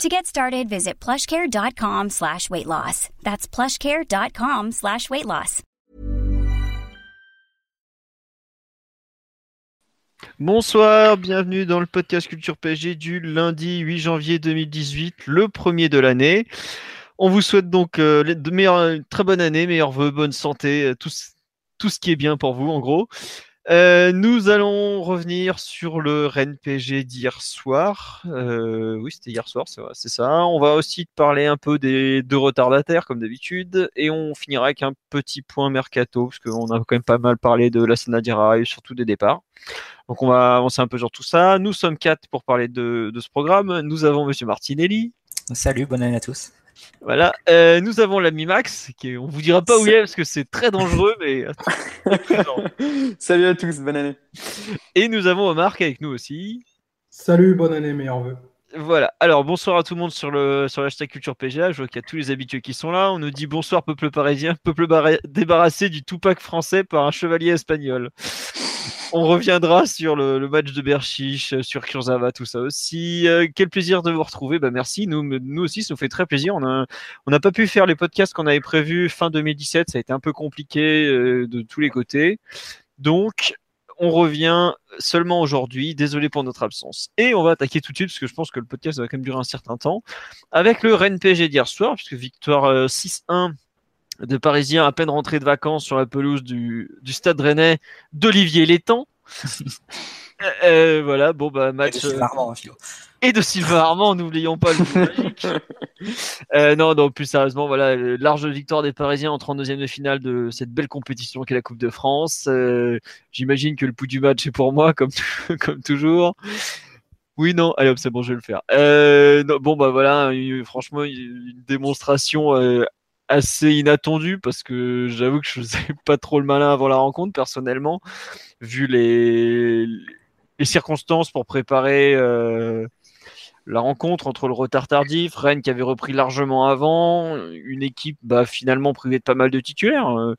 To get started, visit plushcare.com slash weight loss. That's plushcare.com slash weight loss. Bonsoir, bienvenue dans le podcast Culture PSG du lundi 8 janvier 2018, le premier de l'année. On vous souhaite donc euh, meilleures, très bonne année, meilleurs vœux, bonne santé, euh, tout ce qui est bien pour vous en gros. Euh, nous allons revenir sur le Rennes PG d'hier soir. Euh, oui, c'était hier soir, c'est ça. On va aussi parler un peu des deux retardataires, comme d'habitude. Et on finira avec un petit point mercato, parce qu'on a quand même pas mal parlé de la Sanadira et surtout des départs. Donc on va avancer un peu sur tout ça. Nous sommes quatre pour parler de, de ce programme. Nous avons Monsieur Martinelli. Salut, bonne année à tous. Voilà, euh, nous avons l'ami Max, qui on vous dira pas où il est parce que c'est très dangereux, mais Salut à tous, bonne année. Et nous avons Omar qui est avec nous aussi. Salut, bonne année, meilleurs vœux. Voilà, alors bonsoir à tout le monde sur le sur l'hashtag Culture PGA. Je vois qu'il y a tous les habitués qui sont là. On nous dit bonsoir, peuple parisien, peuple débarrassé du Tupac français par un chevalier espagnol on reviendra sur le, match de Berchiche, sur Kurzawa, tout ça aussi. Euh, quel plaisir de vous retrouver. Bah, merci. Nous, nous aussi, ça nous fait très plaisir. On n'a on pas pu faire les podcasts qu'on avait prévus fin 2017. Ça a été un peu compliqué euh, de tous les côtés. Donc, on revient seulement aujourd'hui. Désolé pour notre absence. Et on va attaquer tout de suite, parce que je pense que le podcast va quand même durer un certain temps, avec le Rennes PSG d'hier soir, puisque victoire 6-1 euh, de Parisiens à peine rentrés de vacances sur la pelouse du, du stade rennais d'Olivier Létang. Euh, euh, voilà, bon bah match. Et de Sylvain Armand, hein, Et de Sylvain Armand, n'oublions pas le magique. Euh, non, non, plus sérieusement, voilà, large victoire des Parisiens en 32e de finale de cette belle compétition qu'est la Coupe de France. J'imagine que le pouls du match est pour moi, comme, comme toujours. Oui, non, allez hop, c'est bon, je vais le faire. bon, bah voilà, franchement, une démonstration assez inattendu parce que j'avoue que je faisais pas trop le malin avant la rencontre personnellement, vu les, circonstances pour préparer euh, la rencontre entre le retard tardif, Rennes qui avait repris largement avant, une équipe bah, finalement privée de pas mal de titulaires, euh,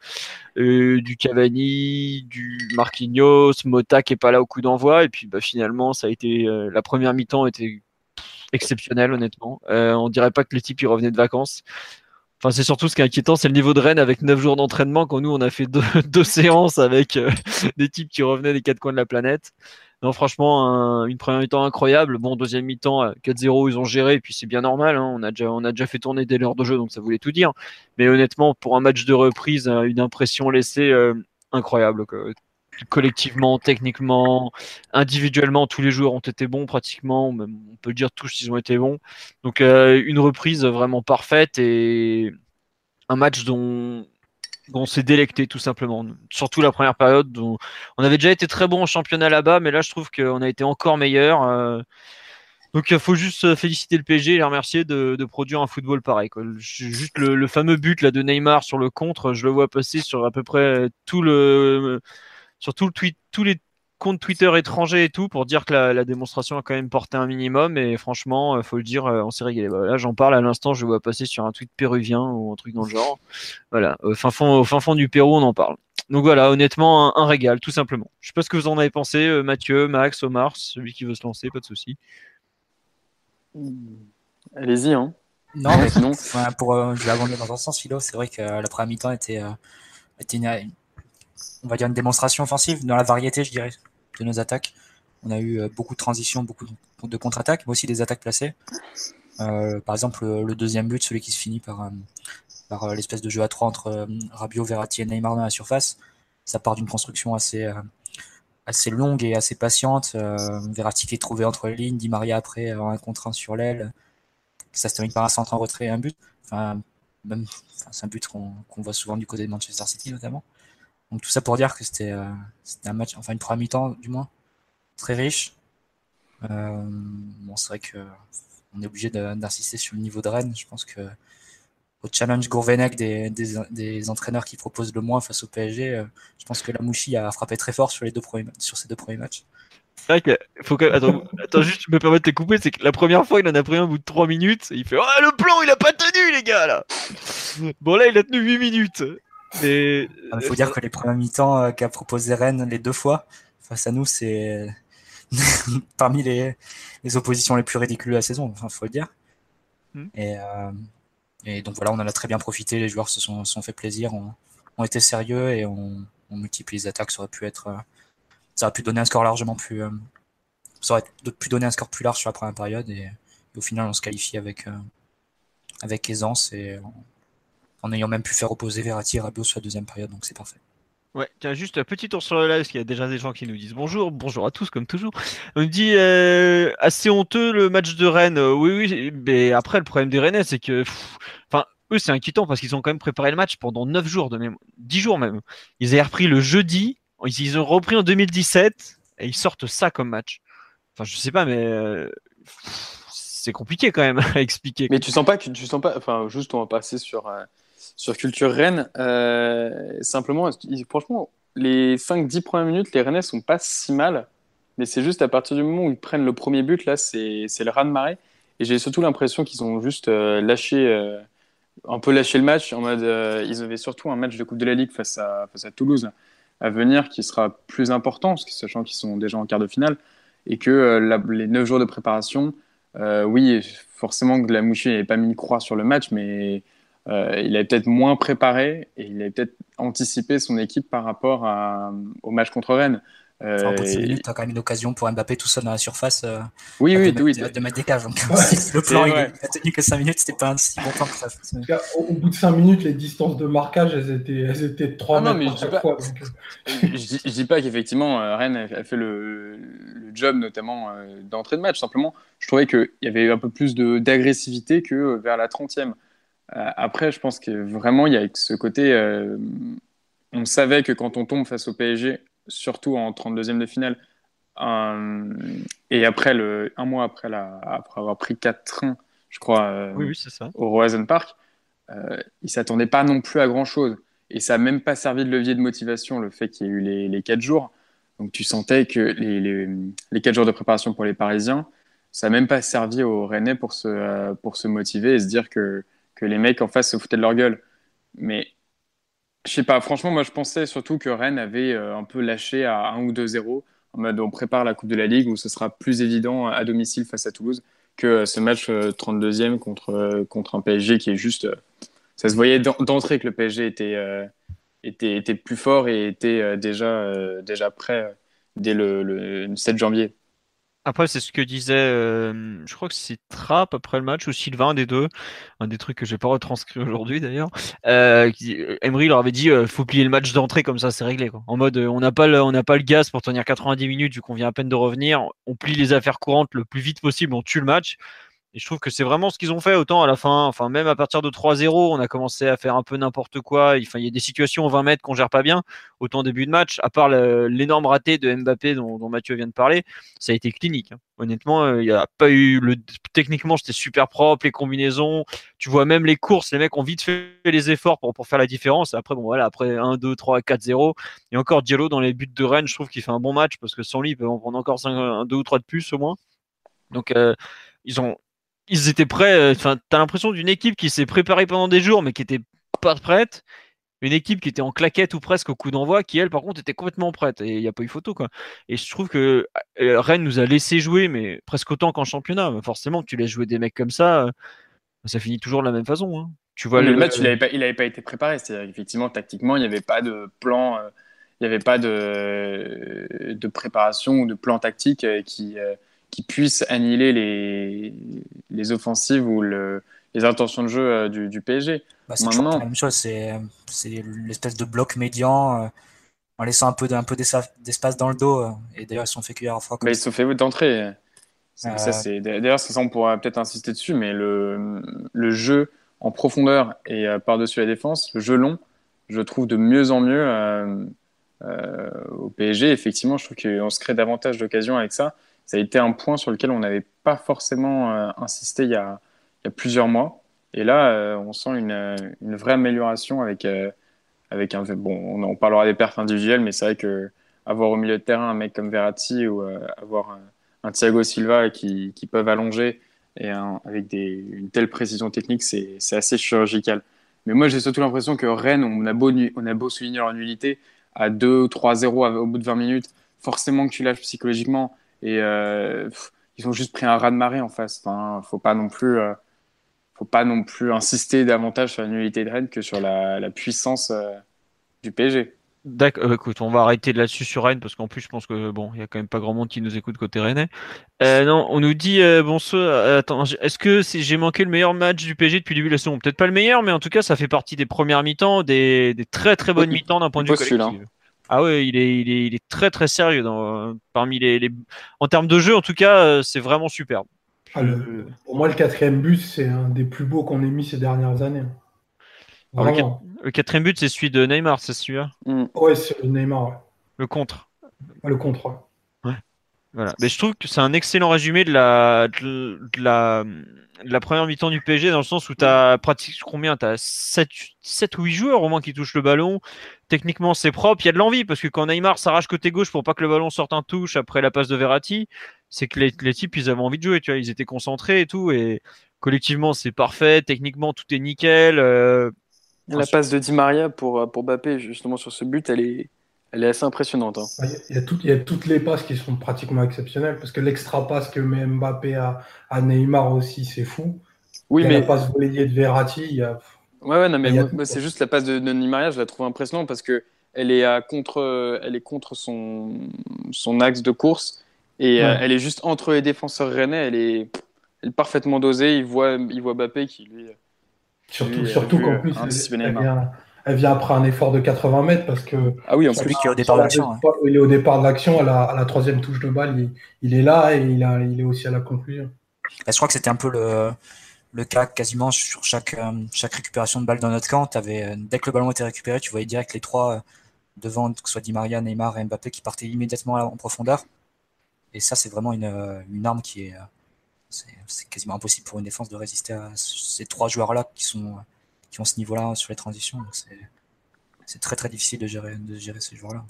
euh, du Cavani, du Marquinhos, Mota qui est pas là au coup d'envoi, et puis bah, finalement ça a été la première mi-temps était exceptionnelle honnêtement. on dirait pas que les types y revenaient de vacances. Enfin, c'est surtout ce qui est inquiétant, c'est le niveau de Rennes avec 9 jours d'entraînement quand nous on a fait deux, séances avec euh, des types qui revenaient des quatre coins de la planète. Non, franchement, une première mi-temps incroyable. Bon, deuxième mi-temps, 4-0, ils ont géré, et puis c'est bien normal. Hein. on, a déjà, fait tourner des l'heure de jeu, donc ça voulait tout dire. Mais honnêtement, pour un match de reprise, euh, une impression laissée euh, incroyable collectivement, techniquement, individuellement, tous les joueurs ont été bons pratiquement. on peut dire tous, ils ont été bons. Donc euh, une reprise vraiment parfaite et un match dont, on s'est délecté tout simplement. Surtout la première période. On avait déjà été très bon en championnat là-bas, mais là je trouve qu'on a été encore meilleur. Euh. donc il faut juste féliciter le PSG et les remercier de, produire un football pareil. Juste le, le, fameux but là de Neymar sur le contre, je le vois passer sur à peu près tout le sur tout le tweet, tous les comptes Twitter étrangers et tout pour dire que la, démonstration a quand même porté un minimum et franchement, il euh, faut le dire, euh, on s'est régalé. Bah, là, j'en parle à l'instant, je vois passer sur un tweet péruvien ou un truc dans le genre. Voilà, au fin fond, au fin fond du Pérou, on en parle. Donc voilà, honnêtement, un, régal, tout simplement. Je sais pas ce que vous en avez pensé, euh, Mathieu, Max, Omar, celui qui veut se lancer, pas de souci. Allez-y, hein. Non, non. pour, je vais abonder dans un sens, Philo. C'est vrai que la première mi-temps était, était une, on va dire une démonstration offensive dans la variété, je dirais, de nos attaques. On a eu euh, beaucoup de transitions, beaucoup de contre-attaques, mais aussi des attaques placées. Euh, par exemple, le deuxième but, celui qui se finit par, euh, par l'espèce de jeu à trois entre Rabiot, Verratti et Neymar dans la surface, ça part d'une construction assez, longue et assez patiente. Verratti qui est trouvé entre lignes, Di Maria après un contre sur l'aile, ça se termine par un centre en retrait et un but. C'est un but qu'on voit souvent du côté de Manchester City notamment. Donc tout ça pour dire que c'était euh, un match, enfin une première mi-temps du moins, très riche. Euh, bon, c'est vrai que on est obligé d'insister sur le niveau de Rennes. Je pense que au challenge Gourvenec des, entraîneurs qui proposent le moins face au PSG, je pense que la Mouchi a frappé très fort sur, les deux premiers, sur ces deux premiers matchs. C'est vrai que faut que... Attends, attends, juste, je me permets de te couper, c'est que la première fois, il en a pris un bout de 3 minutes, et il fait Oh, le plan, il a pas tenu, les gars, là Bon, là, il a tenu 8 minutes. Il faut dire que les premiers mi-temps qu'a proposé Rennes les deux fois, face à nous, c'est parmi les, les, oppositions les plus ridicules de la saison, enfin, faut le dire. Hmm. Et, euh, et, donc voilà, on en a très bien profité, les joueurs se sont, sont fait plaisir, ont, ont, été sérieux et on, on, multiplie les attaques, ça aurait pu être, euh, ça aurait pu donner un score largement plus, euh, ça aurait pu donner un score plus large sur la première période et, au final on se qualifie avec, euh, avec aisance et en, ayant même pu faire opposer Verratti et Rabiot sur la deuxième période, donc c'est parfait. Ouais, tiens, juste un petit tour sur le live, parce qu'il y a déjà des gens qui nous disent bonjour, bonjour à tous, comme toujours. On nous dit euh, assez honteux le match de Rennes. Euh, oui, oui, mais après, le problème des Rennais, c'est que, enfin, eux, c'est inquiétant parce qu'ils ont quand même préparé le match pendant 9 jours, de même, 10 jours même. Ils avaient repris le jeudi, ils, ont repris en 2017, et ils sortent ça comme match. Enfin, je sais pas, mais euh, c'est compliqué quand même à expliquer. Mais tu sens pas que tu sens pas, enfin, juste on va passer sur sur Culture Rennes, euh, simplement, franchement, les 5-10 premières minutes, les Rennais sont pas si mal, mais c'est juste à partir du moment où ils prennent le premier but, là, c'est le raz de marée. Et j'ai surtout l'impression qu'ils ont juste euh, lâché, euh, un peu lâché le match, en mode, ils avaient surtout un match de Coupe de la Ligue face à, face à Toulouse à venir qui sera plus important, sachant qu'ils sont déjà en quart de finale, et que les 9 jours de préparation, oui, forcément que la Mouchi n'avait pas mis une croix sur le match, mais euh, il avait peut-être moins préparé et il avait peut-être anticipé son équipe par rapport à, au match contre Rennes. Euh, en bout de minutes, tu as quand même une occasion pour Mbappé tout seul dans la surface. Euh, oui, oui, de, oui. De, mettre des cages. le plan, il, a tenu que 5 minutes, c'était pas un si bon temps que ça. Au, bout de 5 minutes, les distances de marquage, elles étaient, elles étaient de 3 ah mètres. Non, mais je, fois, je, dis, je, dis, pas qu'effectivement, Rennes a fait le, le job, notamment d'entrée de match. Simplement, je trouvais qu'il y avait un peu plus d'agressivité que vers la 30e. Euh, après, je pense que vraiment, il y a ce côté. Euh, on savait que quand on tombe face au PSG, surtout en 32e de finale, et après le, un mois après, la, après avoir pris 4 trains, je crois, euh, au Roison Park, euh, il ne s'attendait pas non plus à grand-chose. Et ça n'a même pas servi de levier de motivation, le fait qu'il y ait eu les, les 4 jours. Donc tu sentais que les, les, les 4 jours de préparation pour les Parisiens, ça n'a même pas servi aux Rennais pour se, pour se motiver et se dire que que les mecs en face se foutaient de leur gueule. Mais je sais pas, franchement, moi je pensais surtout que Rennes avait euh, un peu lâché à 1 ou 2-0, en mode on prépare la Coupe de la Ligue où ce sera plus évident à domicile face à Toulouse que euh, ce match 32e euh, contre, contre un PSG qui est juste. ça se voyait d'entrée que le PSG était, était, était, plus fort et était déjà, déjà prêt dès le, le 7 janvier. Après, c'est ce que disait, je crois que c'est Trapp après le match, ou Sylvain, un des deux, un des trucs que j'ai pas retranscrit aujourd'hui d'ailleurs. Euh, euh, Emery leur avait dit, euh, faut plier le match d'entrée comme ça, c'est réglé. Quoi. En mode, on n'a pas, on n'a pas le gaz pour tenir 90 minutes vu qu'on vient à peine de revenir. On plie les affaires courantes le plus vite possible, on tue le match. Et je trouve que c'est vraiment ce qu'ils ont fait autant à la fin. Enfin, même à partir de 3-0, on a commencé à faire un peu n'importe quoi. Enfin, il y a des situations au 20 mètres qu'on gère pas bien. Autant début de match, à part l'énorme raté de Mbappé dont, Mathieu vient de parler, ça a été clinique. Hein. Honnêtement, euh, il n'y a pas eu le. Techniquement, c'était super propre, les combinaisons. Tu vois même les courses, les mecs ont vite fait les efforts pour, pour faire la différence. Après, bon voilà, après 1, 2, 3, 4, 0. Et encore Diallo dans les buts de Rennes, je trouve qu'il fait un bon match parce que sans lui, il peut en prendre encore 5, 1, 2 ou 3 de plus au moins. Donc, euh, ils ont ils étaient prêts. Euh, enfin, t'as l'impression d'une équipe qui s'est préparée pendant des jours, mais qui était pas prête. Une équipe qui était en claquette ou presque au coup d'envoi, qui elle, par contre, était complètement prête. Et il n'y a pas eu photo, quoi. Et je trouve que euh, Rennes nous a laissé jouer, mais presque autant qu'en championnat. Forcément, tu laisses jouer des mecs comme ça, euh, ça finit toujours de la même façon. Hein. Tu vois, le, match, il n'avait pas, pas, été préparé. C'est-à-dire effectivement, tactiquement, il n'y avait pas de plan, il n'y avait pas de, de préparation ou de plan tactique qui qui puisse annihiler les, les offensives ou le, les intentions de jeu euh, du, du, PSG. Bah, c'est Maintenant... la même chose, c'est, l'espèce de bloc médian euh, en laissant un peu, un peu d'espace dans le dos. Euh, et d'ailleurs, ils sont fait cuire fois. Comme ils se sont fait d'entrée. C'est, d'ailleurs, ça, on pourra peut-être insister dessus, mais le, le jeu en profondeur et par-dessus la défense, le jeu long, je trouve de mieux en mieux euh, au PSG. Effectivement, je trouve qu'on se crée davantage d'occasions avec ça ça a été un point sur lequel on n'avait pas forcément euh, insisté il y, a, plusieurs mois. Et là, on sent une, une, vraie amélioration avec, avec un. Bon, on, parlera des perfs individuels, mais c'est vrai que avoir au milieu de terrain un mec comme Verratti ou avoir un, Thiago Silva qui, qui peuvent allonger et avec une telle précision technique, c'est assez chirurgical. Mais moi, j'ai surtout l'impression que Rennes, on a beau, on a beau souligner leur nullité, à 2 3-0 au bout de 20 minutes, forcément que tu lâches psychologiquement. Et euh, ils ont juste pris un ras de marée en face. Enfin, faut pas non plus, euh, faut pas non plus insister davantage sur la nullité de Rennes que sur la, la puissance euh, du PSG. D'accord, écoute, on va arrêter là-dessus sur Rennes parce qu'en plus, je pense que bon, il y a quand même pas grand monde qui nous écoute côté Rennes. Euh, non, on nous dit euh, bon, euh, attends, est-ce que j'ai manqué le meilleur match du PSG depuis le début de la saison? Peut-être pas le meilleur, mais en tout cas, ça fait partie des premières mi-temps, des, des très très bonnes mi-temps d'un point de vue collectif. Hein. Ah ouais, il est, il est, il est très très sérieux dans, parmi les, les, en termes de jeu, en tout cas, c'est vraiment superbe. Ah, pour moi, le quatrième but, c'est un des plus beaux qu'on ait mis ces dernières années. Le, quatrième but, c'est celui de Neymar, c'est celui-là? Mm. Ouais, c'est le Neymar. Le contre. le contre. Ouais. Voilà. Mais je trouve que c'est un excellent résumé de la, de, la, la première mi-temps du PSG dans le sens où tu as pratiquement combien? Tu as 7, 7 ou 8 joueurs au moins qui touchent le ballon. Techniquement, c'est propre. Il y a de l'envie parce que quand Neymar s'arrache côté gauche pour pas que le ballon sorte en touche après la passe de Verratti, c'est que les, les, types ils avaient envie de jouer. Tu vois, ils étaient concentrés et tout. Et collectivement, c'est parfait. Techniquement, tout est nickel. Euh, la passe de Di Maria pour, euh, pour Bappé, justement, sur ce but, elle est, elle est assez impressionnante. Hein. Il, y a il, y a toutes les passes qui sont pratiquement exceptionnelles, parce que l'extra passe que met Mbappé à, à Neymar aussi, c'est fou. Oui, mais. La passe volée de Verratti, il y a. Ouais, ouais, non, mais c'est juste la passe de, de Di Maria, je la trouve impressionnante parce que elle est, à contre, elle est contre son, son axe de course et euh, elle est juste entre les défenseurs rennais. Elle est, elle est parfaitement dosée. Il voit, il voit Mbappé qui lui Surtout, surtout qu'en plus, elle, vient, après un effort de 80 mètres parce que. Ah oui, en plus, qui est au départ de l'action. Hein. Il est au départ de l'action, à la, à la, troisième touche de balle, il, est là et il, a, il est aussi à la conclusion. je crois que c'était un peu le, le cas quasiment sur chaque, euh, chaque récupération de balle dans notre camp. Avais, euh, dès que le ballon était récupéré, tu voyais direct les trois euh, devant, que ce soit Di Maria, Neymar et Mbappé, qui partaient immédiatement en profondeur. Et ça, c'est vraiment une, une arme qui est c'est quasiment impossible pour une défense de résister à ces trois joueurs-là qui, sont, qui ont ce niveau-là sur les transitions. C'est très très difficile de gérer, de gérer ces joueurs-là.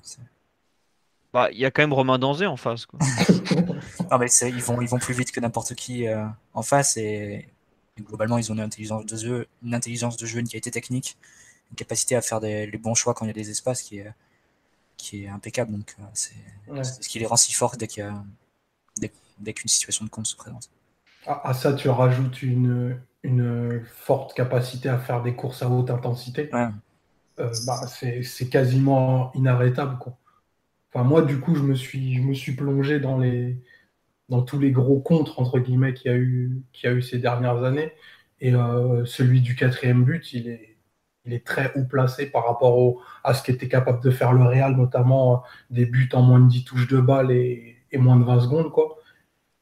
Bah, il y a quand même Romain Danzé en face. Quoi. non, mais ils vont, ils vont plus vite que n'importe qui euh, en face et, globalement ils ont une intelligence de jeu, une intelligence de jeu, une qualité technique, une capacité à faire des, les bons choix quand il y a des espaces qui est, qui est impeccable. Donc euh, c'est ce qui les rend si forts dès dès qu'une situation de compte se présente. À, ça, tu rajoutes une, une, forte capacité à faire des courses à haute intensité. Euh, bah, c'est quasiment inarrêtable. Quoi. Enfin, moi, du coup, je me suis, je me suis plongé dans, les, dans tous les gros contres, entre guillemets, qu'il y, a eu, ces dernières années. Et euh, celui du quatrième but, il est, très haut placé par rapport à ce qu'était capable de faire le Real, notamment euh, des buts en moins de 10 touches de balle et, moins de 20 secondes.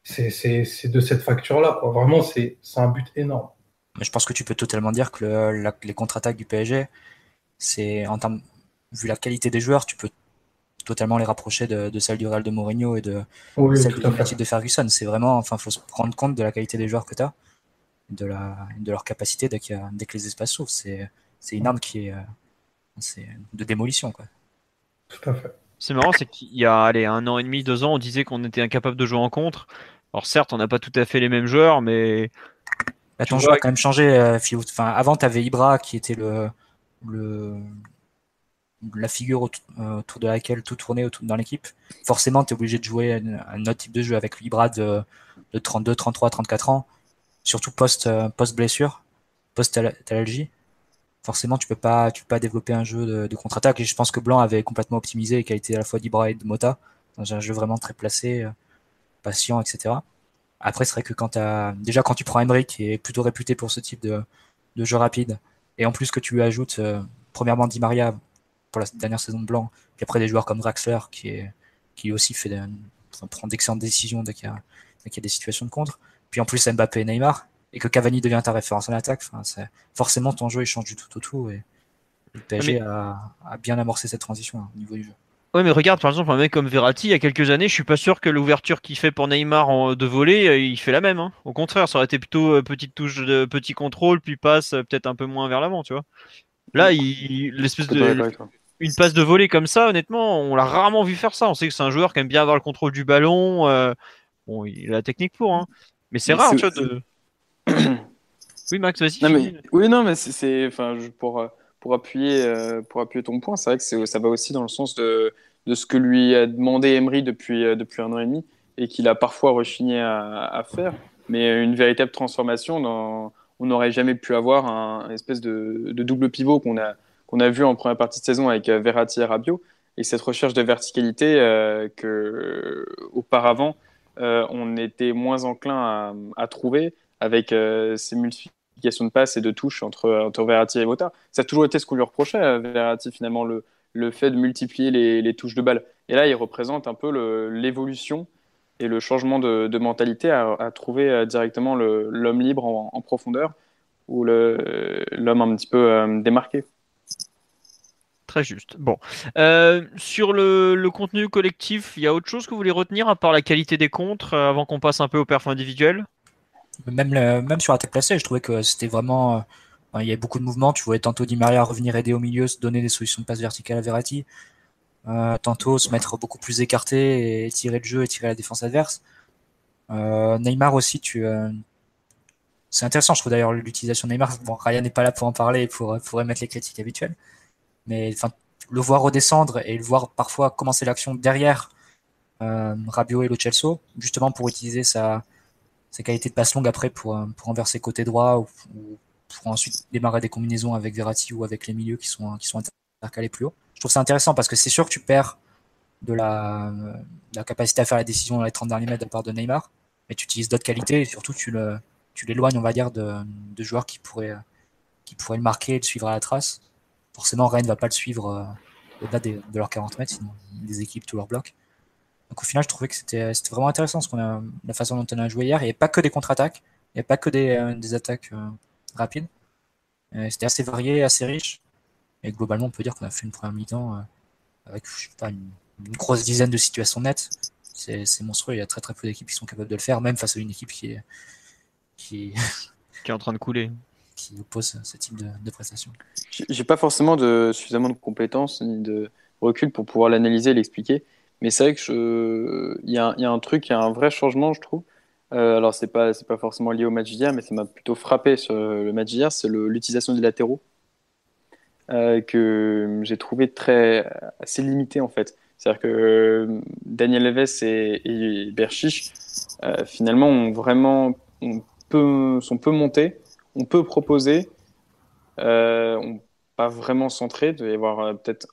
C'est de cette facture-là. Vraiment, c'est un but énorme. je pense que tu peux totalement dire que les contre-attaques du PSG, vu la qualité des joueurs, tu peux totalement les rapprocher de, de celle du Real de Mourinho et de celle du de Ferguson. C'est vraiment, enfin, faut se rendre compte de la qualité des joueurs que tu as, de, la, de leur capacité dès, dès que les espaces s'ouvrent. C'est une arme qui est, euh, de démolition. Quoi. Tout à fait. C'est marrant, c'est qu'il y a allez, un an et demi, deux ans, on disait qu'on était incapable de jouer en contre. Alors certes, on n'a pas tout à fait les mêmes joueurs, mais bah, ton jeu a quand même changé, euh, Enfin, avant, tu avais Ibra qui était le, le la figure euh, autour, de laquelle tout tournait autour, dans l'équipe. Forcément, tu es obligé de jouer un, autre type de jeu avec l'Ibra de, de, 32, 33, 34 ans, surtout euh, post blessure, post allergie forcément tu peux peux pas développer un jeu de, contre-attaque. Et je pense que Blanc avait complètement optimisé les qualités à la fois d'Ibra et de Mota dans un jeu vraiment très placé euh, patient etc après c'est vrai que quand as... déjà quand tu prends Emery qui est plutôt réputé pour ce type de, jeu rapide et en plus que tu lui ajoutes premièrement Di Maria pour la dernière saison de Blanc puis après des joueurs comme Draxler qui est qui aussi fait prend d'excellentes décisions dès qu'il y, y, a des situations de contre puis en plus Mbappé et Neymar et que Cavani devient ta référence en attaque, enfin, forcément ton jeu il change du tout au tout et le PSG a, bien amorcé cette transition hein, au niveau du jeu. Ouais, mais regarde, par exemple, un mec comme Verratti, il y a quelques années, je suis pas sûr que l'ouverture qu'il fait pour Neymar en, de voler, euh, il fait la même. Hein. Au contraire, ça aurait été plutôt euh, petite touche de petit contrôle, puis passe euh, peut-être un peu moins vers l'avant, tu vois. Là, il, l'espèce de une passe de volée comme ça, honnêtement, on l'a rarement vu faire ça. On sait que c'est un joueur qui aime bien avoir le contrôle du ballon. bon, il a la technique pour, hein. mais c'est rare, tu vois. De... oui, Max, vas-y. Mais... Oui, non, mais c'est, enfin, pour pour appuyer, euh, pour appuyer ton point, c'est vrai que ça va aussi dans le sens de, de ce que lui a demandé Emery depuis, euh, depuis un an et demi et qu'il a parfois rechigné à, à, faire. Mais une véritable transformation, dans, on n'aurait jamais pu avoir un, espèce de, de, double pivot qu'on a, qu'on a vu en première partie de saison avec euh, Verratti et Rabiot. Et cette recherche de verticalité euh, que auparavant on était moins enclin à, trouver avec ces multiples de passe et de touche entre, entre Verratti et Mota. Ça a toujours été ce qu'on lui reprochait Verratti, finalement, le, le fait de multiplier les, touches de balle. Et là, il représente un peu l'évolution et le changement de, mentalité à, trouver euh, directement l'homme libre en, profondeur ou l'homme un petit peu euh, démarqué. Très juste. Bon. Euh, sur le, contenu collectif, il y a autre chose que vous voulez retenir à part la qualité des contres avant qu'on passe un peu au perfs individuel? Même, sur attaque placée, je trouvais que c'était vraiment. Euh, il y avait beaucoup de mouvements. Tu voyais tantôt Di Maria revenir aider au milieu, se donner des solutions de passe verticale à Verratti. Euh, tantôt se mettre beaucoup plus écarté et tirer le jeu et tirer la défense adverse. Euh, Neymar aussi, tu. Euh, c'est intéressant, je trouve d'ailleurs l'utilisation de Neymar. Bon, Ryan n'est pas là pour en parler pour, pour émettre les critiques habituelles. Mais le voir redescendre et le voir parfois commencer l'action derrière euh, Rabiot et Lo Celso, justement pour utiliser sa, ses qualités de passe longue après pour, euh, pour renverser côté droit ou, pour ensuite démarrer des combinaisons avec Verratti ou avec les milieux qui sont, qui sont intercalés plus haut. Je trouve ça intéressant parce que c'est sûr que tu perds de la, la, capacité à faire la décision dans les 30 derniers mètres de la part de Neymar, mais tu utilises d'autres qualités et surtout tu le, tu l'éloignes, on va dire, de, de joueurs qui pourraient, qui pourraient le marquer et le suivre à la trace. Forcément, Rennes ne va pas le suivre euh, au-delà de leurs 40 mètres, sinon des équipes tout leur bloc. Donc au final, je trouvais que c'était vraiment intéressant qu'on a, la façon dont on a joué hier. Il n'y avait pas que des contre-attaques, il n'y avait pas que des, euh, attaques euh, rapides. C'était assez varié, assez riche. Et globalement, on peut dire qu'on a fait une première mi-temps avec une, grosse dizaine de situations nettes. C'est monstrueux. Il y a très très peu d'équipes qui sont capables de le faire, même face à une équipe qui est en train de couler qui oppose ce type de, de prestations. J'ai pas forcément suffisamment de compétences ni de recul pour pouvoir l'analyser et l'expliquer. Mais c'est vrai que il y, a, un truc, il y a un vrai changement, je trouve. Euh, alors c'est pas c'est pas forcément lié au match d'hier, mais ça m'a plutôt frappé sur le match d'hier, c'est l'utilisation des latéraux euh, que j'ai trouvé très assez limité en fait. C'est-à-dire que euh, Daniel Alves et, et Berchiche finalement ont vraiment sont peu montés, on peut proposer, on pas vraiment centré, il doit y avoir peut-être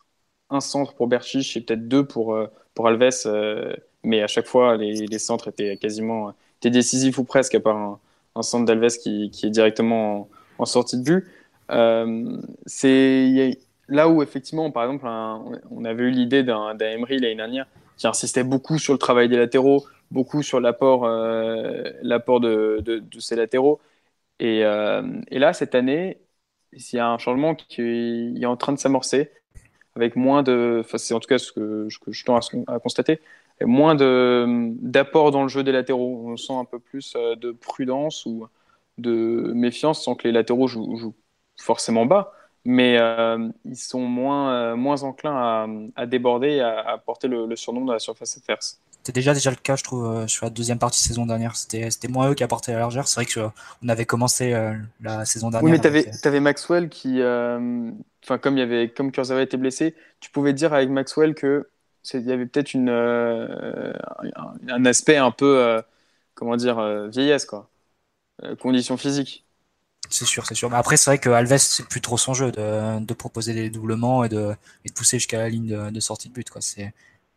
un centre pour Berchiche et peut-être deux pour pour Alves, euh, mais à chaque fois, les, centres étaient quasiment étaient décisifs ou presque, à part un, centre d'Alves qui, est directement en, sortie de but. Euh, c'est là où, effectivement, par exemple, on avait eu l'idée d'un Emery l'année dernière qui insistait beaucoup sur le travail des latéraux, beaucoup sur l'apport euh, l'apport de, de, ces latéraux. Et, et, là, cette année, il y a un changement qui est en train de s'amorcer avec moins de, enfin, c'est en tout cas ce que, je tends à, constater, moins d'apport dans le jeu des latéraux. On sent un peu plus euh, de prudence ou de méfiance, sans que les latéraux jouent, forcément bas, mais euh, ils sont moins, euh, moins enclins à, déborder et à, porter le, surnom dans la surface adverse. C'était déjà déjà le cas, je trouve, sur la deuxième partie de saison dernière. C'était moins eux qui apportaient la largeur. C'est vrai qu'on avait commencé la saison dernière. Oui, mais tu avais, Maxwell qui, enfin comme il y avait comme Kurzawa était blessé, tu pouvais dire avec Maxwell que il y avait peut-être une euh, un, aspect un peu euh, comment dire euh, vieillesse quoi, condition physique. C'est sûr, c'est sûr. Mais après, c'est vrai que Alves, c'est plus trop son jeu de, de proposer des doublements et de, et de pousser jusqu'à la ligne de, de, sortie de but. Quoi. C'est,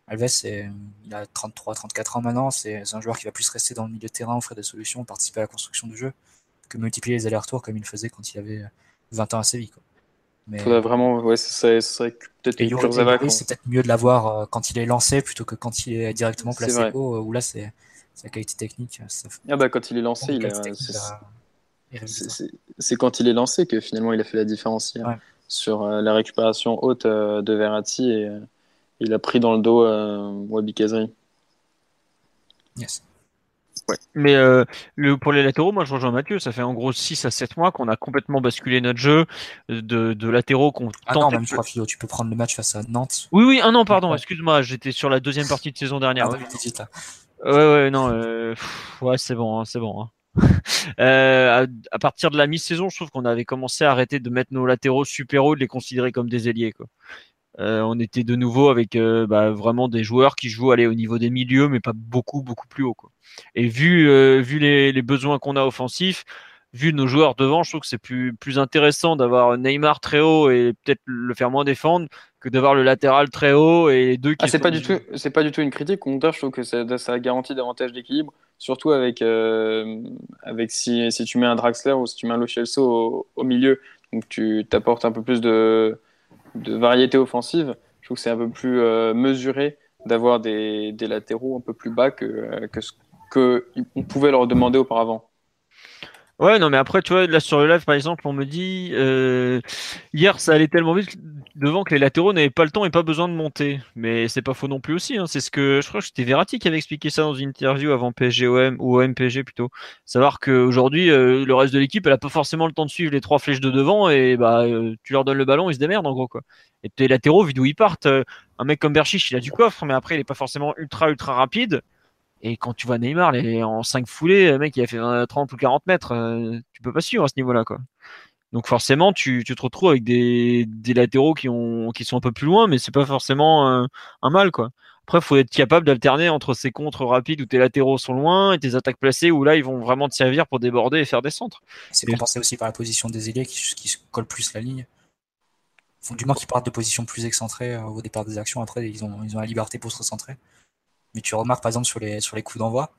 Alves, c'est, il a 33, 34 ans maintenant. C'est, un joueur qui va plus rester dans le milieu de terrain, offrir des solutions, participer à la construction du jeu, que multiplier les allers-retours comme il faisait quand il avait 20 ans à Séville. Quoi. Mais... Faudrait vraiment, ouais, c'est peut-être c'est peut-être mieux de l'avoir euh, quand il est lancé plutôt que quand il est directement placé haut, euh, où là c'est sa qualité technique. Ça... Ah bah quand il est lancé, il c'est quand il est lancé que finalement il a fait la différence sur euh, la récupération haute de Verratti et, il a pris dans le dos euh, Wabi Kazri. Yes. Ouais. Mais euh, le, pour les latéraux, moi je rejoins Mathieu, ça fait en gros 6 à 7 mois qu'on a complètement basculé notre jeu de, de latéraux qu'on ah non, même tu peux prendre le match face à Nantes. Oui, oui, un an, pardon, excuse-moi, j'étais sur la deuxième partie de saison dernière. Ah, 2018, là. Ouais, ouais, non, euh, ouais, c'est bon, hein, c'est bon. Hein. euh, à, à, partir de la mi-saison, je trouve qu'on avait commencé à arrêter de mettre nos latéraux super hauts, de les considérer comme des ailiers. Quoi. Euh, on était de nouveau avec euh, bah, vraiment des joueurs qui jouent aller au niveau des milieux, mais pas beaucoup, beaucoup plus haut. Quoi. Et vu, euh, vu les, les besoins qu'on a offensifs, vu nos joueurs devant, je trouve que c'est plus, plus intéressant d'avoir Neymar très haut et peut-être le faire moins défendre que d'avoir le latéral très haut et les deux qui. Ah, c'est pas du tout, c'est pas du tout une critique. Contre, je trouve que ça, ça garantit davantage d'équilibre, surtout avec, avec si, si tu mets un Draxler ou si tu mets un Lo au, au milieu, donc tu t'apportes un peu plus de de variété offensive. Je trouve que c'est un peu plus euh, mesuré d'avoir des, des, latéraux un peu plus bas que, euh, que ce qu'on pouvait leur demander auparavant. Ouais, non, mais après, tu vois, là sur le live, par exemple, on me dit euh, hier, ça allait tellement vite devant que les latéraux n'avaient pas le temps et pas besoin de monter. Mais c'est pas faux non plus aussi. Hein. C'est ce que je crois que c'était Verratti qui avait expliqué ça dans une interview avant PSG OM ou OM PSG plutôt. Savoir qu'aujourd'hui, euh, le reste de l'équipe, elle a pas forcément le temps de suivre les trois flèches de devant et bah euh, tu leur donnes le ballon, ils se démerdent en gros quoi. Et tes latéraux, vu d'où ils partent, euh, un mec comme Berchiche, il a du coffre, mais après il est pas forcément ultra ultra rapide. Et quand tu vois Neymar, les, en 5 foulées, le mec il a fait 30 ou 40 mètres, euh, tu peux pas suivre à ce niveau-là, quoi. Donc forcément, tu, tu, te retrouves avec des, des latéraux qui, ont, qui sont un peu plus loin, mais c'est pas forcément un, un, mal, quoi. Après, il faut être capable d'alterner entre ces contres rapides où tes latéraux sont loin et tes attaques placées où là, ils vont vraiment te servir pour déborder et faire des centres. C'est compensé aussi par la position des ailiers qui, qui collent plus la ligne. Faut du moins qu'ils partent de positions plus excentrées euh, au départ des actions. Après, ils ont, ils ont la liberté pour se recentrer. Mais tu remarques par exemple sur les, sur les coups d'envoi,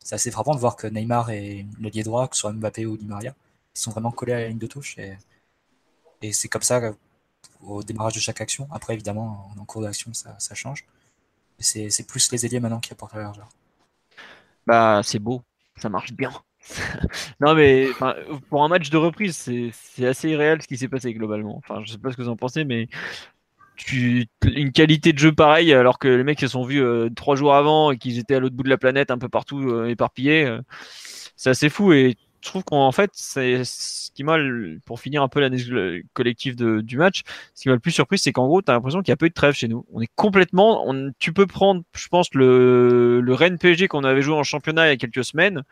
c'est assez frappant de voir que Neymar et le lié droit, que ce soit Mbappé ou Di Maria, ils sont vraiment collés à la ligne de touche. Et, et c'est comme ça au démarrage de chaque action. Après, évidemment, en cours d'action, ça, ça, change. C'est plus les ailiers maintenant qui apportent la largeur. Bah, c'est beau, ça marche bien. non, mais pour un match de reprise, c'est assez irréel ce qui s'est passé globalement. Enfin, je sais pas ce que vous en pensez, mais une qualité de jeu pareille alors que les mecs se sont vus euh, trois jours avant et qu'ils étaient à l'autre bout de la planète un peu partout euh, éparpillés euh, c'est assez fou. Et je trouve qu'en fait c'est ce qui m'a pour finir un peu l'analyse collective de, du match ce qui m'a le plus surpris c'est qu'en gros tu as l'impression qu'il y a peu de trêve chez nous. On est complètement tu peux prendre je pense le, le Rennes PSG qu'on avait joué en championnat il y a quelques semaines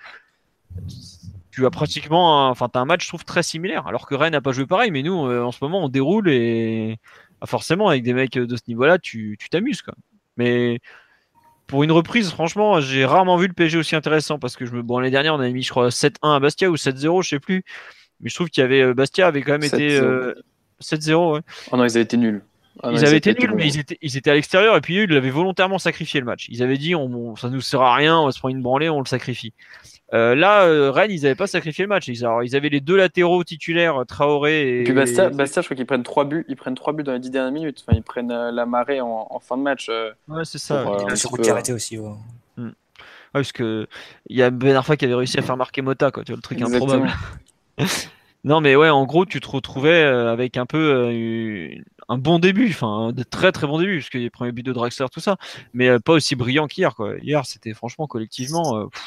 tu as pratiquement enfin tu as un match je trouve très similaire alors que Rennes n'a pas joué pareil mais nous en ce moment on déroule et forcément, avec des mecs de ce niveau-là, tu t'amuses. Quoi. Mais pour une reprise, franchement, j'ai rarement vu le PSG aussi intéressant parce que je me... bon, l'année dernière, on avait mis, je crois, 7-1 à Bastia ou 7-0, je sais plus. Mais je trouve qu'il y avait euh, Bastia avait quand même été 7-0. Euh, ouais. Oh non, ils avaient été nuls. Ah ils avaient été nuls, mais ils étaient, ils étaient à l'extérieur et puis eux, ils l'avaient volontairement sacrifié le match. Ils avaient dit, on, ça nous sert à rien, on va se prendre une branlée, on le sacrifie. Euh, là, euh, Rennes, ils n'avaient pas sacrifié le match. Ils, alors, ils avaient les deux latéraux titulaires, Traoré et. Puis Bastia, Bastia je crois qu'ils prennent trois buts. Ils prennent trois buts dans les dix dernières minutes. Enfin, ils prennent euh, la marée en, en, fin de match. Euh, ouais, c'est ça. Pour, euh, sur coup de arrêté aussi. Ouais. Hmm. ouais. parce que il y a Ben Arfa qui avait réussi à faire marquer Mota, quoi. Tu vois, le truc Exactement. improbable. non, mais ouais, en gros, tu te retrouvais avec un peu un bon début, enfin, de très très bon début, puisque les premiers buts de Draxler, tout ça, mais pas aussi brillant qu'hier, quoi. Hier, c'était franchement collectivement. Pff,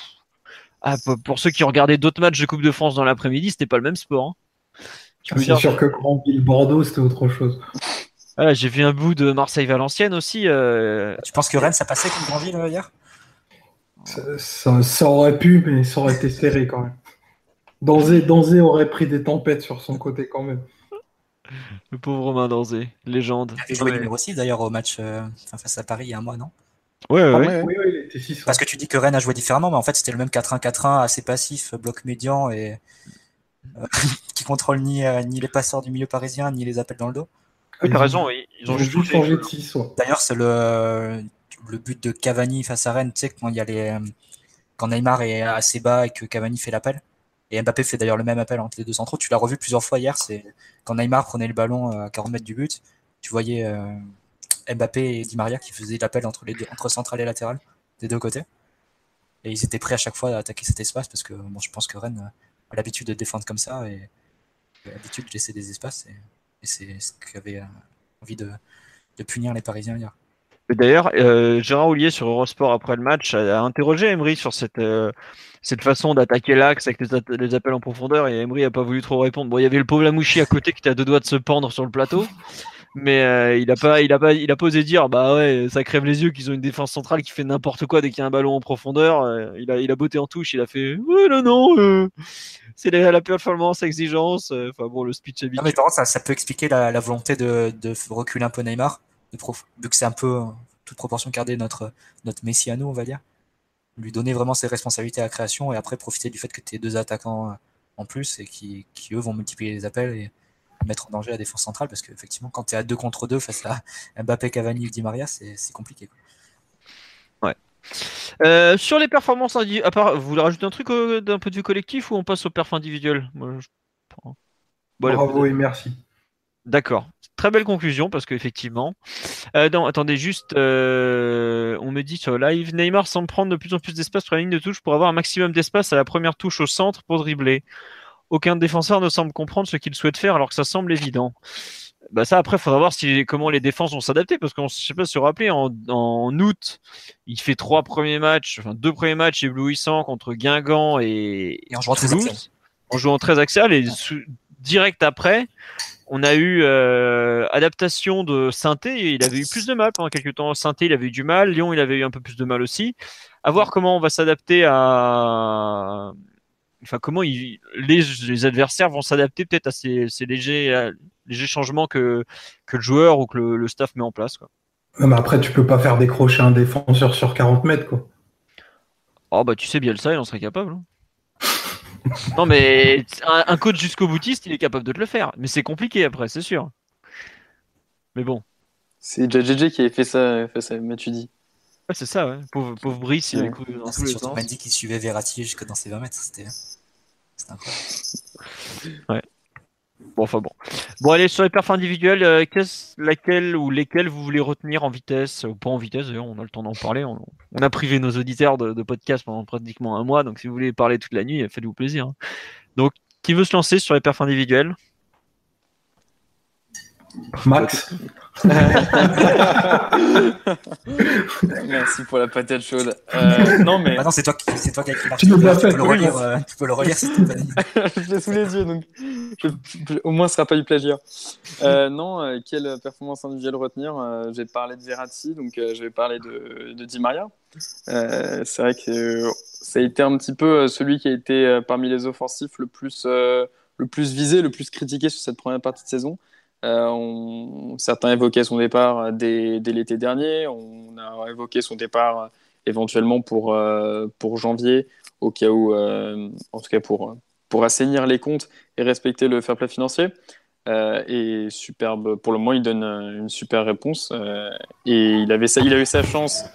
ah, pour ceux qui regardaient d'autres matchs de Coupe de France dans l'après-midi, c'était pas le même sport. Hein. Tu sûr que Bordeaux, c'était autre chose. Ah, J'ai vu un bout de Marseille-Valenciennes aussi. Euh... Tu penses que Rennes, ça passait comme Grandville euh, hier? Ça, ça, aurait pu, mais ça aurait été serré quand même. Danzé, Danzé aurait pris des tempêtes sur son côté quand même. Le pauvre Romain Danzé, légende. Il avait joué ouais. numéro 6 d'ailleurs au match euh, face à Paris il y a un mois, non? Ouais, ouais, ah, ouais. Oui, oui, il était 6. Parce que tu dis que Rennes a joué différemment, mais en fait, c'était le même 4-1-4-1 assez passif, bloc médian et euh, qui contrôle ni, euh, ni les passeurs du milieu parisien, ni les appels dans le dos. Oui, t'as raison, oui. Ils ont juste changé de 6. Ouais. D'ailleurs, c'est le, le but de Cavani face à Rennes, tu sais, quand il y a les. Quand Neymar est assez bas et que Cavani fait l'appel. Et Mbappé fait d'ailleurs le même appel entre les deux centraux. Tu l'as revu plusieurs fois hier. C'est quand Neymar prenait le ballon à 40 mètres du but. Tu voyais euh, Mbappé et Di Maria qui faisaient l'appel entre les central et latéral des deux côtés. Et ils étaient prêts à chaque fois à attaquer cet espace parce que bon, je pense que Rennes a l'habitude de défendre comme ça et, l'habitude de laisser des espaces. Et, c'est ce qu'avait envie de, punir les Parisiens hier. D'ailleurs, euh, Gérard Houllier sur Eurosport après le match a, interrogé Emery sur cette, euh, cette façon d'attaquer l'axe avec les, appels en profondeur et Emery a pas voulu trop répondre. Bon, il y avait le pauvre Lamouchi à côté qui était à deux doigts de se pendre sur le plateau. Mais euh, il a pas, il a pas, il a pas osé dire, bah ouais, ça crève les yeux qu'ils ont une défense centrale qui fait n'importe quoi dès qu'il y a un ballon en profondeur. il a, il a botté en touche, il a fait, ouais, non, non, c'est la, la performance, exigence. Enfin bon, le speech est mais ça, ça peut expliquer la, la volonté de, de reculer un peu Neymar vu que c'est un peu toute proportion gardée notre, notre Messi à nous, on va dire. Lui donner vraiment ses responsabilités à la création et après profiter du fait que tu es deux attaquants euh, en plus et qui, qui, eux vont multiplier les appels et mettre en danger la défense centrale parce qu'effectivement quand tu es à deux contre deux face à Mbappé, Cavani, Di Maria, c'est compliqué. Ouais. Euh, sur les performances individuelles, à part, vous voulez rajouter un truc euh, d'un point de vue collectif ou on passe au perf individuel? Bravo et merci. D'accord. Très belle conclusion parce qu'effectivement. Euh, non, attendez, juste, euh, on me dit sur live, Neymar semble prendre de plus en plus d'espace sur la ligne de touche pour avoir un maximum d'espace à la première touche au centre pour dribbler. Aucun défenseur ne semble comprendre ce qu'il souhaite faire alors que ça semble évident. Bah ça après, il faudra voir si, comment les défenses vont s'adapter parce qu'on ne sait pas se rappeler en, en, août, il fait trois premiers matchs, enfin deux premiers matchs éblouissants contre Guingamp et, et en jouant très axial. En jouant très axial et direct après, on a eu euh, adaptation de Synthé, il avait eu plus de mal pendant quelques temps. Synthé, il avait eu du mal. Lyon, il avait eu un peu plus de mal aussi. À voir comment on va s'adapter à. Enfin, comment les, adversaires vont s'adapter peut-être à ces, légers, légers changements que, que le joueur ou que le, staff met en place. Quoi. Mais après, tu peux pas faire décrocher un défenseur sur 40 mètres. Quoi. Oh, bah tu sais, bien ça, il en serait capable. Hein non, mais un, coach jusqu'au boutiste, il est capable de te le faire. Mais c'est compliqué après, c'est sûr. Mais bon. C'est JJJ qui avait fait ça, mais tu dis. Ouais, c'est ça, ouais. Pauvre, pauvre Brice, il avait couru dans ah, tous les sens. Mandy qui suivait Verratti jusque dans ses 20 mètres, c'était incroyable. Ouais. Bon, enfin bon. Bon, allez, sur les perfs individuels, euh, laquelle ou lesquelles vous voulez retenir en vitesse Ou pas en vitesse, d'ailleurs, on a le temps d'en parler. On, a privé nos auditeurs de, podcast pendant pratiquement un mois, donc si vous voulez parler toute la nuit, faites-vous plaisir. Hein. Donc, qui veut se lancer sur les perfs individuels? Max. Merci pour la patate chaude. Euh, non mais. Ah non, c'est toi, c'est toi qui as écrit Tu, tu, peux le relire. Euh, tu peux le relire si tu Je l'ai sous les yeux, donc au moins ce sera pas du plagiat. Euh, non, quelle performance individuelle retenir J'ai parlé de Verratti, donc je vais parler de, de Di Maria. c'est vrai que ça a été un petit peu celui qui a été parmi les offensifs le plus, le plus visé, le plus critiqué sur cette première partie de saison. Euh, certains évoquaient son départ dès, l'été dernier. On a évoqué son départ éventuellement pour, euh, janvier, au cas où, euh, en tout cas pour, pour assainir les comptes et respecter le fair play financier. et superbe, pour le moment, il donne une super réponse. et il, avait il a eu sa chance.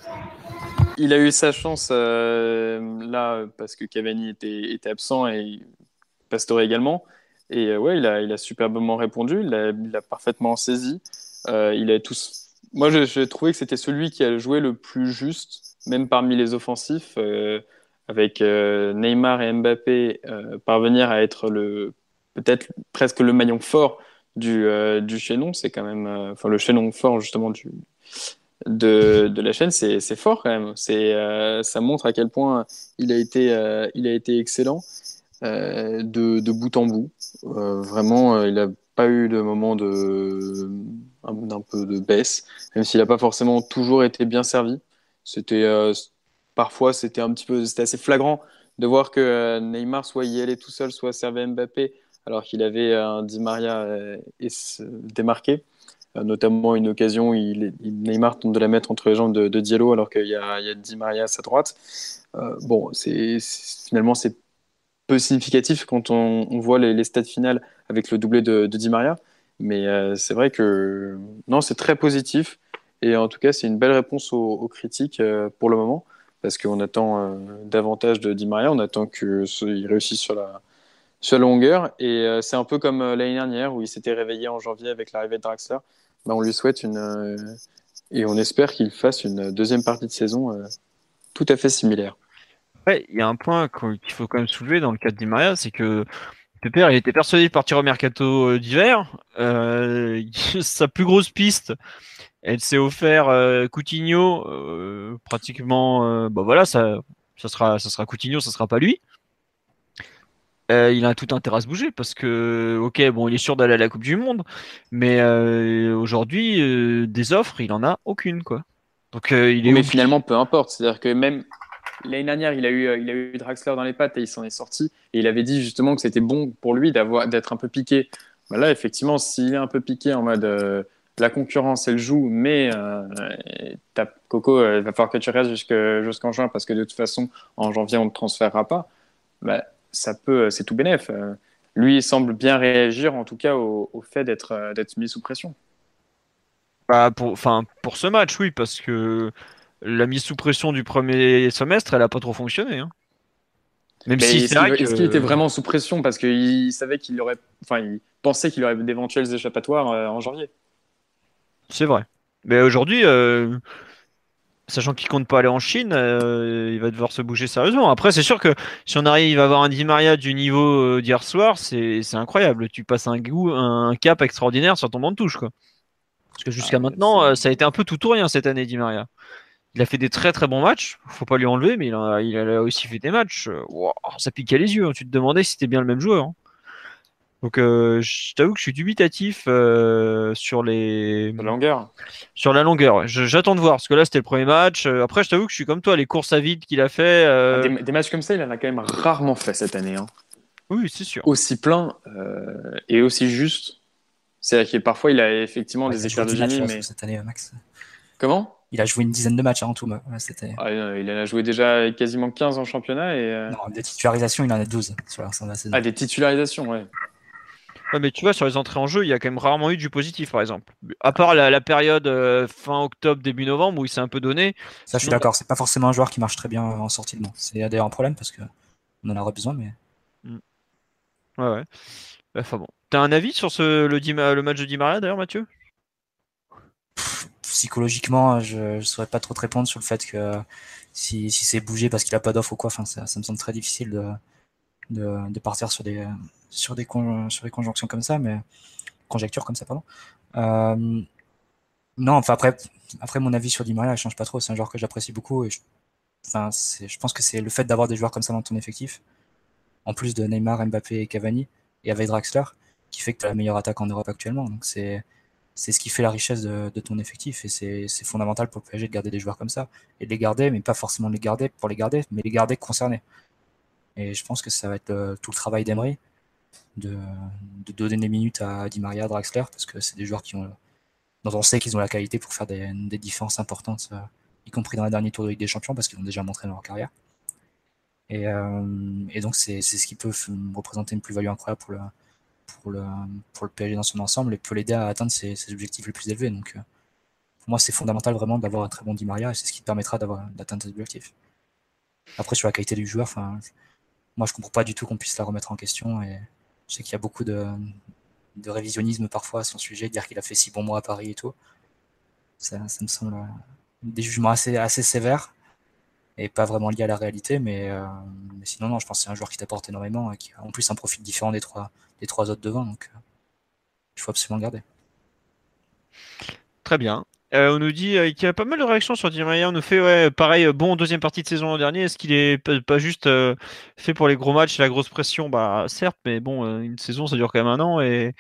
Il a eu sa chance là parce que Cavani était, était absent et Pastore également. Et euh, ouais, il a, il a superbement répondu, il a, parfaitement saisi. Euh, il a tous... Moi, j'ai trouvé que c'était celui qui a joué le plus juste, même parmi les offensifs, euh, avec Neymar et Mbappé parvenir à être le peut-être presque le maillon fort du, du chaînon. C'est quand même, enfin le chaînon fort justement du, de, de la chaîne, c'est fort quand même. C'est, ça montre à quel point il a été, il a été excellent. De, de, bout en bout. Euh, vraiment, euh, il n'a pas eu de moment de d'un peu de baisse, même s'il n'a pas forcément toujours été bien servi. C'était parfois c'était un petit peu c'était assez flagrant de voir que Neymar soit y allait tout seul, soit servait Mbappé, alors qu'il avait un Di Maria et se démarqué. notamment une occasion il, Neymar tente de la mettre entre les jambes de, Diallo alors qu'il y, a Di Maria à sa droite. bon, finalement c'est peu significatif quand on, voit les, stats finales avec le doublé de, Di Maria. Mais euh, c'est vrai que non, c'est très positif. Et en tout cas, c'est une belle réponse aux, critiques euh, pour le moment. Parce qu'on attend euh, davantage de Di Maria. On attend qu'il réussisse sur la, sur la longueur. Et c'est un peu comme l'année dernière où il s'était réveillé en janvier avec l'arrivée de Draxler. Ben, on lui souhaite une. et on espère qu'il fasse une deuxième partie de saison tout à fait similaire il y a un point qu'il faut quand même soulever dans le cas de Di Maria, c'est que Pépère, il était persuadé de partir au mercato euh, d'hiver. Euh, sa plus grosse piste, elle s'est offert Coutinho, pratiquement, bah voilà, ça, ça sera, ça sera Coutinho, ça sera pas lui. Euh, il a tout intérêt à se bouger parce que, ok, bon, il est sûr d'aller à la Coupe du Monde, mais euh, aujourd'hui, euh, des offres, il en a aucune, quoi. Donc, il est. Mais finalement, peu importe. C'est-à-dire que même l'année dernière, il a eu, il a eu Draxler dans les pattes et il s'en est sorti. Et il avait dit justement que c'était bon pour lui d'être un peu piqué. Bah là, effectivement, s'il est un peu piqué en mode la concurrence, elle joue, mais Coco, il va falloir que tu restes jusqu'en juin parce que de toute façon, en janvier, on ne te transférera pas. Bah, ça peut, c'est tout bénef. Euh, lui, il semble bien réagir, en tout cas, au, fait d'être, euh, d'être mis sous pression. Bah pour, enfin, pour ce match, oui, parce que la mise sous pression du premier semestre, elle n'a pas trop fonctionné. Hein. Même si est-ce qu'il était vraiment sous pression? Parce qu'il savait qu'il aurait, enfin, il pensait qu'il aurait d'éventuels échappatoires euh, en janvier. C'est vrai. Mais aujourd'hui, sachant qu'il compte pas aller en Chine, euh, il va devoir se bouger sérieusement. Après, c'est sûr que si on arrive à avoir un Di Maria du niveau euh, d'hier soir, c'est incroyable. Tu passes un, goût, un cap extraordinaire sur ton banc de touche. Quoi. Parce que jusqu'à ah, maintenant, euh, ça a été un peu tout ou rien cette année, Di Maria. Il a fait des très très bons matchs, faut pas lui enlever, mais il a, il a aussi fait des matchs. ça piquait les yeux. Hein. Tu te demandais si c'était bien le même joueur. Hein. Donc, euh, je t'avoue que je suis dubitatif euh, sur les. La longueur. Sur la longueur. J'attends de voir parce que là c'était le premier match. Euh, après, je t'avoue que je suis comme toi, les courses à vide qu'il a fait. Ah, des, matchs comme ça, il en a quand même rarement fait cette année. Hein. Oui, c'est sûr. Aussi plein et aussi juste. C'est-à-dire que parfois il a effectivement des écarts de génie, mais cette année, Max. Comment? Il a joué une dizaine de matchs en tout. Ah, il en a joué déjà quasiment 15 en championnat. Et... Non, des titularisations, il en a 12 sur la Ah, des titularisations, ouais. Ouais, mais tu vois, sur les entrées en jeu, il y a quand même rarement eu du positif, par exemple. À part la, période euh, fin octobre, début novembre, où il s'est un peu donné. Ça, je suis d'accord. C'est pas forcément un joueur qui marche très bien en sortie de banc. C'est d'ailleurs un problème parce qu'on en aura besoin, mais. Mm. Ouais, ouais. Bah, enfin bon. T'as un avis sur ce, le, le match de Di Maria, d'ailleurs, Mathieu? Psychologiquement, je ne saurais pas trop te répondre sur le fait que si, c'est bougé parce qu'il a pas d'offre ou quoi, ça, me semble très difficile de de, partir sur des, sur, conjonctions comme ça, mais conjectures comme ça, pardon. Euh, non, enfin après, mon avis sur Di Maria, ne change pas trop. C'est un joueur que j'apprécie beaucoup et je, pense que c'est le fait d'avoir des joueurs comme ça dans ton effectif, en plus de Neymar, Mbappé et Cavani, et avec Draxler, qui fait que tu as la meilleure attaque en Europe actuellement. C'est ce qui fait la richesse de, de ton effectif et c'est fondamental pour le PSG de garder des joueurs comme ça et de les garder, mais pas forcément les garder pour les garder, mais les garder concernés. Et je pense que ça va être euh, tout le travail d'Emery de, donner des minutes à Di Maria, Draxler, parce que c'est des joueurs qui ont, dont on sait qu'ils ont la qualité pour faire des, différences importantes, euh, y compris dans la dernière tour de Ligue des Champions, parce qu'ils l'ont déjà montré dans leur carrière. Et, euh, donc c'est ce qui peut représenter une plus-value incroyable pour le, pour, le, pour le PSG dans son ensemble et peut l'aider à atteindre ses, objectifs les plus élevés. Donc pour moi c'est fondamental vraiment d'avoir un très bon Di Maria et c'est ce qui permettra d'atteindre ses objectifs. Après sur la qualité du joueur, enfin moi, je comprends pas du tout qu'on puisse la remettre en question. Et je sais qu'il y a beaucoup de, révisionnisme parfois à son sujet, dire qu'il a fait six bons mois à Paris et tout. Ça, me semble des jugements assez, assez sévères et pas vraiment liés à la réalité. Mais, euh, sinon, non, je pense que c'est un joueur qui t'apporte énormément et qui a en plus un profil différent des trois, des trois autres devant. Donc, euh, il faut absolument le garder. Très bien. Euh, on nous dit qu'il y a pas mal de réactions sur Di. On nous fait ouais, pareil, bon deuxième partie de saison l'an dernier. Est-ce qu'il est pas, juste fait pour les gros matchs et la grosse pression? Bah certes, mais bon, une saison ça dure quand même un an et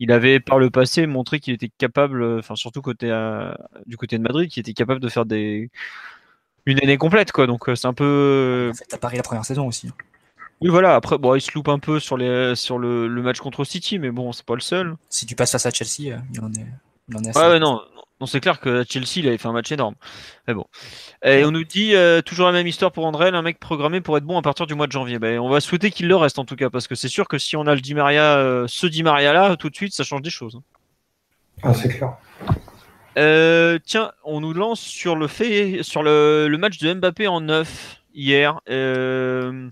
il avait par le passé montré qu'il était capable, enfin surtout côté du côté de Madrid, qu'il était capable de faire des une année complète quoi. Donc c'est un peu. En fait, à Paris la première saison aussi. Hein. Oui voilà. Après bon, il se loupe un peu sur les sur le, match contre City, mais bon, c'est pas le seul. Si tu passes face à Chelsea, il en est. Il en est assez ouais, non, non, c'est clair que Chelsea, il avait fait un match énorme. Mais bon. Et on nous dit euh, toujours la même histoire pour André, un mec programmé pour être bon à partir du mois de janvier. Ben, on va souhaiter qu'il le reste en tout cas, parce que c'est sûr que si on a le Di Maria, euh, ce Di Maria là, tout de suite, ça change des choses. Hein. Ah, c'est clair. Euh, tiens, on nous lance sur le fait, sur le, match de Mbappé en neuf hier. on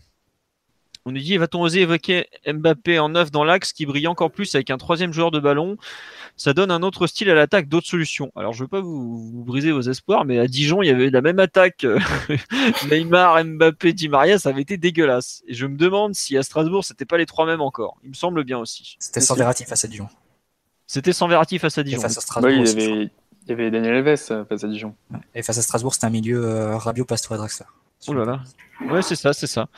nous dit va-t-on oser évoquer Mbappé en neuf dans l'axe qui brille encore plus avec un troisième joueur de ballon? Ça donne un autre style à l'attaque, d'autres solutions. Alors je veux pas vous, briser vos espoirs, mais à Dijon, il y avait la même attaque. Euh, Neymar, Mbappé, Di Maria, ça avait été dégueulasse. Et je me demande si à Strasbourg, c'était pas les trois mêmes encore. Il me semble bien aussi. C'était sans Verratti face à Dijon. C'était sans Verratti face à Dijon. Face à Strasbourg. il, avait, Il y avait Daniel Alves face à Dijon. Et face à Strasbourg, c'était un milieu euh, Rabio, Pastore et Draxler. Oh là là. Ouais, c'est ça, c'est ça.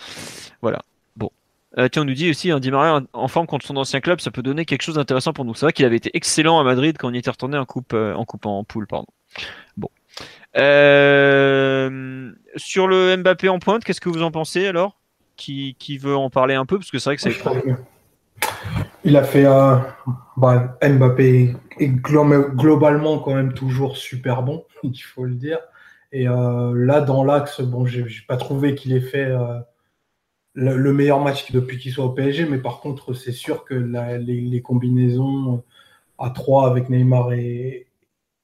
Voilà. Bon. Euh, tiens, on nous dit aussi, hein, Di Maria en forme contre son ancien club, ça peut donner quelque chose d'intéressant pour nous. C'est vrai qu'il avait été excellent à Madrid quand on y était retourné en coupe, en coupe en poule, pardon. Bon. sur le Mbappé en pointe, qu'est-ce que vous en pensez alors? Qui, qui, veut en parler un peu? Parce que c'est vrai que c'est il a fait un. Bah, Mbappé est globalement quand même toujours super bon, il faut le dire. Et euh, là, dans l'axe, bon, j'ai pas trouvé qu'il ait fait euh, le, meilleur match depuis qu'il soit au PSG, mais par contre, c'est sûr que les, combinaisons à 3 avec Neymar et,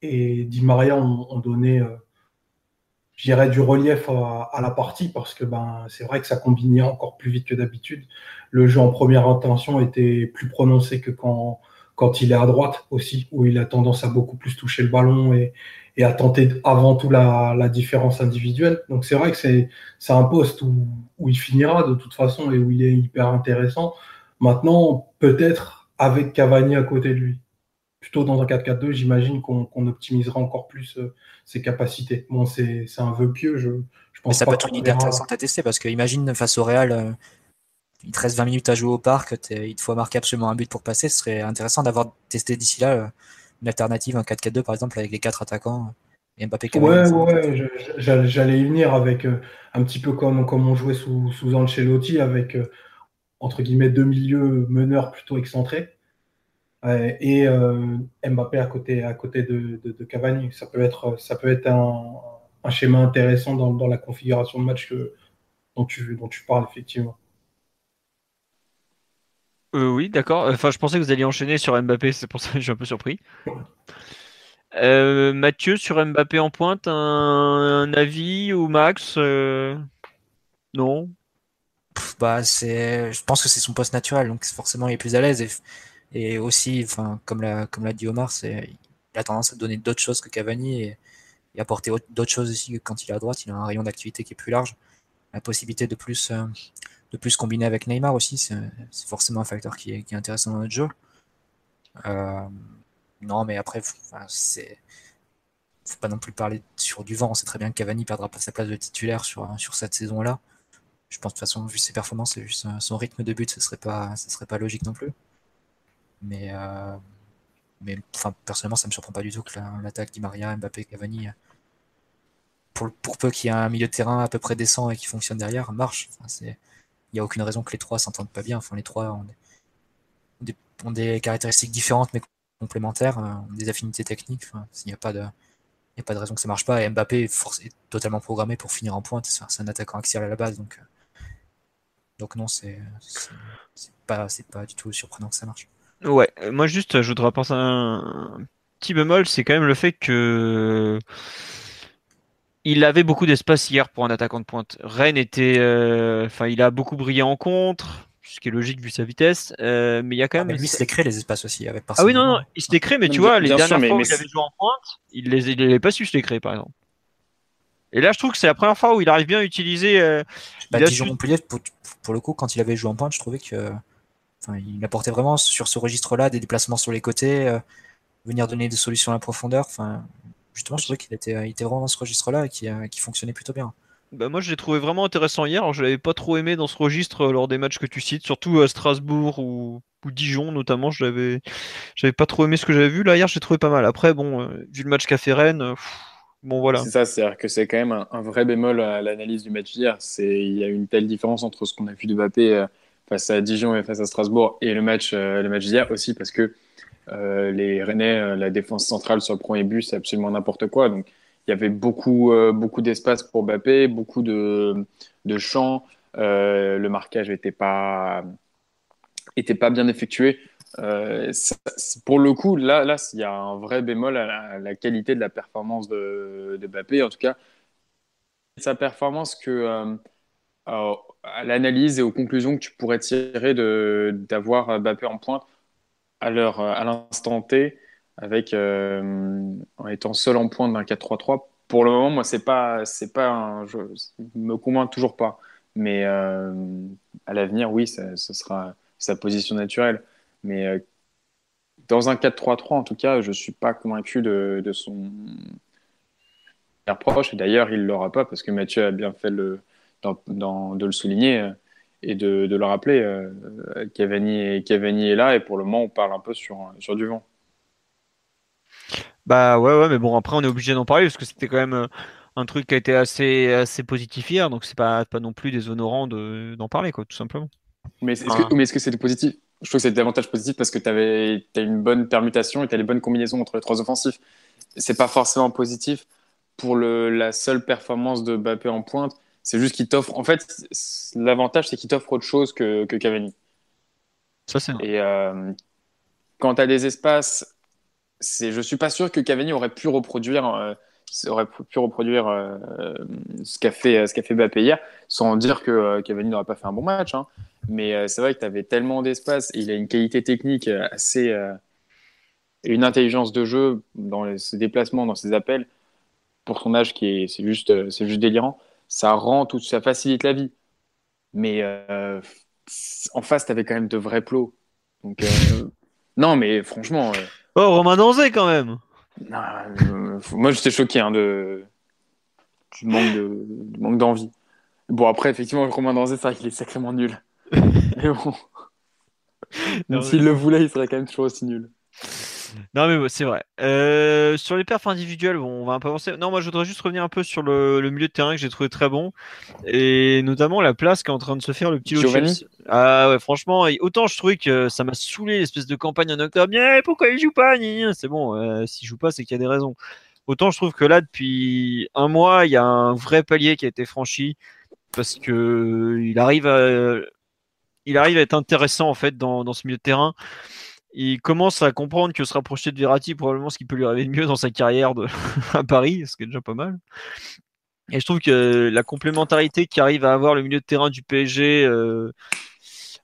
Di Maria ont, donné, euh, je dirais, du relief à, la partie parce que ben, c'est vrai que ça combinait encore plus vite que d'habitude le jeu en première intention était plus prononcé que quand, quand il est à droite aussi, où il a tendance à beaucoup plus toucher le ballon et, et à tenter avant tout la, la différence individuelle. Donc c'est vrai que c'est un poste où, où, il finira de toute façon et où il est hyper intéressant. Maintenant, peut-être avec Cavani à côté de lui. Plutôt dans un 4-4-2, j'imagine qu'on optimisera encore plus euh, ses capacités. Bon, c'est un vœu pieux, je, je pense Mais ça peut être une idée intéressante à tester parce que imagine face au Real, euh, il te reste 20 minutes à jouer au parc, il te faut marquer absolument un but pour passer. Ce serait intéressant d'avoir testé d'ici là euh, une alternative, un 4-4-2 par exemple, avec les quatre attaquants et Mbappé Ouais, ouais, j'allais y venir avec un petit peu comme, comme on jouait sous, sous Ancelotti, avec entre guillemets deux milieux meneurs plutôt excentrés. Et Mbappé à côté, à côté de, de, Cavani. Ça peut être, ça peut être un, un schéma intéressant dans, dans, la configuration de match que, dont, tu, dont tu parles, effectivement. Euh, oui, d'accord. Enfin, je pensais que vous alliez enchaîner sur Mbappé, c'est pour ça que je suis un peu surpris. Euh, Mathieu, sur Mbappé en pointe, un, avis ou Max euh, Non? Bah, c'est, je pense que c'est son poste naturel, donc forcément il est plus à l'aise. Et, aussi, enfin, comme l'a, dit Omar, il a tendance à donner d'autres choses que Cavani et, apporter d'autres choses aussi quand il est à droite. Il a un rayon d'activité qui est plus large, la possibilité de plus de plus combiner avec Neymar aussi, c'est forcément un facteur qui est, intéressant dans notre jeu. Euh, non, mais après, c'est faut pas non plus parler sur du vent. On sait très bien que Cavani perdra pas sa place de titulaire sur, sur cette saison-là. Je pense de toute façon, vu ses performances et son rythme de but, ce serait pas, ce serait pas logique non plus. Mais, euh, mais enfin, personnellement, ça me surprend pas du tout que l'attaque Di Maria, Mbappé, Cavani, pour, pour peu qu'il y ait un milieu de terrain à peu près décent et qui fonctionne derrière, marche. il n'y a aucune raison que les trois s'entendent pas bien. Enfin, les trois ont des, caractéristiques différentes mais complémentaires, euh, des affinités techniques. Il n'y a pas de a pas de raison que ça marche pas. Et Mbappé est, totalement programmé pour finir en pointe. C'est un attaquant axial à la base, donc euh, donc non, c'est pas pas du tout surprenant que ça marche. Ouais, moi juste, je voudrais penser à un petit bémol, c'est quand même le fait que il avait beaucoup d'espace hier pour un attaquant de pointe. Rennes était, euh, enfin, il a beaucoup brillé en contre, ce qui est logique vu sa vitesse. Euh, mais il y a quand ah, même. lui, il se les crée les espaces aussi avec Ah oui, non, non, il se les crée, mais tu vois, les dernières fois où il avait joué en pointe, il les, il avait pas su se les créer, par exemple. Et là, je trouve que c'est la première fois où il arrive bien à utiliser. Euh, bah, Dijon pour, pour, le coup, quand il avait joué en pointe, je trouvais que, enfin, il apportait vraiment sur ce registre-là des déplacements sur les côtés, venir donner des solutions à la profondeur. Enfin, justement, je trouvais qu'il était, vraiment dans ce registre-là et qui, euh, qui fonctionnait plutôt bien. Bah moi, je l'ai trouvé vraiment intéressant hier. Alors, je l'avais pas trop aimé dans ce registre euh, lors des matchs que tu cites, surtout à Strasbourg ou, Dijon notamment. Je l'avais, j'avais pas trop aimé ce que j'avais vu. Là, hier, j'ai trouvé pas mal. Après, bon, euh, vu le match qu'a fait Rennes, bon voilà. C'est ça, c'est-à-dire que c'est quand même un, vrai bémol à l'analyse du match d'hier. C'est, il y a une telle différence entre ce qu'on a vu de Mbappé face à Dijon et face à Strasbourg et le match, le match d'hier aussi parce que euh, les Rennais, euh, la défense centrale sur le premier but, c'est absolument n'importe quoi. Donc, il y avait beaucoup, euh, beaucoup d'espace pour Mbappé, beaucoup de, de champs. le marquage n'était pas, était pas bien effectué. pour le coup, là, là, il y a un vrai bémol à la, qualité de la performance de, de, Mbappé. En tout cas, sa performance que à l'analyse et aux conclusions que tu pourrais tirer d'avoir Mbappé en pointe à euh, l'instant T, avec euh, en étant seul en pointe d'un 4-3-3. Pour le moment, moi, c'est pas, c'est pas, un, je me convainc toujours pas. Mais euh, à l'avenir, oui, ce sera sa position naturelle. Mais dans un 4-3-3, en tout cas, je ne suis pas convaincu de, de son approche. D'ailleurs, il l'aura pas parce que Mathieu a bien fait le, dans, de le souligner euh, et de, de le rappeler. Euh, Cavani, est là et pour le moment, on parle un peu sur, sur du vent. Bah ouais, ouais, mais bon, après, on est obligé d'en parler parce que c'était quand même euh, un truc qui a été assez, assez positif hier, donc c'est pas, pas non plus déshonorant d'en parler, quoi, tout simplement. Mais est-ce que, c'était positif? Je trouve que c'est davantage positif parce que tu as une bonne permutation et tu as les bonnes combinaisons entre les trois offensifs. C'est pas forcément positif pour le, la seule performance de Mbappé en pointe. C'est juste qu'il t'offre. En fait, l'avantage, c'est qu'il t'offre autre chose que, que Cavani. Ça, c'est Et euh, quand tu as des espaces, c'est, je suis pas sûr que Cavani aurait pu reproduire. Euh, aurait pu reproduire euh, ce qu'a fait, ce qu'a fait Mbappé hier, sans dire que Cavani n'aurait pas fait un bon match. Hein. Mais c'est vrai que tu avais tellement d'espace, il a une qualité technique assez. et une intelligence de jeu dans ses déplacements, dans ses appels, pour son âge, qui est, c'est juste, c'est juste délirant ça rend tout, ça facilite la vie. Mais euh, en face, tu avais quand même de vrais plots. Donc, euh, non, mais franchement. Euh, oh, Romain Danzé quand même. moi, j'étais choqué hein, de, du manque, de, manque d'envie. Bon, après, effectivement, Romain Danzé, c'est vrai qu'il est sacrément nul. mais bon. S'il le voulait, il serait quand même toujours aussi nul. Non, mais c'est vrai. Euh, sur les perfs individuels, bon, on va un peu avancer. Non, moi, je voudrais juste revenir un peu sur le, milieu de terrain que j'ai trouvé très bon. Et notamment la place qu'est en train de se faire le petit Giovanni. Ah ouais, franchement, autant je trouvais que ça m'a saoulé l'espèce de campagne en octobre. Mais pourquoi il joue pas C'est bon, euh, s'il joue pas, c'est qu'il y a des raisons. Autant je trouve que là, depuis un mois, il y a un vrai palier qui a été franchi parce que il arrive à, il arrive à être intéressant en fait dans, dans ce milieu de terrain il commence à comprendre que se rapprocher de Verratti probablement ce qui peut lui arriver de mieux dans sa carrière à Paris, ce qui est déjà pas mal. Et je trouve que la complémentarité qui arrive à avoir le milieu de terrain du PSG euh,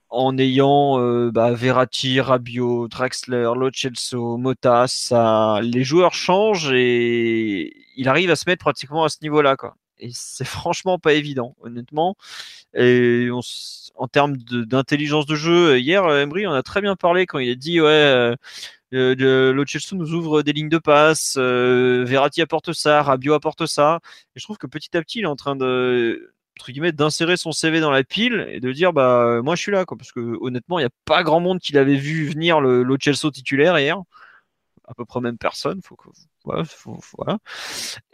en ayant euh, bah, Verratti, Rabiot, Draxler, Lo Mota, ça, les joueurs changent et il arrive à se mettre pratiquement à ce niveau-là. Quoi. Et c'est franchement pas évident, honnêtement. Et en termes d'intelligence de, jeu, hier, Emery en a très bien parlé quand il a dit ouais. Euh, nous ouvre des lignes de passe, euh, Verratti apporte ça, Rabiot apporte ça. Et je trouve que petit à petit, il est en train de d'insérer son CV dans la pile et de dire bah moi je suis là quoi parce que honnêtement il n'y a pas grand monde qui l'avait vu venir le, le titulaire hier à peu près même personne faut que voilà.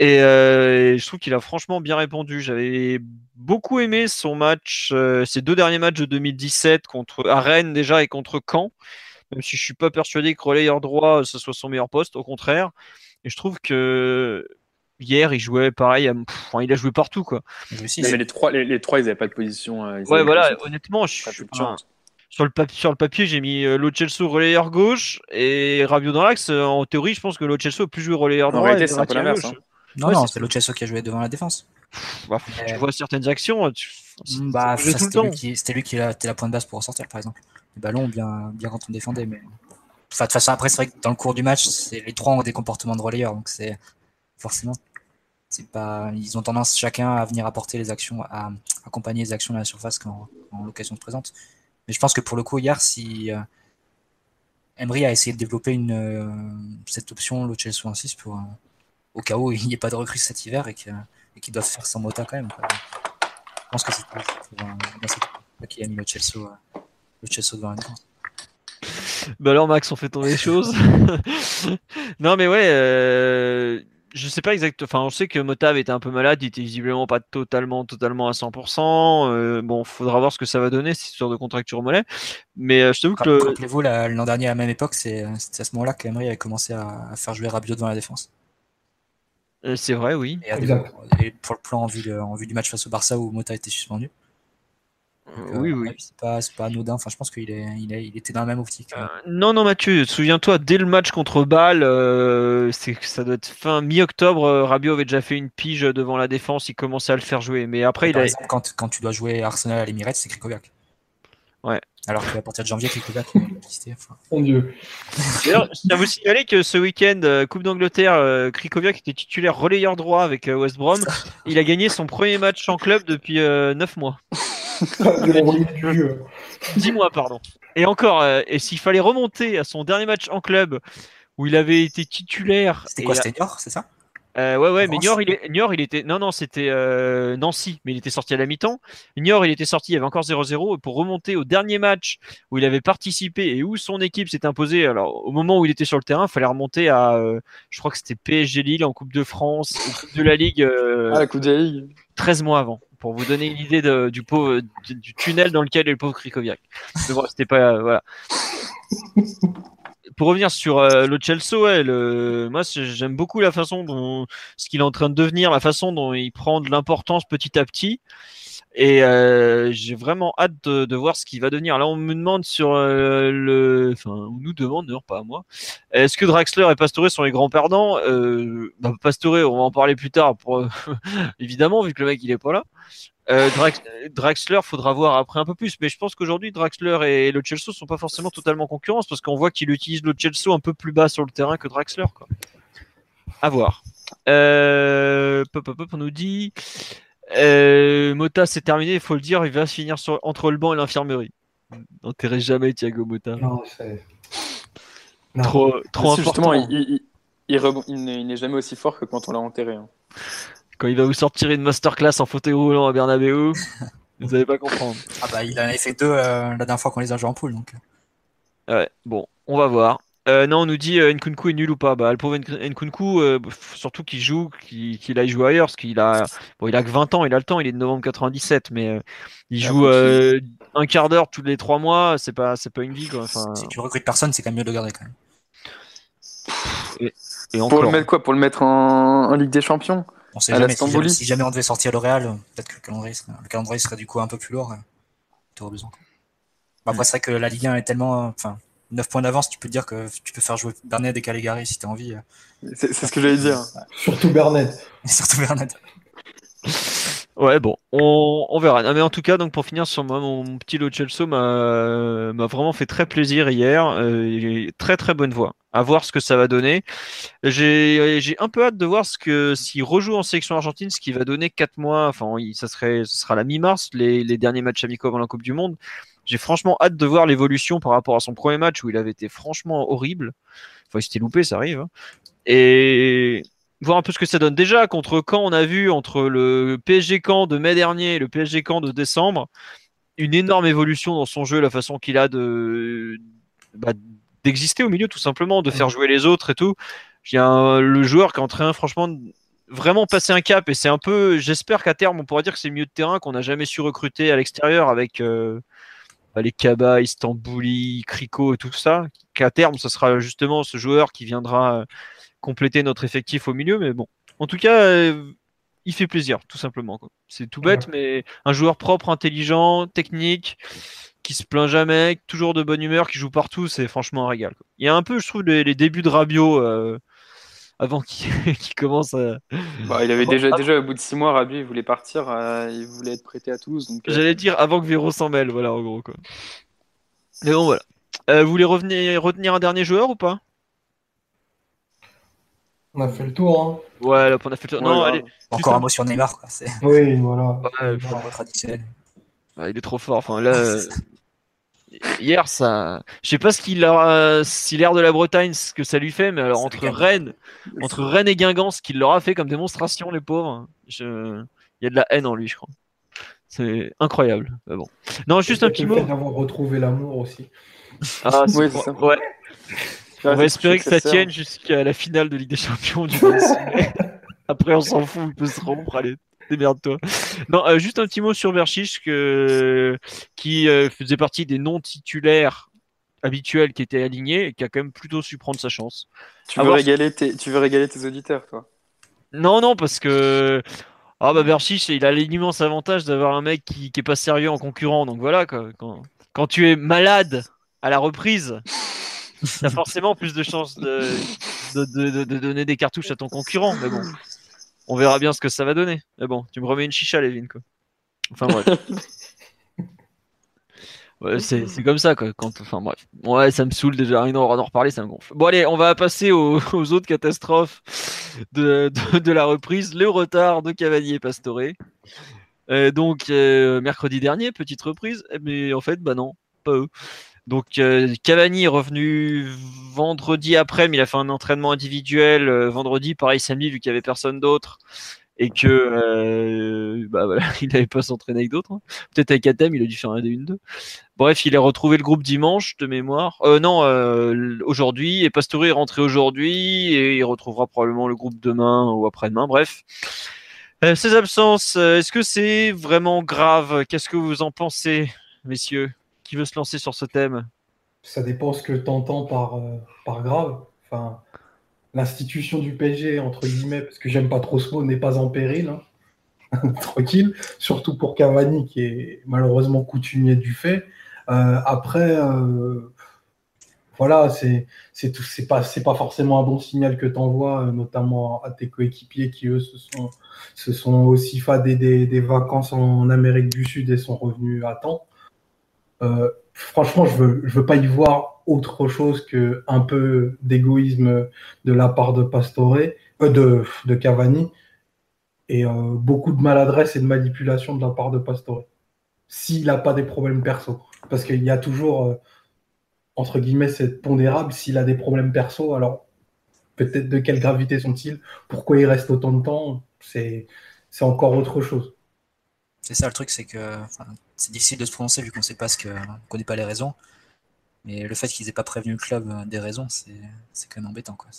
Euh, et, je trouve qu'il a franchement bien répondu. J'avais beaucoup aimé son match, euh, ses deux derniers matchs de 2017 contre à Rennes déjà et contre Caen. Même si je suis pas persuadé que relayeur droit ce soit son meilleur poste, au contraire. Et je trouve que hier il jouait pareil. il a joué partout quoi. Mais, les trois, les, trois, ils n'avaient pas de position. Euh, ouais, voilà. Honnêtement, je, suis sur le, sur le papier, j'ai mis euh, Lo Celso relayeur gauche et Rabiot dans l'axe. Euh, en théorie, je pense que Lo Celso a plus joué relayeur droit. En réalité, c'est un peu l'inverse. Hein. Non, non, c'est Lo Celso qui a joué devant la défense. Bah, tu vois certaines actions. bah, c'était lui qui, c'était lui qui était la pointe basse pour ressortir, par exemple. Les ballons, bien, bien quand on défendait, mais. Enfin, de toute façon, après, c'est vrai que dans le cours du match, les trois ont des comportements de relayeur, donc c'est forcément. C'est pas, ils ont tendance chacun à venir apporter les actions, à accompagner les actions à la surface quand, quand l'occasion se présente. Mais je pense que pour le coup, hier, si euh, Emery a essayé de développer une, euh, cette option, le Chelsea 6 pour, euh, au cas où il n'y ait pas de recrue cet hiver et qu'ils doivent faire sans Mota quand même. Je pense que c'est pour qui a mis le Chelsea, le Chelsea devant la défense. Bah alors Max, on fait tomber les choses. non mais ouais, euh, je sais pas exactement. Enfin, on sait que Motav était un peu malade, il était visiblement pas totalement, totalement à 100%. Euh, bon, faudra voir ce que ça va donner, cette histoire de contracture au mollet. Mais euh, je t'avoue que. Rappelez-vous, l'an dernier, à la même époque, c'est à ce moment-là qu'Emery avait commencé à, faire jouer Rabiot devant la défense. Euh, c'est vrai, oui. Et, pour le plan en vue, en vue, du match face au Barça où Mota était suspendu. Euh, oui, oui. C'est pas, pas, anodin. Enfin, je pense qu'il est, il est, il était dans la même optique. Euh, non, non, Mathieu, souviens-toi, dès le match contre Bâle, euh, c'est ça doit être fin mi-octobre. Rabiot avait déjà fait une pige devant la défense. Il commençait à le faire jouer. Mais après, Par il exemple, quand, quand, tu dois jouer Arsenal à l'Emirates, c'est Krikoviak. Ouais. Alors qu'à partir de janvier, Krikoviak. Mon Dieu. D'ailleurs, je tiens à vous signaler que ce week-end, Coupe d'Angleterre, Krikoviak était titulaire relayeur droit avec West Brom. Il a gagné son premier match en club depuis 9 mois. 10 mois, pardon. Et encore, et s'il fallait remonter à son dernier match en club où il avait été titulaire. C'était quoi, c'était Niort, c'est ça? Euh, ouais, ouais, mais Niort il, il était. Non, non, c'était euh, Nancy, mais il était sorti à la mi-temps. Niort, il était sorti, il y avait encore 0-0. Pour remonter au dernier match où il avait participé et où son équipe s'est imposée, alors au moment où il était sur le terrain, il fallait remonter à. Euh, je crois que c'était PSG Lille en Coupe de France, ou de la Ligue. ah, la Coupe de la Ligue 13 mois avant, pour vous donner une idée du, tunnel dans lequel est le pauvre Krikoviak. c'était pas. voilà pour revenir sur euh, le Chelsea, ouais, moi j'aime beaucoup la façon dont ce qu'il est en train de devenir, la façon dont il prend de l'importance petit à petit. Et euh, j'ai vraiment hâte de, voir ce qu'il va devenir. Là, on me demande sur euh, le, enfin, on nous demande, non pas à moi. Est-ce que Draxler et Pastore sont les grands perdants? Euh, bah, Pastore, on va en parler plus tard, évidemment, vu que le mec il est pas là. Euh, Draxler, faudra voir après un peu plus, mais je pense qu'aujourd'hui Draxler et le Chelsea sont pas forcément totalement concurrence parce qu'on voit qu'il utilise le Chelsea un peu plus bas sur le terrain que Draxler. Quoi. À voir. Euh, pop, pop, on nous dit euh, Mota c'est terminé, il faut le dire, il va se finir sur, entre le banc et l'infirmerie. N'enterrez jamais Thiago Mota. Non, c'est. Trop, trop important. Justement, il, il, n'est jamais aussi fort que quand on l'a enterré. Hein. Quand il va vous sortir une masterclass en fauteuil roulant à Bernabeu, vous n'allez pas comprendre. Ah bah il en avait fait deux euh, la dernière fois qu'on les a joués en poule donc. Ouais, bon, on va voir. Euh, non, on nous dit euh, Nkunku est nul ou pas. Bah, le pauvre Nkunku, euh, surtout qu'il joue, qu'il aille jouer ailleurs, parce qu'il a, bon, il a que 20 ans, il a le temps, il est de novembre 97, mais il ah, joue un quart d'heure tous les trois mois, c'est pas, c'est pas une vie. Quoi. Enfin... Si tu recrutes personne, c'est quand même mieux de le garder quand même. Et, pour le mettre quoi? Pour le mettre en Ligue des Champions? On sait jamais si, jamais, on devait sortir le Real, peut-être que le calendrier, serait, le calendrier serait du coup un peu plus lourd. Tu aurais besoin. Bah, après, c'est vrai que la Ligue 1 est tellement. Enfin, 9 points d'avance, tu peux te dire que tu peux faire jouer Bernet et Caligari si tu as envie. C'est ce que j'allais dire. Surtout Bernet. Surtout Bernet. Ouais, bon, on, verra. mais en tout cas, donc pour finir sur moi, mon petit Lo Celso m'a vraiment fait très plaisir hier. Euh, très très bonne voix. À voir ce que ça va donner. J'ai un peu hâte de voir ce que s'il rejoue en sélection argentine, ce qui va donner 4 mois. Enfin, ça serait, ce sera la mi-mars, les, les, derniers matchs amicaux avant la Coupe du Monde. J'ai franchement hâte de voir l'évolution par rapport à son premier match où il avait été franchement horrible. Enfin, il s'était loupé, ça arrive. Hein. Et voir un peu ce que ça donne. Déjà, contre quand on a vu entre le PSG camp de mai dernier et le PSG camp de décembre, une énorme évolution dans son jeu, la façon qu'il a de bah, d'exister au milieu, tout simplement, de faire jouer les autres et tout. Il y a le joueur qui est en train, franchement, vraiment passer un cap. Et c'est un peu, j'espère qu'à terme, on pourra dire que c'est le milieu de terrain qu'on n'a jamais su recruter à l'extérieur avec euh, les Kaba, Istanbuli, Kriko et tout ça. Qu'à terme, ce sera justement ce joueur qui viendra compléter notre effectif au milieu. Mais bon, en tout cas, euh, il fait plaisir, tout simplement. C'est tout bête, mais un joueur propre, intelligent, technique, qui se plaint jamais, toujours de bonne humeur, qui joue partout, c'est franchement un régal. Il y a un peu, je trouve, les, débuts de Rabiot. Euh, avant qu'il commence à. Bah, il avait déjà, déjà, au bout de six mois, Rabiot, il voulait partir, euh, il voulait être prêté à Toulouse. J'allais dire avant que Véro s'en mêle, voilà, en gros. Quoi. Mais bon, voilà. vous voulez revenir, retenir un dernier joueur ou pas? On a fait le tour. Hein. Ouais, on a fait le tour. non, allez, Encore un mot sur Neymar. Quoi. Oui, voilà. traditionnel. il est trop fort. Enfin, là, hier, ça. Je sais pas ce qu'il a, si l'air de la Bretagne, ce que ça lui fait, mais alors entre Rennes, entre Rennes et Guingamp, ce qu'il leur a fait comme démonstration, les pauvres, je... il y a de la haine en lui, je crois. C'est incroyable. bon. Non, juste un petit mot. d'avoir retrouvé l'amour aussi. Ah, oui, c'est ça. Ouais. On va espérer que ça tienne jusqu'à la finale de Ligue des Champions du Après, on s'en fout, il peut se rompre. Allez, démerde-toi. Non, euh, juste un petit mot sur Verchich que... qui euh, faisait partie des non titulaires habituels qui étaient alignés et qui a quand même plutôt su prendre sa chance. Tu veux, régaler tes... tu veux régaler tes auditeurs, toi? Non, non, parce que. Ah bah Berchich, il a l'immense avantage d'avoir un mec qui, qui est pas sérieux en concurrent. Donc voilà, quoi. Quand, quand tu es malade à la reprise, t'as forcément plus de chances de, de, de, donner des cartouches à ton concurrent. Mais bon, on verra bien ce que ça va donner. Mais bon, tu me remets une chicha. Quoi. Enfin bref. c'est comme ça quoi. Quand, enfin bref, ouais, ça me saoule déjà. on va en reparler, ça me gonfle. Bon allez, on va passer aux, autres catastrophes de, de, la reprise. Le retard de Cavalier et. Euh, donc euh, mercredi dernier, petite reprise, mais en fait, bah non, pas eux. Donc Cavani est revenu vendredi après, mais il a fait un entraînement individuel vendredi, pareil samedi vu qu'il y avait personne d'autre et que euh, bah voilà, il n'avait pas s'entraîner avec d'autres. Hein. Peut-être avec Atem, il a dû faire un D1-2. Bref, il a retrouvé le groupe dimanche de mémoire. Euh, non, euh, aujourd'hui. Et Pastore est rentré aujourd'hui et il retrouvera probablement le groupe demain ou après-demain. Bref. Euh, ces absences, euh, est-ce que c'est vraiment grave? Qu'est-ce que vous en pensez, messieurs? Qui veut se lancer sur ce thème? Ça dépend ce que tu entends par, par grave. Enfin, l'institution du PSG, entre guillemets, parce que j'aime pas trop ce mot, n'est pas en péril. Hein. Tranquille, surtout pour Cavani qui est malheureusement coutumier du fait. Euh, après, euh, voilà, c'est c'est pas pas forcément un bon signal que tu envoies, euh, notamment à tes coéquipiers qui eux se sont se sont aussi fadés des, des, vacances en Amérique du Sud et sont revenus à temps. Franchement, je veux veux pas y voir autre chose que un peu d'égoïsme de la part de Pastore, euh, de, de Cavani, et euh, beaucoup de maladresse et de manipulation de la part de Pastore. S'il n'a pas des problèmes perso. Parce qu'il y a toujours, euh, entre guillemets, c'est pondérable. S'il a des problèmes perso, alors peut-être de quelle gravité sont-ils? Pourquoi il reste autant de temps? C'est encore autre chose. C'est ça le truc, c'est que c'est difficile de se prononcer vu qu'on ne sait pas ce que, connaît pas les raisons. Mais le fait qu'ils aient pas prévenu le club euh, des raisons, c'est, c'est quand même embêtant. Quoi.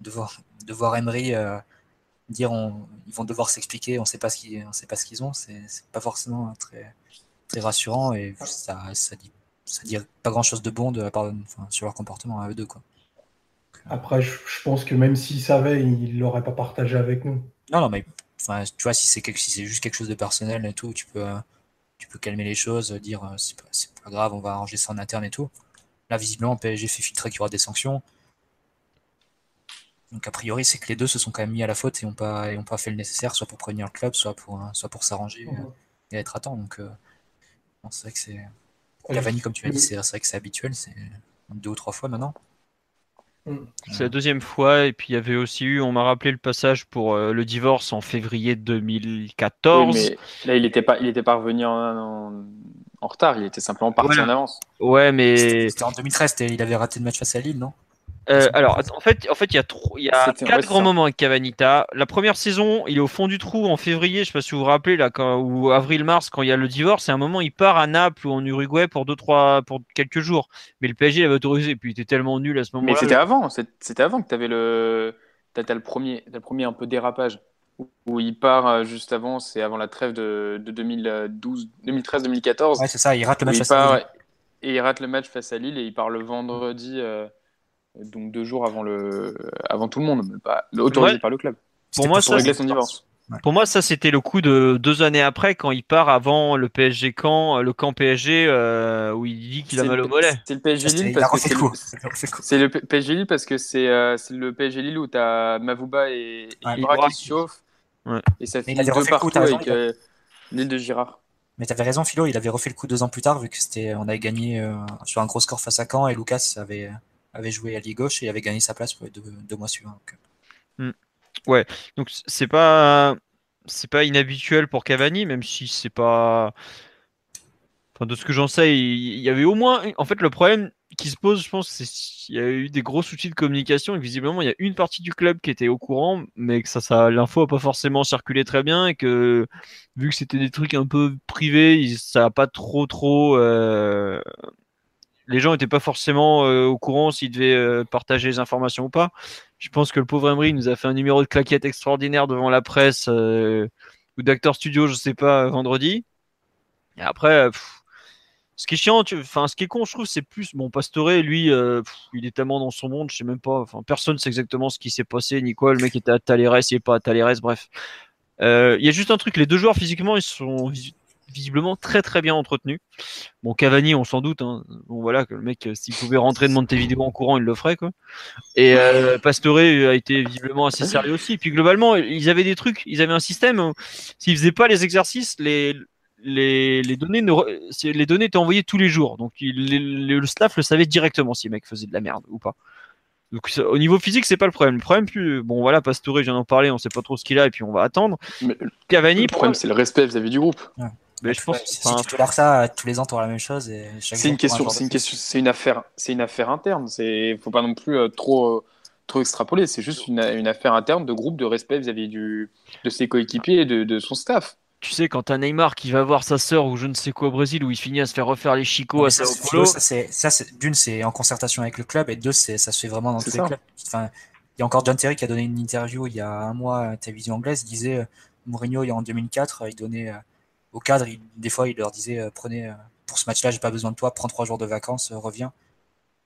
De, voir, de voir Emery euh, dire on, ils vont devoir s'expliquer, on sait pas ce qu'ils, on sait pas ce qu'ils ont, c'est, c'est pas forcément très, très rassurant et ça, ça dit, ça dit pas grand chose de bon de enfin, sur leur comportement à eux deux. Quoi. Après, je, pense que même s'ils savaient, ils l'auraient pas partagé avec nous. Non, non, mais enfin, tu vois, si c'est, quelque, si c'est juste quelque chose de personnel et tout, tu peux, tu peux calmer les choses, dire c'est pas, c'est pas grave, on va arranger ça en interne et tout. Là, visiblement, PSG fait filtrer qu'il y aura des sanctions. Donc, a priori, c'est que les deux se sont quand même mis à la faute et n'ont pas, pas fait le nécessaire, soit pour prévenir le club, soit pour, soit pour s'arranger et être à temps. Donc, euh, c'est vrai que c'est. Cavani, comme tu l'as dit, c'est vrai que c'est habituel, c'est deux ou trois fois maintenant. Mm. C'est la deuxième fois, et puis il y avait aussi eu, on m'a rappelé le passage pour euh, le divorce en février 2014. mais là, il n'était pas, il était pas revenu en, en retard, il était simplement parti en avance. Ouais, mais. C'était en 2013, il avait raté le match face à Lille, non? Euh, alors, en fait, en fait, il y a, il y a quatre grands moments avec Cavanita. La première saison, il est au fond du trou en février, je sais pas si vous vous rappelez, là, quand, ou avril-mars, quand il y a le divorce, c'est un moment, il part à Naples ou en Uruguay pour deux, trois, pour quelques jours. Mais le PSG l'avait autorisé, puis il était tellement nul à ce moment-là. Mais c'était avant, c'était avant que tu avais le, as, le premier, le premier un peu dérapage où il part euh, juste avant, c'est avant la trêve de, 2012, 2013-2014. Ouais, c'est ça, il rate le match face à Lille. Et il rate le match face à Lille et il part le vendredi, euh, donc deux jours avant, le, avant tout le monde, mais pas autorisé par le club. Pour moi, ça, régler son divorce. Pour moi, ça c'était le coup de deux années après quand il part avant le PSG camp, le camp PSG euh, où il dit qu'il a mal au mollet. C'est le PSG Lille parce que c'est le, PSG Lille parce que c'est le PSG Lille où tu as Mavouba et, Ibra qui se chauffent et ça fait deux partout avec euh, l'île de Girard. Mais tu avais raison, Philo, il avait refait le coup deux ans plus tard, vu que c'était, on avait gagné euh, sur un gros score face à Caen et Lucas avait, avait joué à gauche et avait gagné sa place pour les deux, mois suivants. Euh. Hmm. Ouais, donc c'est pas c'est pas inhabituel pour Cavani, même si c'est pas. Enfin, de ce que j'en sais, il y avait au moins. En fait, le problème, qui se pose, je pense, c'est qu'il y a eu des gros soucis de communication et visiblement il y a une partie du club qui était au courant, mais que ça, ça l'info a pas forcément circulé très bien et que vu que c'était des trucs un peu privés, ça a pas trop trop. Euh, les gens n'étaient pas forcément euh, au courant s'ils devaient euh, partager les informations ou pas. Je pense que le pauvre Emery nous a fait un numéro de claquette extraordinaire devant la presse ou d'acteur studio, je sais pas, vendredi. Et après. Ce qui est chiant, enfin, ce qui est con, je trouve, c'est plus bon. Pastore, lui, euh, il est tellement dans son monde, je sais même pas. Enfin, personne sait exactement ce qui s'est passé. Ni quoi, le mec était à Taleres, il est pas à Taleres, bref. Euh, il y a juste un truc, les deux joueurs physiquement, ils sont visiblement très très bien entretenus. Bon, Cavani, on s'en doute. Hein. Bon, voilà, que le mec, euh, s'il pouvait rentrer de Montevideo en courant, il le ferait, quoi. Et euh, Pastore a été visiblement assez sérieux aussi. Puis globalement, ils avaient des trucs, ils avaient un système. S'ils faisaient pas les exercices, les les, données les données étaient envoyées tous les jours. Donc le staff le savait directement si le mec faisait de la merde ou pas. Donc au niveau physique, c'est pas le problème. Le problème, plus bon voilà, Pastore, je viens d'en parler, on sait pas trop ce qu'il a et puis on va attendre. Cavani, le problème, c'est le respect vis-à-vis du groupe. Mais je pense. Si, tu tolères ça, tous les ans, tu auras la même chose. C'est une question, c'est une question, c'est une affaire, c'est une affaire interne. C'est, faut pas non plus euh, trop, euh, trop extrapoler. C'est juste une, une, affaire interne de groupe, de respect vis-à-vis du, de ses coéquipiers et de, de son staff. Tu sais, quand t'as Neymar qui va voir sa sœur ou je ne sais quoi au Brésil où il finit à se faire refaire les chicots à Sao Paulo. Ça, c'est, d'une, c'est en concertation avec le club et deux, c'est, ça se fait vraiment dans tous les clubs. Enfin, il y a encore John Terry qui a donné une interview il y a un mois à la télévision anglaise. Il disait euh, Mourinho, en 2004, il donnait au cadre, des fois, il leur disait euh, prenez euh, pour ce match-là, j'ai pas besoin de toi, prends trois jours de vacances, euh, reviens.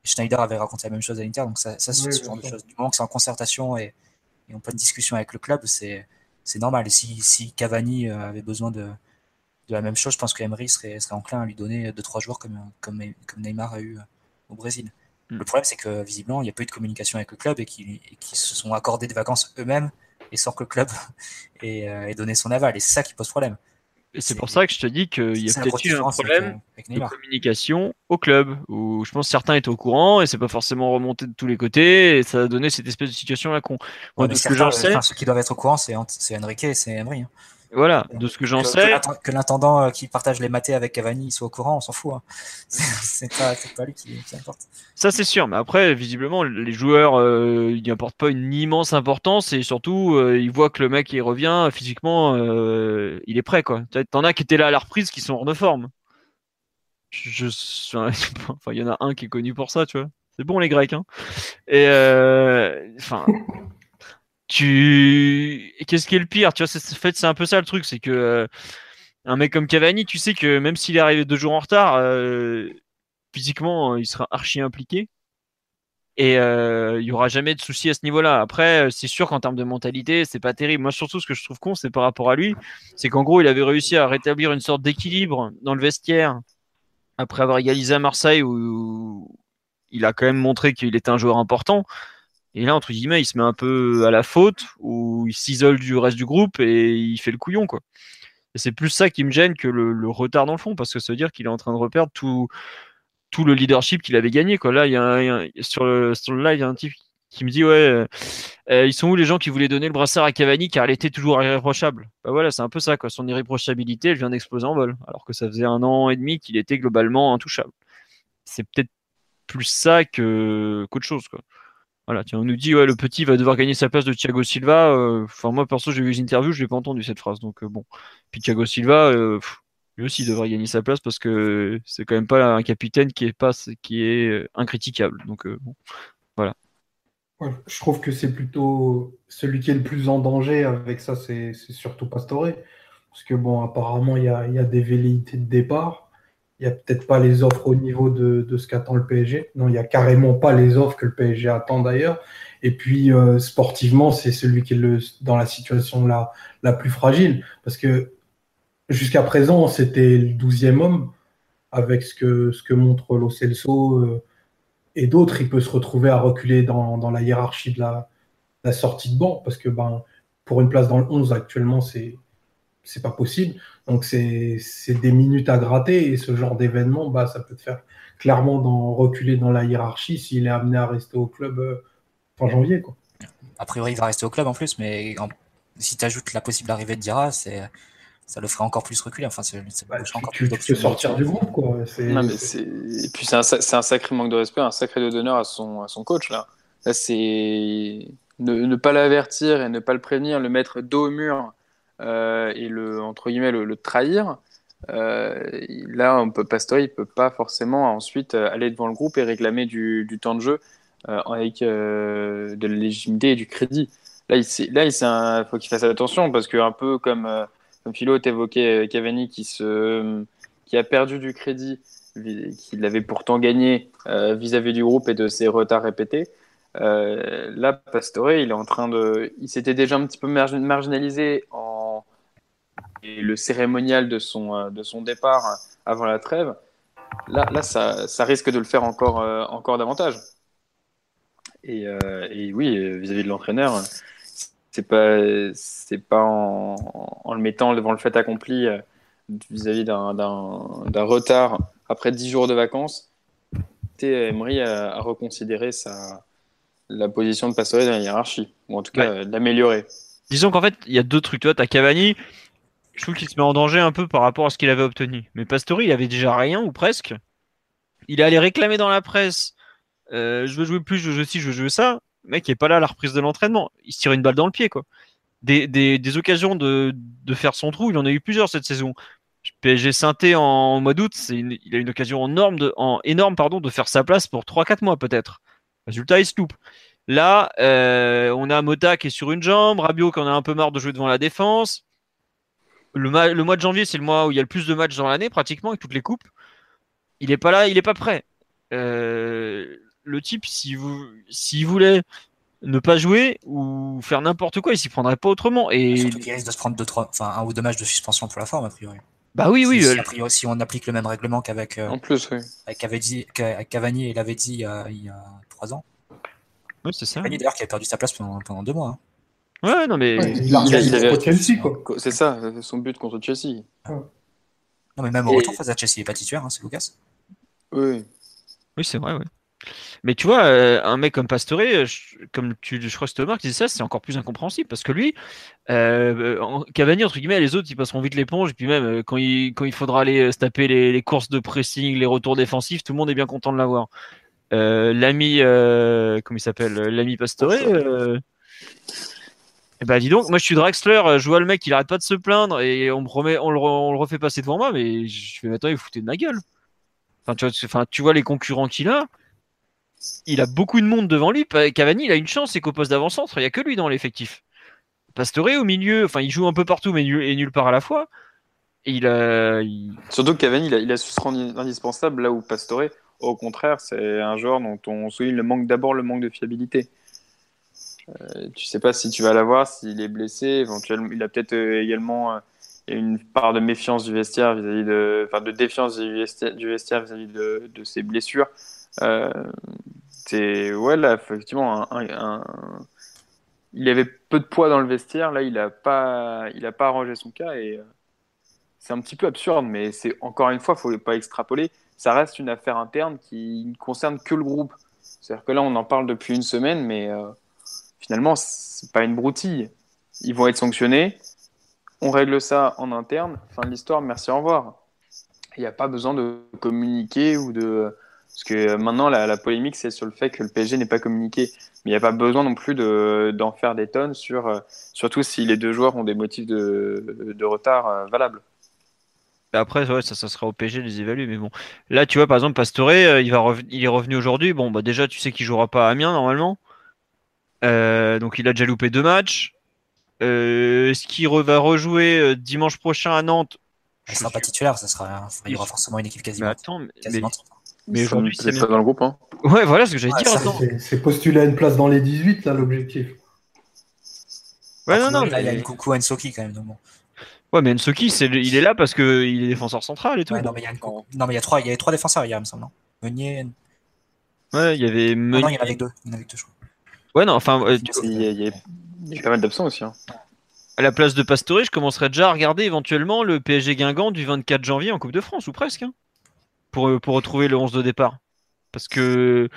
Schneider avait raconté la même chose à l'Inter, donc ça, ça c'est ce genre de choses. Du moment que c'est en concertation et, et on pas de discussion avec le club, c'est c'est normal. Et si, si Cavani avait besoin de, de la même chose, je pense que Emery serait, serait enclin à lui donner deux trois jours comme, comme, comme Neymar a eu au Brésil. Mm. Le problème, c'est que visiblement, il n'y a pas eu de communication avec le club et qu'ils se sont accordés des vacances eux-mêmes et sans que le club ait, donné son aval. Et c'est ça qui pose problème. Et c'est pour ça que je te dis qu'il y a peut-être eu un problème de communication au club, où je pense que certains étaient au courant et c'est pas forcément remonté de tous les côtés et ça a donné cette espèce de situation à con. Moi, de ce que j'en sais. ceux qui doivent être au courant, c'est Enrique et c'est Emery. Hein. Voilà, de ce que j'en sais. Que l'intendant euh, qui partage les matés avec Cavani soit au courant, on s'en fout. Hein. c'est pas, pas, lui qui, importe. Ça, c'est sûr. Mais après, visiblement, les joueurs, euh, ils n'apportent pas une immense importance et surtout, euh, ils voient que le mec, il revient physiquement, il est prêt. quoi. T'en as qui étaient là à la reprise qui sont hors de forme. Je, enfin, il y en a un qui est connu pour ça, tu vois. C'est bon les Grecs, hein. Et enfin, tu qu'est-ce qui est le pire? Tu vois c'est fait c'est un peu ça le truc c'est que euh, un mec comme Cavani tu sais que même s'il est arrivé deux jours en retard euh, physiquement il sera archi impliqué. Et euh, il y aura jamais de souci à ce niveau-là. Après c'est sûr qu'en termes de mentalité c'est pas terrible. Moi surtout ce que je trouve con c'est par rapport à lui c'est qu'en gros il avait réussi à rétablir une sorte d'équilibre dans le vestiaire après avoir égalisé à Marseille où il a quand même montré qu'il était un joueur important et là, entre guillemets, il se met un peu à la faute, ou il s'isole du reste du groupe et il fait le couillon, c'est plus ça qui me gêne que le, retard dans le fond, parce que ça veut dire qu'il est en train de reperdre tout, tout le leadership qu'il avait gagné. Là, il y a, sur, le, live, il y a un type qui me dit, ouais, euh, ils sont où les gens qui voulaient donner le brassard à Cavani car elle était toujours irréprochable? Bah voilà, c'est un peu ça. Son irréprochabilité, vient d'exploser en vol, alors que ça faisait un an et demi qu'il était globalement intouchable. C'est peut-être plus ça que qu'autre chose. Voilà, tiens, on nous dit ouais, le petit va devoir gagner sa place de Thiago Silva. Euh, enfin, moi perso, j'ai vu les interviews, je n'ai pas entendu cette phrase. Donc euh, bon. Puis Thiago Silva, euh, lui aussi devrait gagner sa place parce que c'est quand même pas un capitaine qui est pas qui est incritiquable. Donc bon, voilà. je trouve que c'est plutôt celui qui est le plus en danger avec ça, c'est surtout Pastore. Parce que bon, apparemment, il y a, y a des velléités de départ il n'y a peut-être pas les offres au niveau de, ce qu'attend le PSG. Non, il n'y a carrément pas les offres que le PSG attend d'ailleurs. Et puis, euh, sportivement, c'est celui qui est dans la situation la, la plus fragile. Parce que jusqu'à présent, c'était le douzième homme. Avec ce que, ce que montre Lo Celso euh, et d'autres, il peut se retrouver à reculer dans, la hiérarchie de la, la, sortie de banc. Parce que ben, pour une place dans le 11, actuellement, c'est c'est pas possible. Donc c'est des minutes à gratter et ce genre d'événement, bah, ça peut te faire clairement dans, reculer dans la hiérarchie s'il est amené à rester au club euh, fin janvier. Quoi. A priori, il va rester au club en plus, mais si tu ajoutes la possible arrivée de Dira, ça le ferait encore plus reculer. Enfin, c'est bah, encore tu, plus tu sortir du groupe. Quoi. Non, mais et puis c'est un, un, sacré manque de respect, un sacré d'honneur à son, à son coach. Là, là c'est ne, ne, pas l'avertir et ne pas le prévenir, le mettre dos au mur euh, et le entre guillemets le, trahir, euh, là, on peut, Pastore, il peut pas forcément ensuite euh, aller devant le groupe et réclamer du, temps de jeu avec de la légitimité et du crédit. Là, il, là, il faut qu'il fasse attention parce que un peu comme, comme Philo évoqué Cavani qui, se, qui a perdu du crédit qu'il avait pourtant gagné vis-à-vis du groupe et de ses retards répétés. là, Pastore, il est en train de, il s'était déjà un petit peu marginalisé en le cérémonial de son, euh, de son départ euh, avant la trêve, là, là ça, ça risque de le faire encore, euh, encore davantage. Et, et oui, vis-à-vis de l'entraîneur, c'est pas, c'est pas en, en, le mettant devant le fait accompli vis-à-vis d'un, retard après 10 jours de vacances, Emery à, à reconsidérer sa, la position de Pastore dans la hiérarchie, ou en tout cas d'améliorer. Disons qu'en fait, il y a deux trucs. Tu vois, tu as Cavani, je trouve qu'il se met en danger un peu par rapport à ce qu'il avait obtenu. Mais Pastore, il avait déjà rien ou presque. Il est allé réclamer dans la presse euh, je veux jouer plus, je veux ci, je veux jouer ça. Le mec, il est pas là à la reprise de l'entraînement. Il se tire une balle dans le pied, quoi. Des, occasions de, faire son trou, il en a eu plusieurs cette saison. PSG Synthé en mois d'août, il a une occasion énorme de, en, faire sa place pour 3-4 mois peut-être. Résultat, il se loupe. Là, euh, on a Mota qui est sur une jambe, Rabiot qui en a un peu marre de jouer devant la défense. Le, le mois de janvier, c'est le mois où il y a le plus de matchs dans l'année, pratiquement, avec toutes les coupes. Il n'est pas là, il n'est pas prêt. Euh, le type, s'il vous, voulait ne pas jouer ou faire n'importe quoi, il s'y prendrait pas autrement. Et surtout qu'il risque de se prendre deux, trois, enfin, un ou deux matchs de suspension pour la forme, a priori. Bah oui, oui. Si, euh, si on applique le même règlement qu'avec euh, en plus, oui. avec, Cavani et l'avait dit il y, a, trois ans. Oui, c'est ça. Cavani d'ailleurs qui a perdu sa place pendant, pendant deux mois. Hein. Ouais, non mais il, a, il, avait Chelsea quoi. C'est ça, son but contre Chelsea. Non mais même au retour face à Chelsea, il n'est pas titulaire, hein, c'est Lucas. Oui. Oui, c'est vrai, oui. Mais tu vois, euh, un mec comme Pastore, euh, comme tu, je crois que Thomas qui disait ça, c'est encore plus incompréhensible parce que lui, euh, Cavani, entre guillemets, les autres, ils passeront vite l'éponge. Et puis même, euh, quand il, quand il faudra aller se taper les, les, courses de pressing, les retours défensifs, tout le monde est bien content de l'avoir. l'ami, comment il s'appelle L'ami Pastore. Eh ben dis donc, moi je suis Draxler, je vois le mec, il arrête pas de se plaindre et on me remet, on le, on le refait passer devant moi, mais je fais maintenant, il foutait de ma gueule. Enfin, tu vois, enfin, tu vois les concurrents qu'il a il a beaucoup de monde devant lui. Cavani, il a une chance, c'est qu'au poste d'avant-centre, il n'y a que lui dans l'effectif. Pastore au milieu, enfin, il joue un peu partout, mais et nulle part à la fois. il a, Surtout que Cavani, il a, su se rendre indispensable là où Pastore, au contraire, c'est un joueur dont on souligne le manque d'abord le manque de fiabilité. Euh, tu sais pas si tu vas l'avoir, s'il est blessé, éventuellement, il a peut-être euh, également euh, une part de méfiance du vestiaire vis-à-vis de, enfin, de défiance du vestiaire vis-à-vis de, de, ses blessures. C'est ouais là effectivement il avait peu de poids dans le vestiaire. Là il a pas il a pas arrangé son cas et c'est un petit peu absurde mais c'est encore une fois faut pas extrapoler. Ça reste une affaire interne qui ne concerne que le groupe. C'est à dire que là on en parle depuis une semaine mais finalement c'est pas une broutille ils vont être sanctionnés on règle ça en interne fin de l'histoire merci au revoir il n'y a pas besoin de communiquer ou de parce que maintenant, la, polémique, c'est sur le fait que le PSG n'est pas communiqué. Mais il n'y a pas besoin non plus d'en faire des tonnes, euh, surtout si les deux joueurs ont des motifs de, retard euh, valables. Après, ça, ça sera au PSG de les évaluer. Mais bon, là, tu vois, par exemple, Pastore, euh, il, est revenu aujourd'hui. Bon, bah déjà, tu sais qu'il jouera pas à Amiens normalement. Donc, il a déjà loupé deux matchs. Est-ce qu'il va rejouer dimanche prochain à Nantes? Il sera pas titulaire, ça sera, il y aura forcément une équipe quasiment. Mais attends, mais aujourd'hui, c'est pas dans le groupe. Hein. Ouais, voilà ce que j'allais dire. C'est postuler à une place dans les 18, là, l'objectif. Ouais, non, non. Là, il y a une coucou à Ensoki quand même. Donc Ouais, mais Ensoki, il est là parce qu'il est défenseur central et tout. non, mais il y a, non, mais il y a trois, il y avait trois défenseurs hier, il me semble. Meunier. Ouais, il y avait Meunier. non, il y en avait deux. Il y en avait deux, je crois. Ouais, non, enfin. il, y a, il, y a, pas mal d'absents aussi. Hein. À la place de Pastore, je commencerai déjà à regarder éventuellement le PSG Guingamp du 24 janvier en Coupe de France, ou presque. Hein pour, euh, pour retrouver le 11 de départ. Parce que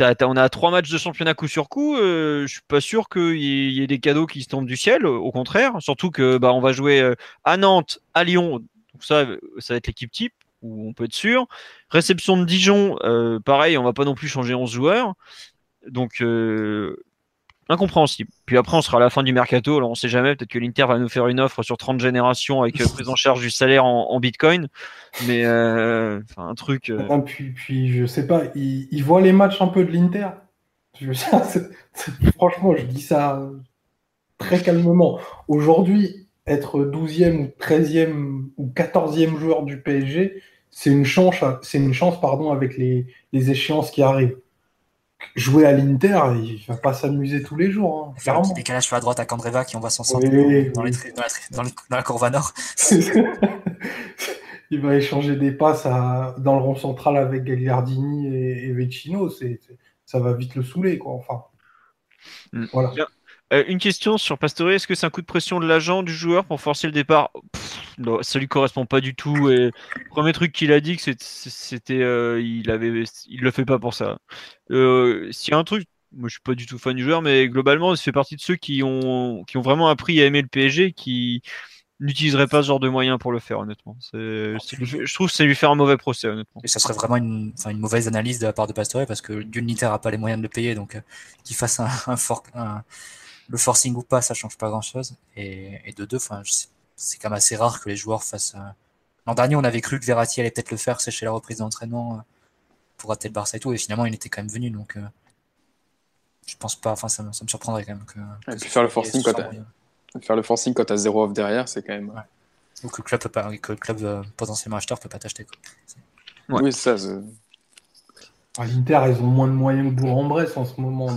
on a trois matchs de championnat coup sur coup. Euh, je suis pas sûr qu'il y, ait des cadeaux qui se tombent du ciel. Au contraire, surtout que bah, on va jouer euh, à Nantes, à Lyon. Donc ça, ça va être l'équipe type où on peut être sûr. Réception de Dijon, pareil, on va pas non plus changer 11 joueurs. Donc incompréhensible. Puis après, on sera à la fin du mercato. Alors, on sait jamais. Peut-être que l'Inter va nous faire une offre sur 30 générations avec euh, prise en charge du salaire en, Bitcoin. Mais euh, un truc. Euh, puis, puis, je sais pas. Ils, voient les matchs un peu de l'Inter. franchement, je dis ça très calmement. Aujourd'hui, être 12e ou 13e ou 14e joueur du PSG, c'est une chance, une chance pardon, avec les échéances qui arrivent jouer à l'Inter, il va pas s'amuser tous les jours. Hein, faire un petit décalage sur la droite à Candreva qui envoie son centre dans, la, dans, courbe nord. il va échanger des passes dans le rond central avec Gagliardini et, et Vecino. ça va vite le saouler. Quoi. Enfin, mm. voilà. Euh, une question sur Pastore, est-ce que c'est un coup de pression de l'agent du joueur pour forcer le départ? Ça lui correspond pas du tout. Et le premier truc qu'il a dit, c'était, euh, il avait, il le fait pas pour ça. Euh, S'il y a un truc, moi je suis pas du tout fan du joueur, mais globalement, il fait partie de ceux qui ont, qui ont vraiment appris à aimer le PSG, qui, n'utiliserai pas ce genre de moyens pour le faire, honnêtement. je trouve que c'est lui faire un mauvais procès, honnêtement. Et ça serait vraiment une, une mauvaise analyse de la part de Pastore parce que Duniter n'a pas les moyens de le payer, donc euh, qu'il fasse un, le forcing ou pas, ça change pas grand chose. Et, de deux, enfin, c'est quand même assez rare que les joueurs fassent. L'an dernier, on avait cru que Verratti allait peut-être le faire, c'est chez la reprise d'entraînement euh, pour rater le Barça et tout, et finalement, il était quand même venu, donc euh, je pense pas, enfin, ça, me, surprendrait quand même que. et puis faire le forcing quand faire le forcing quand t'as zéro off derrière, c'est quand même. Ou que le club, peut pas, que le club euh, potentiellement acheteur peut pas t'acheter. Ouais. Oui, ça. À l'Inter, ils ont moins de moyens que Bourg-en-Bresse en ce moment.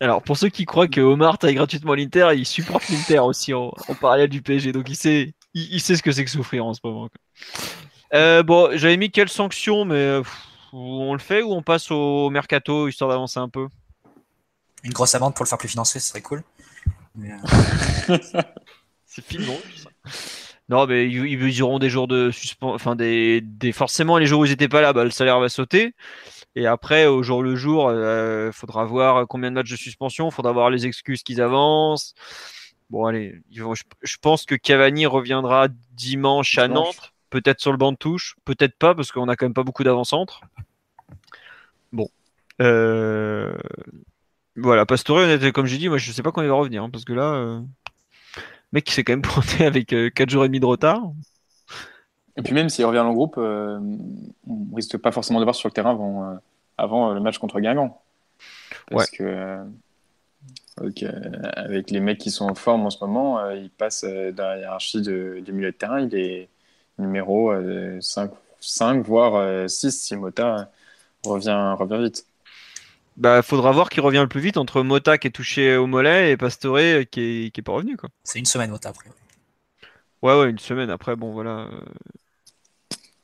Alors, pour ceux qui croient que Omar taille gratuitement l'Inter, il supporte l'Inter aussi en, parallèle du PSG. Donc, il sait, il, sait ce que c'est que souffrir en ce moment. Euh, bon, j'avais mis quelles sanctions, mais on le fait ou on passe au mercato histoire d'avancer un peu? Une grosse amende pour le faire plus financer, ce serait cool. Euh, c'est film Non, mais ils, auront des jours de suspens, enfin des, forcément les jours où ils n'étaient pas là, bah, le salaire va sauter. Et après, au jour le jour, il euh, faudra voir combien de matchs de suspension, faudra voir les excuses qu'ils avancent. Bon, allez, je, pense que Cavani reviendra dimanche à Nantes, peut-être sur le banc de touche, peut-être pas, parce qu'on a quand même pas beaucoup d'avant-centre. Bon. Euh, voilà, Pastore, honnêtement, comme j'ai dit, moi je sais pas quand il va revenir, hein, parce que là, euh... mec qui s'est quand même pointé avec 4 euh, jours et demi de retard. Et puis même s'il revient dans le groupe, euh, on risque pas forcément de voir sur le terrain avant, avant le match contre Guingamp. Parce que avec les mecs qui sont en forme en ce moment, il passe dans la hiérarchie de, du milieu de terrain, il est numéro 5, 5 voire 6 si Mota revient, revient vite. Bah, faudra voir qui revient le plus vite entre Mota qui est touché au mollet et Pastore qui est, qui est pas revenu. quoi. C'est une semaine Mota après. Ouais, ouais, une semaine après, bon voilà.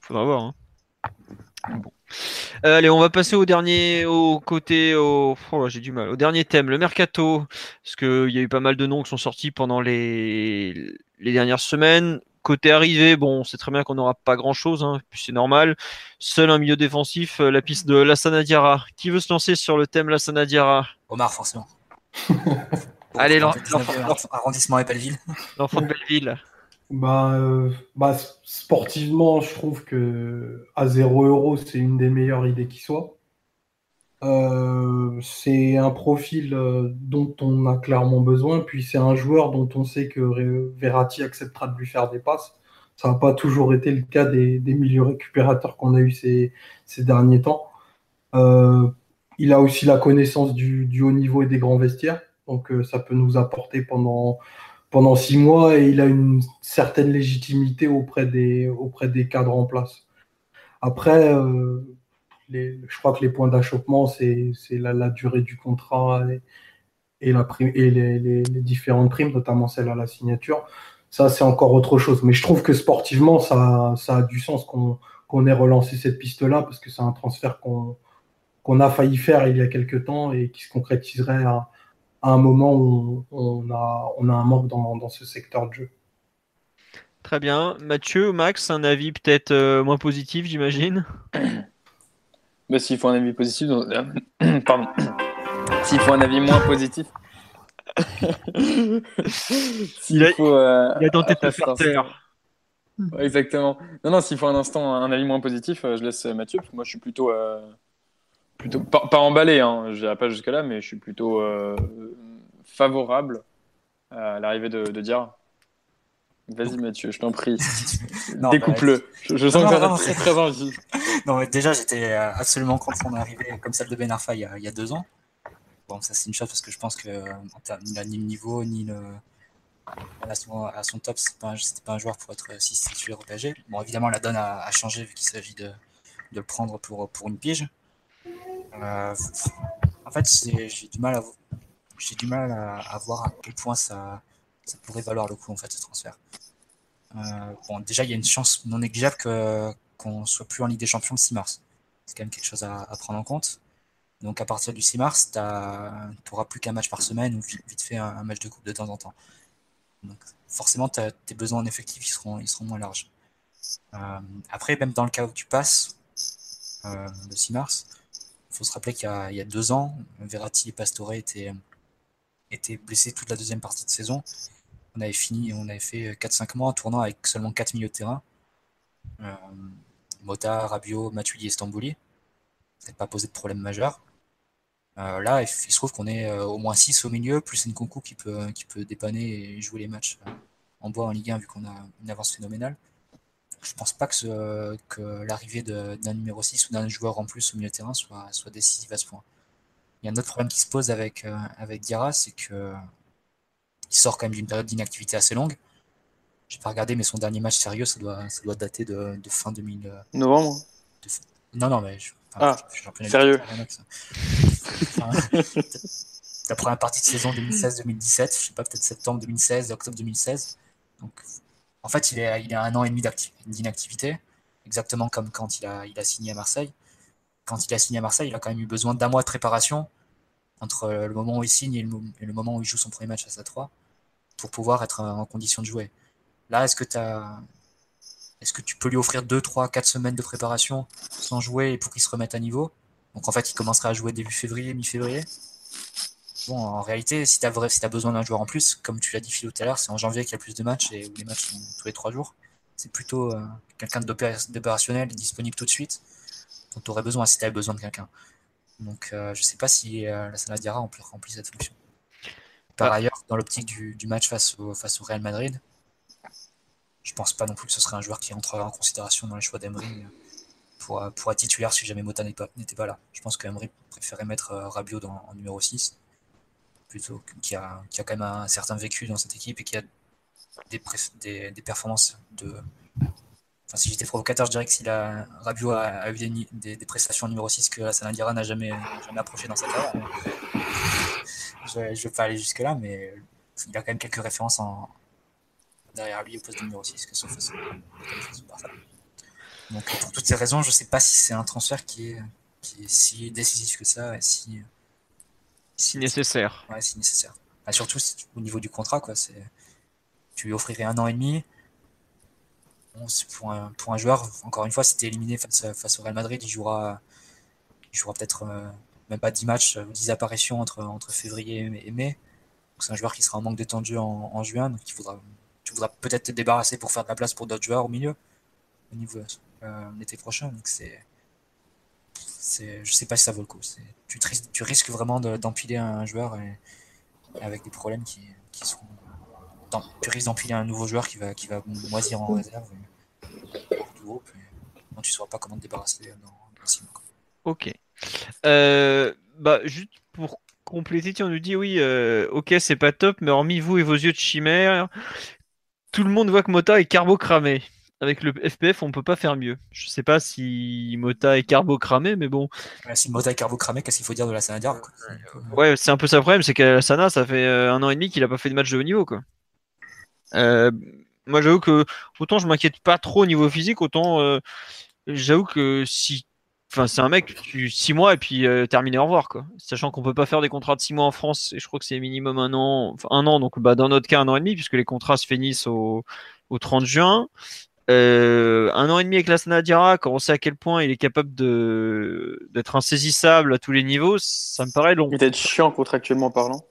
Faudra voir. Hein. Euh, allez, on va passer au dernier, au côté, au, oh, j'ai du mal, au dernier thème, le mercato, parce qu'il y a eu pas mal de noms qui sont sortis pendant les, les dernières semaines. Côté arrivé, bon, c'est très bien qu'on n'aura pas grand chose, hein, puis c'est normal. Seul un milieu défensif, euh, la piste de Lassana Diarra. Qui veut se lancer sur le thème Lassana Diarra Omar, forcément. Allez, arrondissement et Belleville. L'enfant de Belleville. Bah, euh, bah, sportivement, je trouve que à 0 euros, c'est une des meilleures idées qui soit. Euh, c'est un profil euh, dont on a clairement besoin, puis c'est un joueur dont on sait que Verratti acceptera de lui faire des passes. Ça n'a pas toujours été le cas des, milieux récupérateurs qu'on a eu ces, derniers temps. Il a aussi la connaissance du, haut niveau et des grands vestiaires, donc ça peut nous apporter pendant, pendant six mois et il a une certaine légitimité auprès des, auprès des cadres en place. Après, je crois que les points d'achoppement, c'est la, durée du contrat et les, différentes primes, notamment celle à la signature. Ça, c'est encore autre chose. Mais je trouve que sportivement, ça, a du sens qu'on ait relancé cette piste-là, parce que c'est un transfert qu'on a failli faire il y a quelques temps et qui se concrétiserait à, un moment où on a, on a un manque dans, dans ce secteur de jeu. Très bien. Mathieu, Max, un avis peut-être euh, moins positif, j'imagine bah, s'il faut un avis positif, pardon. S'il faut un avis moins positif. s'il a, faut, euh, il a tenté de faire taire. exactement. Non, non, s'il faut un instant un avis moins positif, euh, je laisse Mathieu, parce que moi je suis plutôt. Euh, plutôt pas, emballé, hein, je n'irai pas jusque-là, mais je suis plutôt favorable à l'arrivée de, de Diarra. Vas-y Mathieu, je t'en prie. Découpe-le. Je, sens que ça très très envie. non, mais déjà, j'étais euh, absolument contre son arrivée comme celle de Ben Arfa il y a, deux ans. Bon, ça c'est une chose parce que je pense que ni le niveau ni le à son, top, c'est pas, pas un joueur pour être si situé PSG. Bon, évidemment, la donne a, changé vu qu'il s'agit de, de, le prendre pour, pour une pige. Euh, en fait, j'ai du mal à voir à quel point ça, pourrait valoir le coup en fait ce transfert. Euh, bon, déjà il y a une chance non négligeable que qu'on soit plus en Ligue des Champions le 6 mars. C'est quand même quelque chose à, prendre en compte. Donc à partir du 6 mars, tu n'auras plus qu'un match par semaine ou vite, fait un, match de coupe de temps en temps. Forcément, tes besoins en effectif seront, moins larges. Euh, après, même dans le cas où tu passes le 6 mars, faut se rappeler qu'il y, a deux ans, Verratti et Pastore étaient, blessés toute la deuxième partie de saison. on avait fini, on avait fait 4-5 mois en tournant avec seulement 4 milieux de terrain. Euh, Mota, Rabiot, Matuidi et Stambouli. Ça n'a pas posé de problème majeur. Euh, là, il se trouve qu'on est au moins 6 au milieu, plus Nkunku qui qui peut dépanner et jouer les matchs en bois en Ligue 1 vu qu'on a une avance phénoménale. Je pense pas que, que l'arrivée d'un numéro 6 ou d'un joueur en plus au milieu de terrain soit, soit décisive à ce point. Il y a un autre problème qui se pose avec, avec Diarra, c'est que il sort quand même d'une période d'inactivité assez longue. J'ai pas regardé, mais son dernier match sérieux, ça doit, ça doit dater de, de fin 2000. Euh, Novembre Non, non, mais. Je, ah, sérieux La première partie de saison 2016-2017, je sais pas, peut-être septembre 2016, octobre 2016. Donc, en fait, il, est, a un an et demi d'inactivité, exactement comme quand il a, signé à Marseille. Quand il a signé à Marseille, il a quand même eu besoin d'un mois de préparation entre le moment où il signe et le, moment où il joue son premier match à sa 3 pour pouvoir être en condition de jouer. Là, est-ce que que tu peux lui offrir 2, 3, 4 semaines de préparation sans jouer et pour qu'il se remette à niveau? Donc en fait, il commencerait à jouer début février, mi-février. Bon, en réalité, si tu as, si as, besoin d'un joueur en plus, comme tu l'as dit Philo tout à l'heure, c'est en janvier qu'il y a plus de matchs et où les matchs sont tous les 3 jours. C'est plutôt euh, quelqu'un d'opérationnel, disponible tout de suite, dont tu aurais besoin si tu avais besoin de quelqu'un. Donc euh, je ne sais pas si euh, la Sanadiara remplit, remplit cette fonction. Par ah. ailleurs, dans l'optique du, match face au, face au Real Madrid, je pense pas non plus que ce serait un joueur qui entrerait en considération dans les choix d'Emery pour, pour être titulaire si jamais Mota n'était pas, là. Je pense qu'Emery préférait mettre Rabiot dans, en numéro 6, plutôt qui a, qui a quand même un certain vécu dans cette équipe et qui a des, des, des performances de, Enfin, si j'étais provocateur, je dirais que si la Rabiot a, eu des, des, prestations numéro 6 que la Sanadira n'a jamais, jamais approché dans sa carrière, je ne vais pas aller jusque-là, mais il a quand même quelques références en, derrière lui au poste de numéro 6 que ce soit Donc pour toutes ces raisons, je ne sais pas si c'est un transfert qui est, qui est si décisif que ça et si, si nécessaire. Ouais, si nécessaire. surtout au niveau du contrat, quoi, tu lui offrirais un an et demi pour, un, pour un joueur, encore une fois, si tu es éliminé face, face, au Real Madrid, il jouera, il jouera peut-être euh, même pas 10 matchs, 10 apparitions entre, entre février et mai. C'est un joueur qui sera en manque de temps de jeu en, juin, donc il faudra, tu voudras peut-être te débarrasser pour faire de la place pour d'autres joueurs au milieu, au niveau euh, l'été prochain. Donc c'est, je sais pas si ça vaut le coup. Tu, tu, risques vraiment d'empiler un joueur avec des problèmes qui, seront tu risques d'empiler un nouveau joueur qui va, qui va moisir en réserve. Et, tu ne sauras pas comment te débarrasser dans, Ok. Euh, bah, juste pour compléter, tu nous dit oui, euh, ok, c'est pas top, mais hormis vous et vos yeux de chimère, tout le monde voit que Mota est carbo cramé. Avec le FPF, on peut pas faire mieux. Je sais pas si Mota est carbo cramé, mais bon. si Mota est carbo cramé, qu'est-ce qu'il faut dire de la Sana Ouais, c'est un peu ça le problème, c'est que la Sana, ça fait euh, un an et demi qu'il a pas fait de match de haut niveau, quoi. Euh, moi, j'avoue que autant je m'inquiète pas trop au niveau physique, autant euh, j'avoue que si, enfin, c'est un mec, tu, six mois et puis euh, terminé au revoir, quoi. Sachant qu'on peut pas faire des contrats de six mois en France, et je crois que c'est minimum un an, enfin, un an, donc bah, dans notre cas un an et demi, puisque les contrats se finissent au, au 30 juin. Euh, un an et demi avec la Sanadira, quand on sait à quel point il est capable de d'être insaisissable à tous les niveaux, ça me paraît long. Il est chiant contractuellement parlant.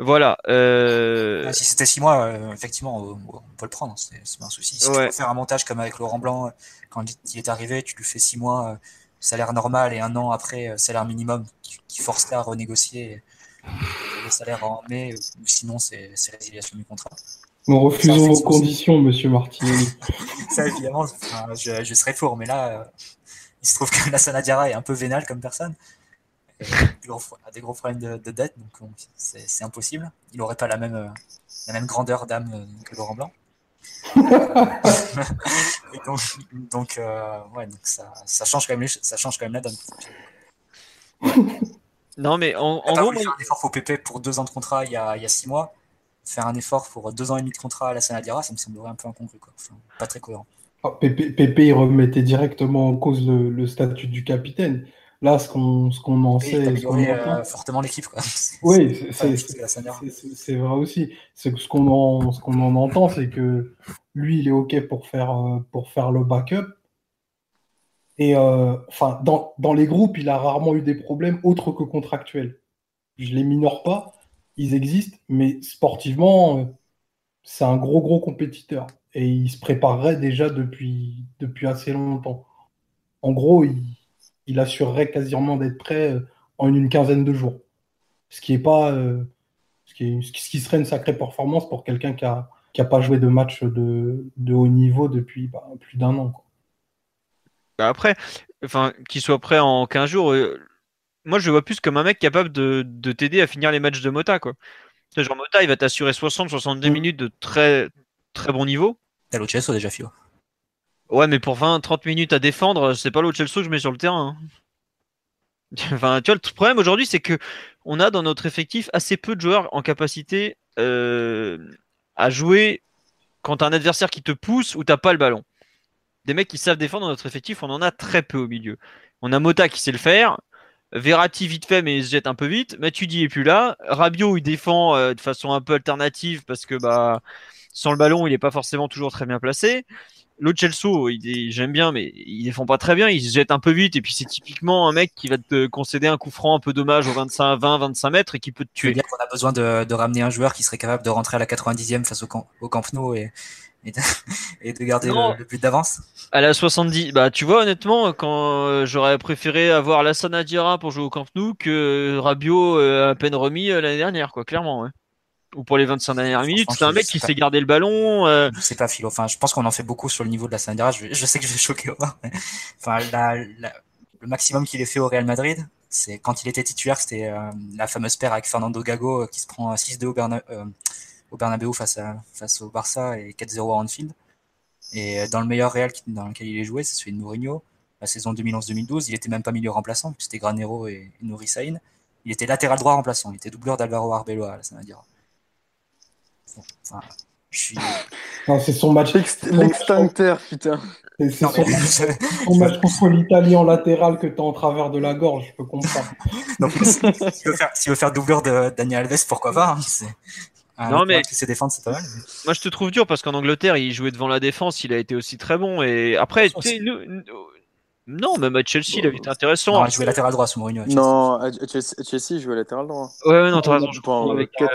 Voilà. Euh... Ah, si c'était 6 mois, euh, effectivement, on, peut le prendre, c'est pas un souci. Si tu veux faire un montage comme avec Laurent Blanc, quand il est arrivé, tu lui fais 6 mois, euh, salaire normal, et un an après, euh, salaire minimum, qui, force à renégocier le salaire en mai, ou sinon c'est résiliation du contrat. Nous refusons vos conditions, monsieur Martinelli. ça, évidemment, je, je, serais fort, mais là, il se trouve que la Sanadiara est un peu vénale comme personne a des gros problèmes de, dette, donc c'est impossible. Il n'aurait pas la même, euh, la même grandeur d'âme euh, que Laurent Blanc. donc, euh, ouais, donc ça, ça, change quand même ça change quand même la donne. Non, mais en, en gros. Faire un effort pour PP pour deux ans de contrat il y a, il y a six mois, faire un effort pour deux ans et demi de contrat à la Sanadira, ça me semblerait un peu incongru, quoi. pas très cohérent. Ah, Pépé, il remettait directement en cause le statut du capitaine. Là, ce qu'on qu'on en sait, ce euh, fortement l'équipe. Oui, c'est vrai aussi. Ce qu'on en en entend, c'est que lui, il est ok pour faire euh, pour faire le backup. Et euh, enfin, dans, dans, les groupes, il a rarement eu des problèmes autres que contractuels. Je les minore pas, ils existent, mais sportivement, c'est un gros, gros compétiteur. Et il se préparerait déjà depuis, depuis assez longtemps. En gros, il, assurerait quasiment d'être prêt euh, en une quinzaine de jours. Ce qui est pas. Euh, ce, qui ce qui serait une sacrée performance pour quelqu'un qui n'a qui a pas joué de match de, de haut niveau depuis bah, plus d'un an. Bah, après, qu'il soit prêt en 15 jours, euh, moi je le vois plus comme un mec capable de, de t'aider à finir les matchs de Mota. Quoi. Genre Mota, il va t'assurer 60-70 mm. minutes de très, très bon niveau. T'as l'Ochelso déjà, Fio. Ouais, mais pour 20-30 minutes à défendre, c'est pas l'Ochelso que je mets sur le terrain. Hein. Enfin, tu vois, le problème aujourd'hui, c'est que on a dans notre effectif assez peu de joueurs en capacité euh, à jouer quand un adversaire qui te pousse ou t'as pas le ballon. Des mecs qui savent défendre dans notre effectif, on en a très peu au milieu. On a Mota qui sait le faire, Verratti vite fait mais il se jette un peu vite. Matuidi est plus là. Rabiot il défend euh, de façon un peu alternative parce que bah sans le ballon il est pas forcément toujours très bien placé. L'autre Chelsea, j'aime bien, mais il défend pas très bien. Il se jette un peu vite. Et puis, c'est typiquement un mec qui va te concéder un coup franc un peu dommage au 25, 20, 25 mètres et qui peut te tuer. dire qu'on a besoin de, ramener un joueur qui serait capable de rentrer à la 90e face au, camp, au Camp Nou et, et de, garder le, plus d'avance À la 70, bah tu vois honnêtement, quand euh, j'aurais préféré avoir Lassana Adira pour jouer au Camp Nou que Rabiot euh, à peine remis euh, l'année dernière, quoi, clairement. Ouais. Ou pour les 25 dernières minutes, c'est un mec qui sait garder le ballon. Je sais pas, Philo. Enfin, je pense qu'on en fait beaucoup sur le niveau de la Adira. Je, je sais que je vais choquer. Enfin, le maximum qu'il ait fait au Real Madrid, c'est quand il était titulaire, c'était la fameuse paire avec Fernando Gago qui se prend 6-2 au Bernabeu au Bernabeu face, à, face au Barça et 4-0 à Anfield. Et dans le meilleur Real dans lequel il est joué, c'est celui de Mourinho. La saison 2011-2012, il était même pas milieu remplaçant, c'était Granero et Nouri Sain. Il était latéral droit remplaçant, il était doubleur d'Alvaro Arbeloa, ça veut dire. enfin, je suis... c'est son match. L'extincteur, putain. C'est son, son, match contre l'Italie en latéral que tu as en travers de la gorge, je peux comprendre. S'il veut, veut, faire doubleur de Daniel Alves, pourquoi pas hein, ah, non, mais c'est défendre, c'est pas mal. Moi, je te trouve dur parce qu'en Angleterre, il jouait devant la défense, il a été aussi très bon. Et après, non, même à Chelsea, il avait été intéressant. Non, il jouait latéral droit sous Mourinho. Non, à Chelsea, il jouait latéral droit. Ouais, ouais, non, t'as raison. Je crois avec, euh,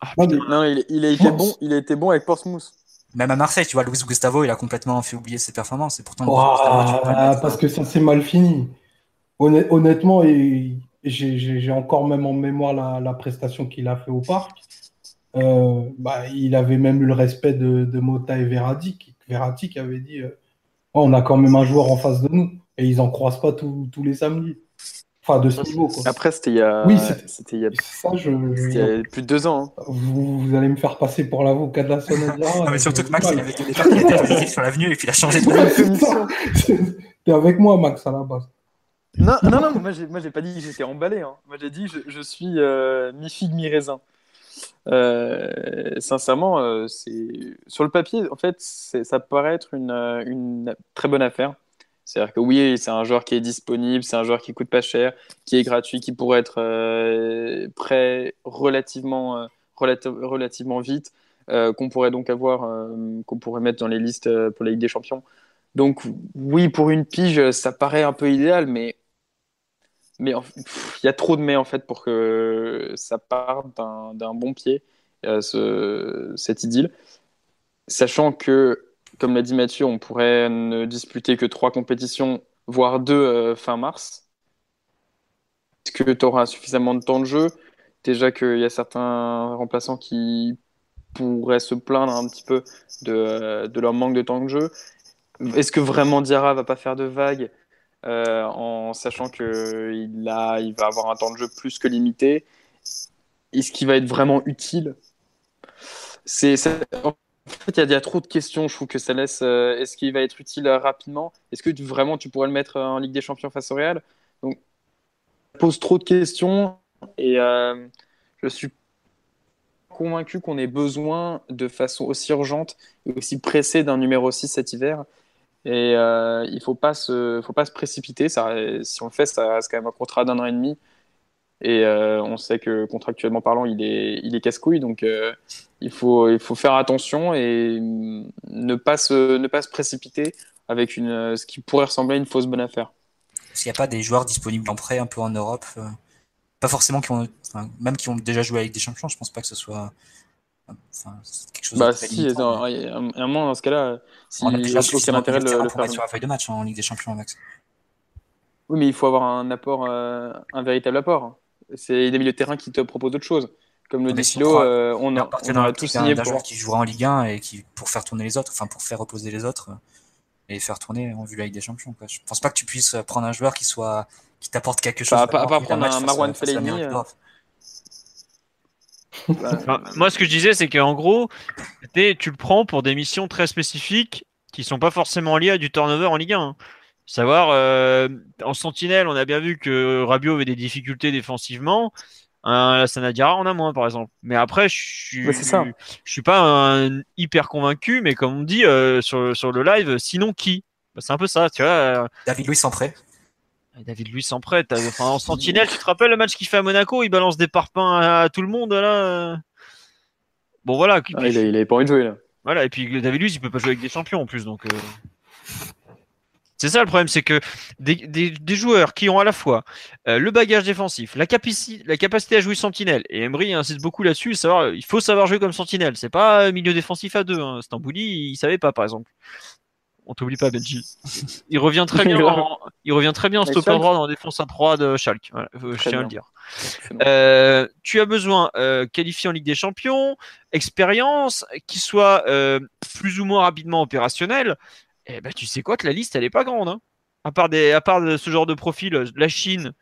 ah, non, il, il, a été bon, il a été bon avec Portsmouth. Même à Marseille, tu vois, Luis Gustavo, il a complètement fait oublier ses performances. Et pourtant, parce que ça s'est mal fini. Honnêtement, j'ai encore même en mémoire la, la prestation qu'il a fait au parc. Euh, bah, il avait même eu le respect de, de Mota et Verratti, qui, Verratti qui avait dit euh, oh, on a quand même un joueur en face de nous et ils en croisent pas tous les samedis. Enfin, de ce niveau. Quoi. Après, c'était il y a, oui, c'était il y a... Ça, je... il y a plus de deux ans. Hein. Vous, vous, allez me faire passer pour l'avocat de la sonnette. non, mais surtout que Max, il avait était sur l'avenue et puis il a changé de T'es avec moi, Max, à la base. Non, non, non, moi, j'ai, moi, j'ai pas dit que j'étais emballé. Hein. Moi, j'ai dit je, je suis euh, mi-figue, mi-raisin. Euh, sincèrement, euh, c'est sur le papier, en fait, ça paraît être une, euh, une très bonne affaire. C'est-à-dire que oui, c'est un joueur qui est disponible, c'est un joueur qui coûte pas cher, qui est gratuit, qui pourrait être prêt relativement, relativement vite, qu'on pourrait donc avoir, qu'on pourrait mettre dans les listes pour la Ligue des Champions. Donc oui, pour une pige, ça paraît un peu idéal, mais mais il y a trop de mais en fait pour que ça parte d'un bon pied, euh, ce, cette idylle. Sachant que, comme l'a dit Mathieu, on pourrait ne disputer que trois compétitions, voire deux euh, fin mars. Est-ce que tu auras suffisamment de temps de jeu? Déjà qu'il y a certains remplaçants qui pourraient se plaindre un petit peu de, de leur manque de temps de jeu. Est-ce que vraiment Diarra va pas faire de vagues? Euh, en sachant qu'il il va avoir un temps de jeu plus que limité. Est-ce qu'il va être vraiment utile c'est, En fait, il y, a trop de questions. Je trouve que ça laisse. Euh, est-ce qu'il va être utile rapidement? Est-ce que vraiment tu pourrais le mettre en Ligue des Champions face au Real? Donc, pose trop de questions et euh, je suis convaincu qu'on ait besoin de façon aussi urgente et aussi pressée d'un numéro 6 cet hiver. Et euh, il ne faut, pas se, faut pas se précipiter. Si on le fait, ça reste quand même un contrat d'un an et demi. Et euh, on sait que contractuellement parlant, il est, il est casse-couille. Donc euh, il, faut, il faut faire attention et ne pas se, ne pas se précipiter avec une, ce qui pourrait ressembler à une fausse bonne affaire. S'il n'y a pas des joueurs disponibles en prêt un peu en Europe, pas forcément qui ont, même qui ont déjà joué avec des champions, je pense pas que ce soit quelque chose bah, si, il y a un, moment dans ce cas-là, si on a déjà aucun intérêt de le, faire sur la feuille de match en Ligue des Champions, Max. Oui, mais il faut avoir un apport, euh, un véritable apport. C'est des milieux de terrain qui te proposent autre chose. Comme le Décilo, euh, on a, on a tout signé pour... joueur qui jouera en Ligue 1 et qui pour faire tourner les autres, enfin pour faire reposer les autres et faire tourner en vue la Ligue des Champions. Quoi. Je pense pas que tu puisses prendre un joueur qui soit qui t'apporte quelque chose. Bah, à part prendre un Marwan Fellaini. Moi, ce que je disais, c'est qu'en gros, tu le prends pour des missions très spécifiques qui sont pas forcément liées à du turnover en Ligue 1. Savoir, euh, en sentinelle, on a bien vu que Rabiot avait des difficultés défensivement. la Sanadiara en a moins, par exemple. Mais après, je suis, je suis pas hyper convaincu, mais comme on dit euh, sur, sur, le live, sinon qui? Bah, C'est un peu ça, tu vois. Euh. David Louis en David Louis en prêt. Enfin, en sentinelle, tu te rappelles le match qu'il fait à Monaco Il balance des parpaings à, tout le monde, là. Bon, voilà. Ah, il, avait pas envie de jouer, là. Voilà, et puis David Luiz, il peut pas jouer avec des champions en plus, donc. C'est ça le problème, c'est que des, joueurs qui ont à la fois euh, le bagage défensif, la, la, capacité à jouer sentinelle, et Emery insiste beaucoup là-dessus, savoir, il faut savoir jouer comme sentinelle. C'est pas milieu défensif à deux. Hein. Stambouli, il savait pas, par exemple. On t'oublie pas, Benji. Il revient très bien, en, il revient très bien en stopper droit dans la défense à 3 de Schalke. je tiens à le dire. Euh, tu as besoin euh, qualifié en Ligue des Champions, expérience, qui soit euh, plus ou moins rapidement opérationnel eh ben, tu sais quoi que la liste, elle est pas grande. Hein. À, part des, à part de ce genre de profil, la Chine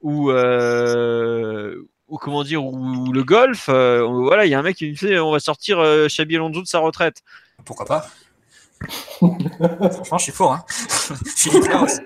ou, euh, ou comment dire, ou, le golf, euh, voilà, il y a un mec qui me fait on va sortir euh, Xabi Alonso de sa retraite. Pourquoi pas? Franchement, je suis fort. Hein. je suis aussi.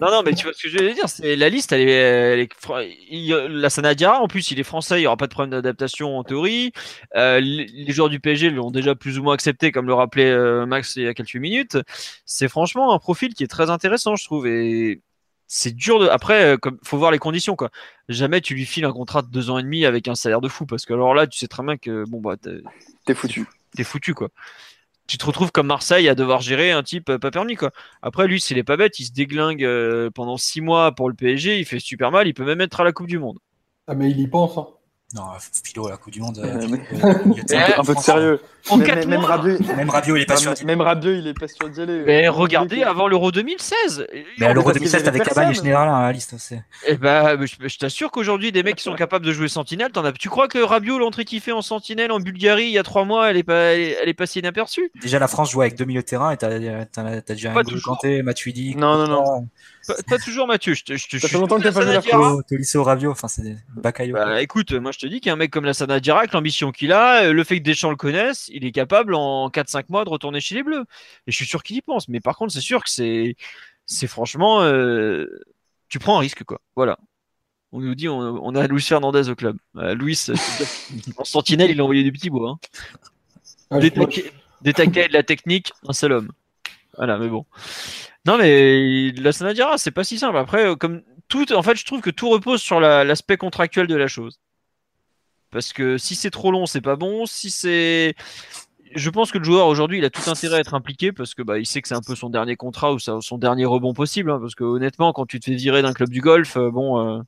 Non, non, mais tu vois ce que je veux dire. C'est la liste, elle est, la Sanadiara, en plus, il est français, il n'y aura pas de problème d'adaptation en théorie. Euh, les, joueurs du PSG l'ont déjà plus ou moins accepté, comme le rappelait euh, Max il y a quelques minutes. C'est franchement un profil qui est très intéressant, je trouve. Et c'est dur de. Après, il euh, faut voir les conditions, quoi. Jamais tu lui files un contrat de deux ans et demi avec un salaire de fou, parce que alors là, tu sais très bien que bon bah t'es foutu. T'es foutu, quoi tu te retrouves comme Marseille à devoir gérer un type euh, pas permis quoi. Après lui s'il est pas bête, il se déglingue euh, pendant six mois pour le PSG, il fait super mal, il peut même être à la Coupe du Monde. Ah mais il y pense. Hein. Non, Philo à la Coupe du Monde. Euh, un, peu de sérieux. même, même, Rabiot, même Rabiot, il est pas sûr. Même Rabiot, il est pas sûr d'y aller. Mais regardez avant l'Euro 2016. Mais à l'Euro 2016, t'avais Cabane et Général dans la liste. Eh ben, je, t'assure qu'aujourd'hui, des mecs qui sont capables de jouer Sentinelle, t'en as. Tu crois que Rabiot, l'entrée qu'il fait en Sentinelle en Bulgarie il y a trois mois, elle est pas, elle est, passée inaperçue? Déjà, la France joue avec deux milieux de terrain et t'as déjà un Kanté, Matuidi. Non, non, non. Pas, toujours Mathieu. Je te, je te, ça fait longtemps que t'as pas vu la France. T'es lycée au Ravio, enfin c'est des Bah, écoute, moi je te dis qu'un mec comme la Sana Dirac, l'ambition qu'il a, le fait que Deschamps le connaisse, il est capable en 4-5 mois de retourner chez les Bleus. Et je suis sûr qu'il y pense. Mais par contre, c'est sûr que c'est, c'est franchement, euh, tu prends un risque quoi. Voilà. On nous dit, on, a Luis Fernandez au club. Euh, Luis, en sentinelle, il a envoyé du petit bois. Hein. Ah, des, taquets, de la technique, un seul homme. Voilà, mais bon. Non, mais la Sanadira, c'est pas si simple. Après, euh, comme tout, en fait, je trouve que tout repose sur l'aspect contractuel de la chose. Parce que si c'est trop long, c'est pas bon. Si c'est. Je pense que le joueur aujourd'hui, il a tout intérêt à être impliqué parce que bah, il sait que c'est un peu son dernier contrat ou son dernier rebond possible. Hein, parce que honnêtement, quand tu te fais virer d'un club du golf, euh, bon. Euh,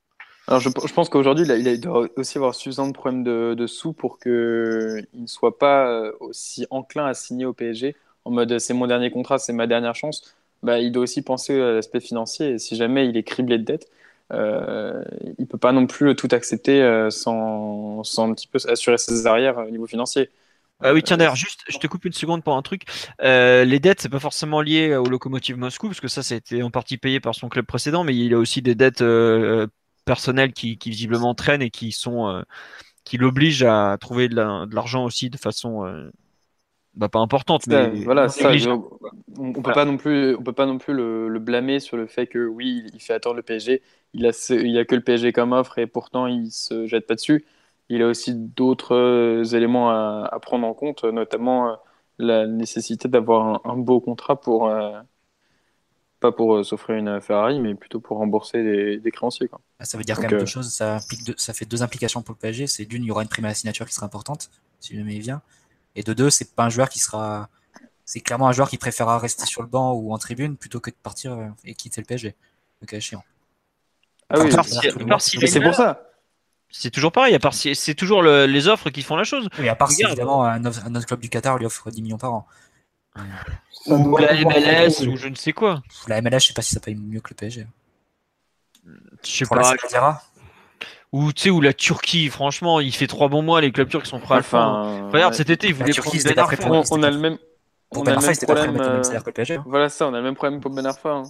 Alors je, pense qu'aujourd'hui, il, doit aussi avoir suffisamment de problèmes de, sous pour qu'il ne soit pas aussi enclin à signer au PSG en mode c'est mon dernier contrat, c'est ma dernière chance bah, il doit aussi penser à l'aspect financier. Et si jamais il est criblé de dettes, euh, il peut pas non plus tout accepter euh, sans, sans, un petit peu assurer ses arrières au niveau financier. Ah oui, tiens d'ailleurs, juste, je te coupe une seconde pour un truc. Euh, les dettes, c'est pas forcément lié au locomotive Moscou, parce que ça, été en partie payé par son club précédent, mais il a aussi des dettes euh, personnelles qui, qui, visiblement traînent et qui sont qui l'obligent à trouver de l'argent aussi de façon bah, pas importante, mais voilà, ça, on, peut pas non plus, on peut pas non plus le, blâmer sur le fait que oui, il fait attendre le PSG. Il a, il a que le PSG comme offre et pourtant il se jette pas dessus. Il a aussi d'autres euh, éléments à, prendre en compte, notamment euh, la nécessité d'avoir un, beau contrat pour euh, pas pour s'offrir une Ferrari, mais plutôt pour rembourser des, créanciers. Quoi. Ah, ça veut dire quand même deux choses. Ça, implique ça fait deux implications pour le PSG. C'est d'une, il y aura une prime à la signature qui sera importante si jamais il vient. Et de deux, c'est pas un joueur qui sera. C'est clairement un joueur qui préférera rester sur le banc ou en tribune plutôt que de partir euh, et quitter le PSG. Le cas échéant. Ah oui, c'est pour ça. C'est toujours pareil, à part c'est toujours les offres qui font la chose. Oui, à part si évidemment un autre, club du Qatar lui offre 10 millions par an. Ou la MLS ou je ne sais quoi. La MLS, je sais pas si ça paye mieux que le PSG. Je sais pas. Ou tu sais, ou la Turquie, franchement, il fait trois bons mois, les clubs turcs sont prêts à le faire. Regarde, cet été, ils voulaient prendre Ben Arfa. On, a le même. Pour on a le même problème. Euh... Que le PSG, hein. Voilà ça, on a le même problème pour Ben Arfa. Hein.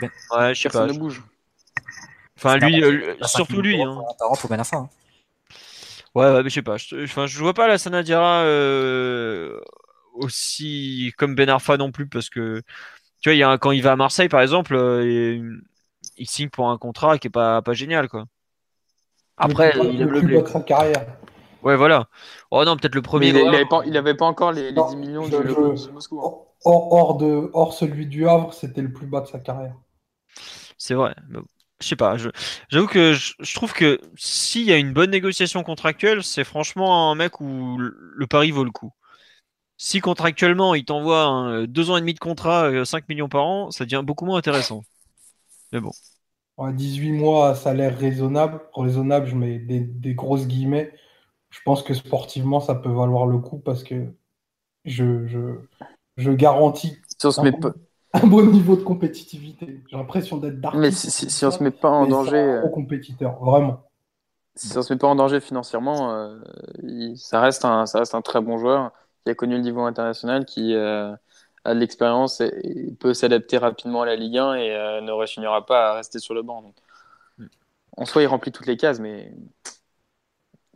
Ben... Ouais, je sais pas. ne bouge. Enfin, lui, euh, surtout lui. Hein. pour Ben Arfa. Hein. Ouais, ouais, mais je sais pas. Je, enfin, je vois pas la Sanadira euh, aussi comme Ben Arfa non plus, parce que tu vois, il y a, quand il va à Marseille, par exemple, euh, il signe pour un contrat qui est pas, pas génial, quoi. Après, il, a le bleu. de sa carrière. Ouais, voilà. Oh non, peut-être le premier. il, avait pas, il avait pas encore les, 10 millions de, Moscou. Hein. Hors, de, hors celui du Havre, c'était le plus bas de sa carrière. C'est vrai. Je sais pas. J'avoue que je, trouve que s'il y a une bonne négociation contractuelle, c'est franchement un mec où le pari vaut le coup. Si contractuellement il t'envoie deux ans et demi de contrat, 5 euh, millions par an, ça devient beaucoup moins intéressant. Mais bon. 18 mois, salaire raisonnable. Raisonnable, je mets des, grosses guillemets. Je pense que sportivement, ça peut valoir le coup parce que je, je, garantis un, bon, niveau de compétitivité. J'ai l'impression d'être dark. Mais si, si, on se met pas en danger. Euh, compétiteur, vraiment. Si on se met pas en danger financièrement, euh, ça, reste un, ça reste un très bon joueur qui a connu le niveau international, qui, euh, l'expérience et, peut s'adapter rapidement à la Ligue 1 et euh, ne rechignera pas à rester sur le banc. Mm. En soi, il remplit toutes les cases, mais.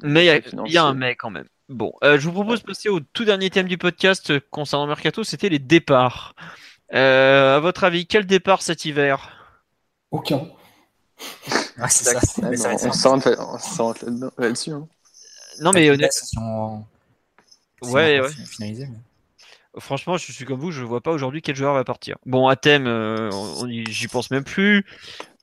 Mais il y, a un mais quand même. Bon, euh, je vous propose de passer au tout dernier thème du podcast concernant Mercato, c'était les départs. Euh, à votre avis, quel départ cet hiver? Aucun. Ah, c'est ça. on s'en là-dessus. Hein. Non, mais honnêtement. Ouais, ouais. Finalisé, Franchement, je suis comme vous, je vois pas aujourd'hui quel joueur va partir. Bon, Athème, euh, j'y pense même plus.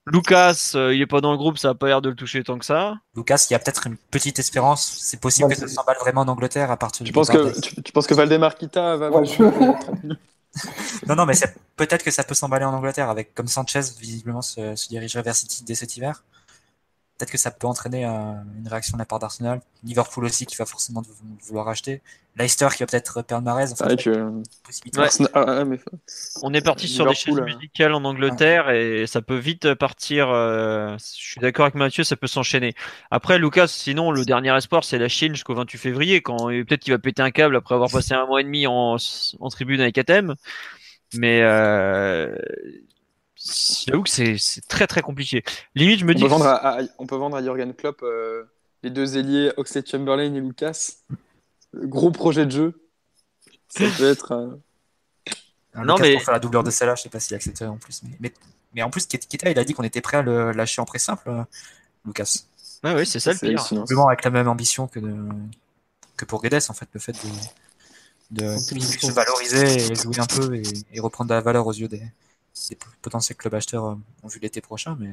Lucas, euh, il est pas dans le groupe, ça a pas l'air de le toucher tant que ça. Lucas, il y a peut-être une petite espérance. C'est possible que ça s'emballe vraiment en Angleterre à partir tu penses que tu, penses que Valdemar Kita va. non, non, mais peut-être que ça peut s'emballer en Angleterre avec comme Sanchez visiblement se, se dirigerait vers City dès cet hiver peut-être que ça peut entraîner une réaction de la part d'Arsenal. Liverpool aussi qui va forcément vouloir acheter. Leicester qui va peut-être perdre Marez. On est parti sur des choses musicales en Angleterre et ça peut vite partir. Euh, je suis d'accord avec Mathieu, ça peut s'enchaîner. Après, Lucas, sinon, le dernier espoir, c'est la Chine jusqu'au 28 février. Quand peut-être qu'il va péter un câble après avoir passé un mois et demi en, en tribune avec Athènes. Mais euh, J'avoue que c'est très très compliqué. Limite, je me on dis. Peut vendre à, on peut vendre à Jurgen Klopp euh, les deux ailiers Oxlade Chamberlain et Lucas. Gros projet de jeu. Ça peut être. Euh, non, mais. Pour faire la doubleur de Salah, je sais pas s'il accepterait en plus. Mais, mais, en plus, Kita, il a dit qu'on était prêt à le lâcher en pré simple, euh, Lucas. Ouais, ouais, c'est ça le pire. Simplement avec la même ambition que, de... que pour Guedes, en fait, le fait de, de se valoriser et jouer un peu et, et reprendre de la valeur aux yeux des, des potentiels clubs acheteurs ont euh, vu l'été prochain. Mais...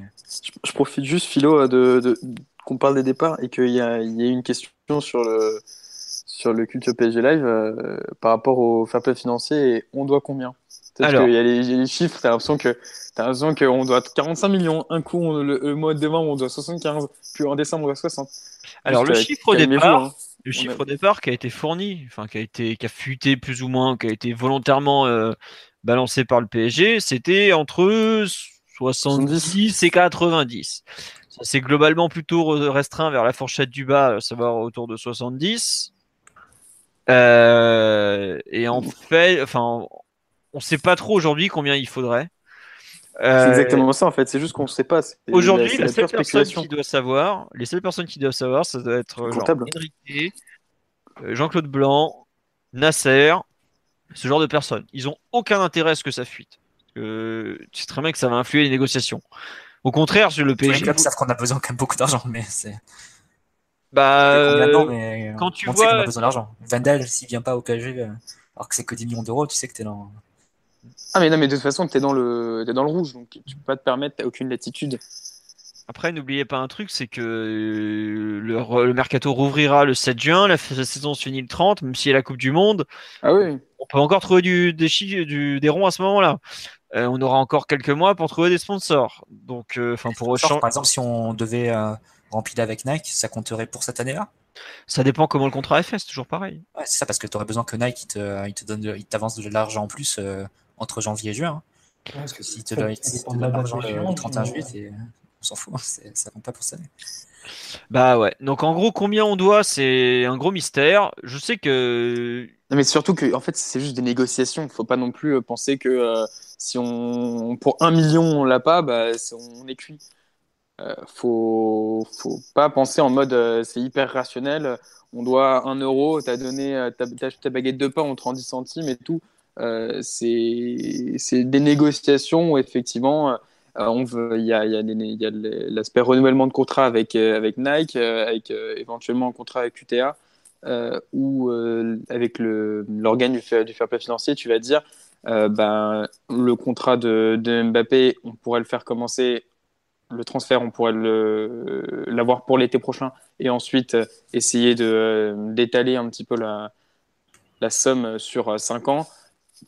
Je, profite juste, Philo, euh, de, qu'on parle des départs et qu'il y a, il y a une question sur le, sur le culture PSG Live euh, par rapport au fair play financier et on doit combien? Alors, qu'il y, a les chiffres, tu as l'impression que T'as l'impression qu'on doit 45 millions. Un coup, le, mois de décembre, on doit 75. Puis en décembre, on doit 60. Alors, le chiffre, départ, hein. le chiffre départ qui a été fourni, enfin, qui a été, qui a fuité plus ou moins, qui a été volontairement balancé par le PSG, c'était entre 70 et 90. Ça s'est globalement plutôt restreint vers la fourchette du bas, à savoir autour de 70. Euh, et en fait, enfin, on ne sait pas trop aujourd'hui combien il faudrait. c'est euh, exactement ça en fait, c'est juste qu'on ne sait pas. Aujourd'hui, la, seule personne qui doit savoir, les seules personnes qui doivent savoir, ça doit être euh, Jean-Claude Blanc, Nasser, ce genre de personnes. Ils ont aucun intérêt à ce que ça fuite. Euh, tu sais très bien que ça va influer les négociations. Au contraire, sur le PSG. Les clubs savent qu'on a besoin quand même beaucoup d'argent, mais c'est. Bah, euh, quand tu vois. a besoin d'argent. Vandal, s'il vient pas au PSG, euh, alors que c'est que 10 millions d'euros, tu sais que t'es dans. Ah, mais non, mais de toute façon, t'es dans le, es dans le rouge, donc tu peux pas te permettre, t'as aucune latitude. Après, n'oubliez pas un truc, c'est que le, mercato rouvrira le 7 juin, la, saison se finit le 30, même s'il y a la Coupe du Monde. Ah oui. On peut encore trouver du, des, du, des ronds à ce moment-là. Euh, on aura encore quelques mois pour trouver des sponsors. Donc, euh, enfin, pour Par exemple, si on devait euh, rempli avec Nike, ça compterait pour cette année-là? Ça dépend comment le contrat est fait, c'est toujours pareil. Ouais, c'est ça, parce que tu aurais besoin que Nike il te, il te donne, il t'avance de l'argent en plus entre janvier et juin. Hein. Parce que si tu donnes l'argent le 31 juillet, on s'en fout, hein, ça compte pas pour cette année. Bah ouais. Donc en gros, combien on doit, c'est un gros mystère. Je sais que. Non, mais surtout que en fait, c'est juste des négociations. Il faut pas non plus euh, penser que euh, si on pour un million on l'a pas, bah, on est cuit. Euh, faut faut pas penser en mode euh, c'est hyper rationnel. On doit un euro, t'as donné ta, ta, baguette de pain, on te rend 10 centimes et tout. c'est des négociations où effectivement euh, on veut, il y a, l'aspect renouvellement de contrat avec, euh, Nike, euh, avec éventuellement un contrat avec UTA, ou avec l'organe du, du fair play financier, tu vas dire, ben, le contrat de, Mbappé, on pourrait le faire commencer le transfert, on pourrait l'avoir pour l'été prochain et ensuite essayer d'étaler un petit peu la, la somme sur 5 ans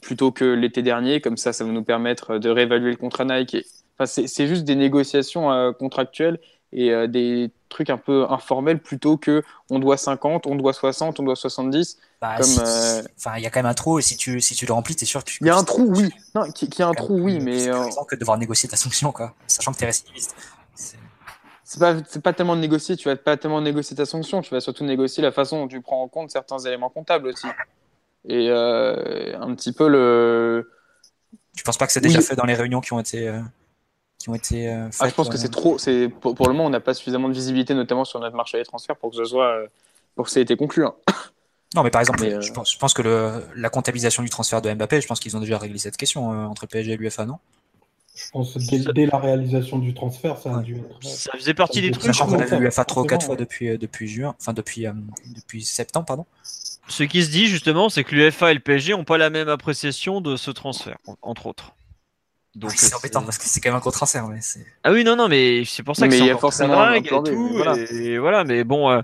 plutôt que l'été dernier. Comme ça, ça va nous permettre de réévaluer le contrat Nike c'est juste des négociations euh, contractuelles et euh, des trucs un peu informels plutôt que on doit 50, on doit 60, on doit 70. Bah, comme, euh, Enfin, il y a quand même un trou et si tu, si tu le remplis, t'es sûr que tu. Il y a un trou, oui. Non, qui, qui a un trou, oui, mais. C'est que devoir négocier ta sanction, quoi. Sachant que t'es récidiviste. C'est pas, pas tellement de négocier, tu vas pas tellement négocier ta sanction, tu vas surtout négocier la façon dont tu prends en compte certains éléments comptables aussi. Et un petit peu le. Tu penses pas que c'est déjà fait dans les réunions qui ont été ont été euh, ah, je pense que c'est trop. C'est pour, le moment, on n'a pas suffisamment de visibilité, notamment sur notre marché des transferts, pour que ce soit euh, pour que ça ait été conclu. Hein. Non, mais par exemple, euh, je, pense, je, pense, que le, la comptabilisation du transfert de Mbappé, je pense qu'ils ont déjà réglé cette question entre PSG et l'UFA, non? Je pense que dès, la réalisation du transfert, ça a dû être. Ça faisait partie des trucs. Sachant qu'on a vu l'UFA 3 ou 4 fois depuis, depuis juin, enfin depuis, depuis septembre, pardon. Ce qui se dit justement, c'est que l'UFA et le PSG n'ont pas la même appréciation de ce transfert, entre autres. Donc c'est embêtant parce que c'est quand même un contrat transfert. ah oui, non, non, mais c'est pour ça que c'est forcément vague et tout. Voilà. Et, voilà, mais bon. Euh,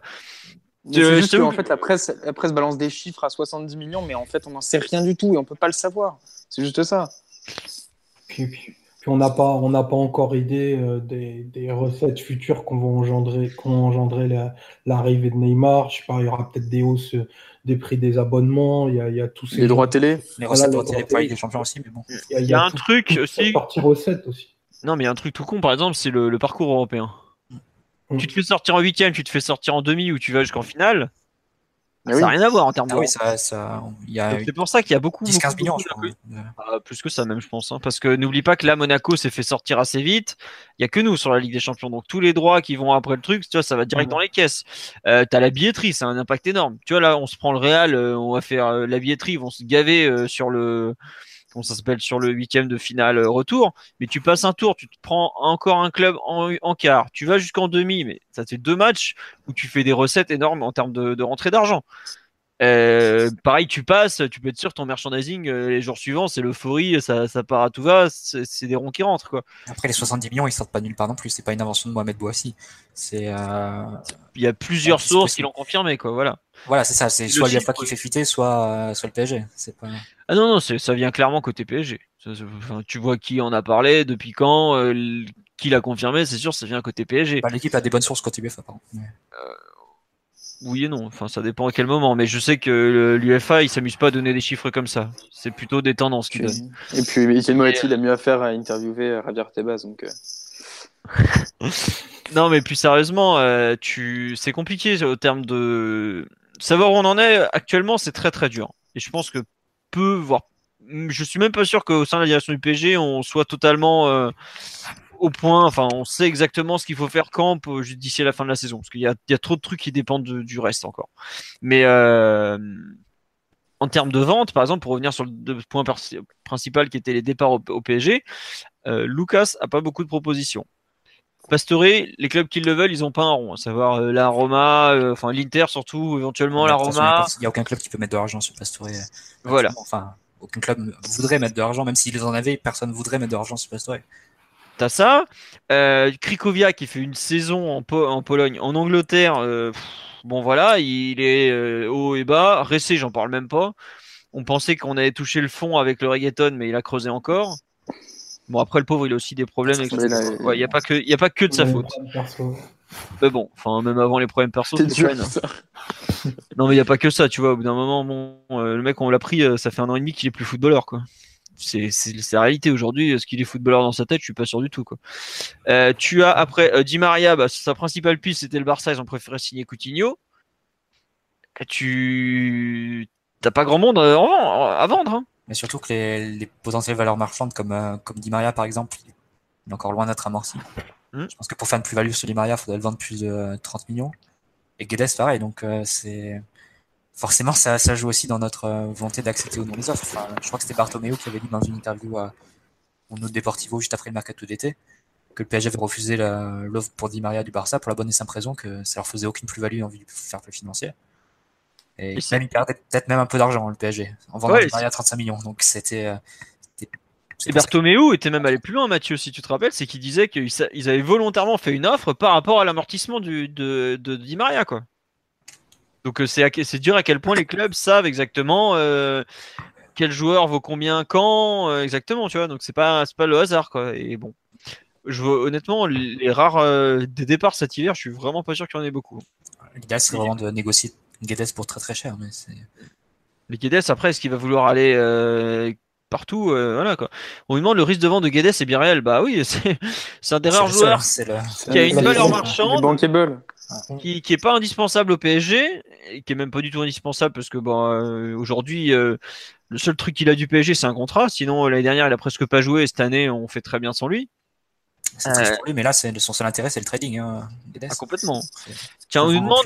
c'est juste en fait la presse, la presse balance des chiffres à 70 millions, mais en fait on n'en sait rien du tout et on peut pas le savoir. C'est juste ça. Puis, puis, on n'a pas, on n'a pas encore idée euh, des, des, recettes futures qu'on va engendrer, qu'on engendrer l'arrivée de Neymar. Je sais pas, il y aura peut-être des hausses des prix des abonnements, il y a, il y a tous ces. Les droits télé Les recettes droits télé pour des champions aussi, mais bon. Il y a, un truc aussi. Partie recettes aussi. Non, mais il y a un truc tout con, par exemple, c'est le, parcours européen. Mm. Tu te fais sortir en huitième, tu te fais sortir en demi ou tu vas jusqu'en finale. Ça n'a rien à voir en termes ah de. Oui, ça, ça, C'est pour ça qu'il y a beaucoup. 10-15 millions, je crois. Ah, plus. que ça, même, je pense. Hein, parce que n'oublie pas que là, Monaco s'est fait sortir assez vite. Il n'y a que nous sur la Ligue des Champions. Donc, tous les droits qui vont après le truc, tu vois, ça va direct dans les caisses. Euh, tu as la billetterie, c'est un impact énorme. Tu vois, là, on se prend le Real, euh, on va faire euh, la billetterie, ils vont se gaver euh, sur le comment ça s'appelle sur le huitième de finale euh, retour, mais tu passes un tour, tu te prends encore un club en, quart, tu vas jusqu'en demi, mais ça fait deux matchs où tu fais des recettes énormes en termes de, de rentrée d'argent. Euh, pareil, tu passes, tu peux être sûr ton merchandising euh, les jours suivants, c'est l'euphorie, ça, ça part à tout va, c'est des ronds qui rentrent quoi. Après les 70 millions, ils sortent pas nulle part non plus, c'est pas une invention de Mohamed Bouassi. C'est euh... il y a plusieurs sources qui l'ont confirmé quoi, voilà. Voilà, c'est ça, c'est soit l'UFA qui fait fuiter, soit soit le PSG, c'est pas Ah non non, ça vient clairement côté PSG. tu vois qui en a parlé, depuis quand, euh, qui l'a confirmé, c'est sûr, ça vient côté PSG. Bah, l'équipe a des bonnes sources côté UEFA pardon. Oui et non, enfin ça dépend à quel moment, mais je sais que l'UFA il s'amuse pas à donner des chiffres comme ça. C'est plutôt des tendances qu'il donne. Et puis Moretti il a mieux à faire à interviewer Javier Tebas donc. Euh. non mais plus sérieusement, euh, tu c'est compliqué au terme de savoir où on en est actuellement, c'est très très dur. Et je pense que peu voire je suis même pas sûr qu'au sein de la direction du PG on soit totalement euh, au point, enfin, on sait exactement ce qu'il faut faire quand d'ici à la fin de la saison, parce qu'il y a, trop de trucs qui dépendent du reste encore. Mais euh, en termes de vente, par exemple, pour revenir sur le point principal qui était les départs au, PSG, euh, Lucas a pas beaucoup de propositions. Pastore, les clubs qui le veulent, ils ont pas un rond, à savoir euh, la Roma, enfin l'Inter surtout, éventuellement la Roma. Il n'y a aucun club qui peut mettre de l'argent sur Pastore. Voilà. Enfin, aucun club voudrait mettre de l'argent, même s'ils en avaient, personne voudrait mettre de l'argent sur Pastore. T'as ça. Euh, Krikovia qui fait une saison en, en Pologne, en Angleterre. Euh, bon voilà, il est euh, haut et bas. Ressé, j'en parle même pas. On pensait qu'on avait touché le fond avec le reggaeton, mais il a creusé encore. Bon après le pauvre, il a aussi des problèmes. Il n'y a pas que, il a pas que de sa faute. Mais bon, enfin, même avant les problèmes perso, c'est dur, ça. non, mais il n'y a pas que ça, tu vois. Au bout d'un moment, bon, euh, le mec, on l'a pris, euh, ça fait un an et demi qu'il est plus footballeur, quoi. C'est la réalité aujourd'hui. Est-ce qu'il est footballeur dans sa tête Je suis pas sûr du tout, quoi. Euh, tu as après Di Maria, bah, sa principale piste c'était le Barça. Ils ont préféré signer Coutinho. Tu t'as pas grand monde à vendre. Hein. Mais surtout que les, les, potentielles valeurs marchandes comme comme Di Maria par exemple, il est encore loin d'être amorci. Hmm. Je pense que pour faire une plus-value sur Di Maria, il faudrait le vendre plus de 30 millions. Et Guedes, pareil. Donc, euh, c'est forcément, ça, ça, joue aussi dans notre euh, volonté d'accepter ou non les offres. je crois que c'était Bartomeu qui avait dit dans une interview à au Deportivo juste après le mercato d'été que le PSG avait refusé l'offre pour Di Maria du Barça pour la bonne et simple raison que ça leur faisait aucune plus-value en vue du fair play financier. Et, même, ils perdaient peut-être même un peu d'argent, le PSG, en vendant Di Maria à 35 millions. Donc, c'était euh, et Bertomeu était même allé plus loin, Mathieu, si tu te rappelles, c'est qu'il disait qu'ils avaient volontairement fait une offre par rapport à l'amortissement de, de, Di Maria, quoi. Donc euh, c'est dur à quel point les clubs savent exactement euh, quel joueur vaut combien quand, euh, exactement, tu vois. Donc c'est pas pas le hasard, quoi. Et bon, je vois honnêtement les rares des départs cet hiver, je suis vraiment pas sûr qu'il y en ait beaucoup. L'idéal c'est vraiment de négocier Guedes pour très très cher, mais c'est. Les Guedes après, est-ce qu'il va vouloir aller partout. Euh, voilà quoi. On lui demande le risque de vente de Guedes c'est bien réel. Bah oui, c'est un des rares joueurs qui a une valeur marchande, qui, qui est pas indispensable au PSG, et qui est même pas du tout indispensable parce que bon euh, aujourd'hui euh, le seul truc qu'il a du PSG c'est un contrat. Sinon l'année dernière il a presque pas joué et cette année on fait très bien sans lui. C'est pour lui, mais là son seul intérêt c'est le trading. Hein, ah, complètement. Tiens, on lui demande.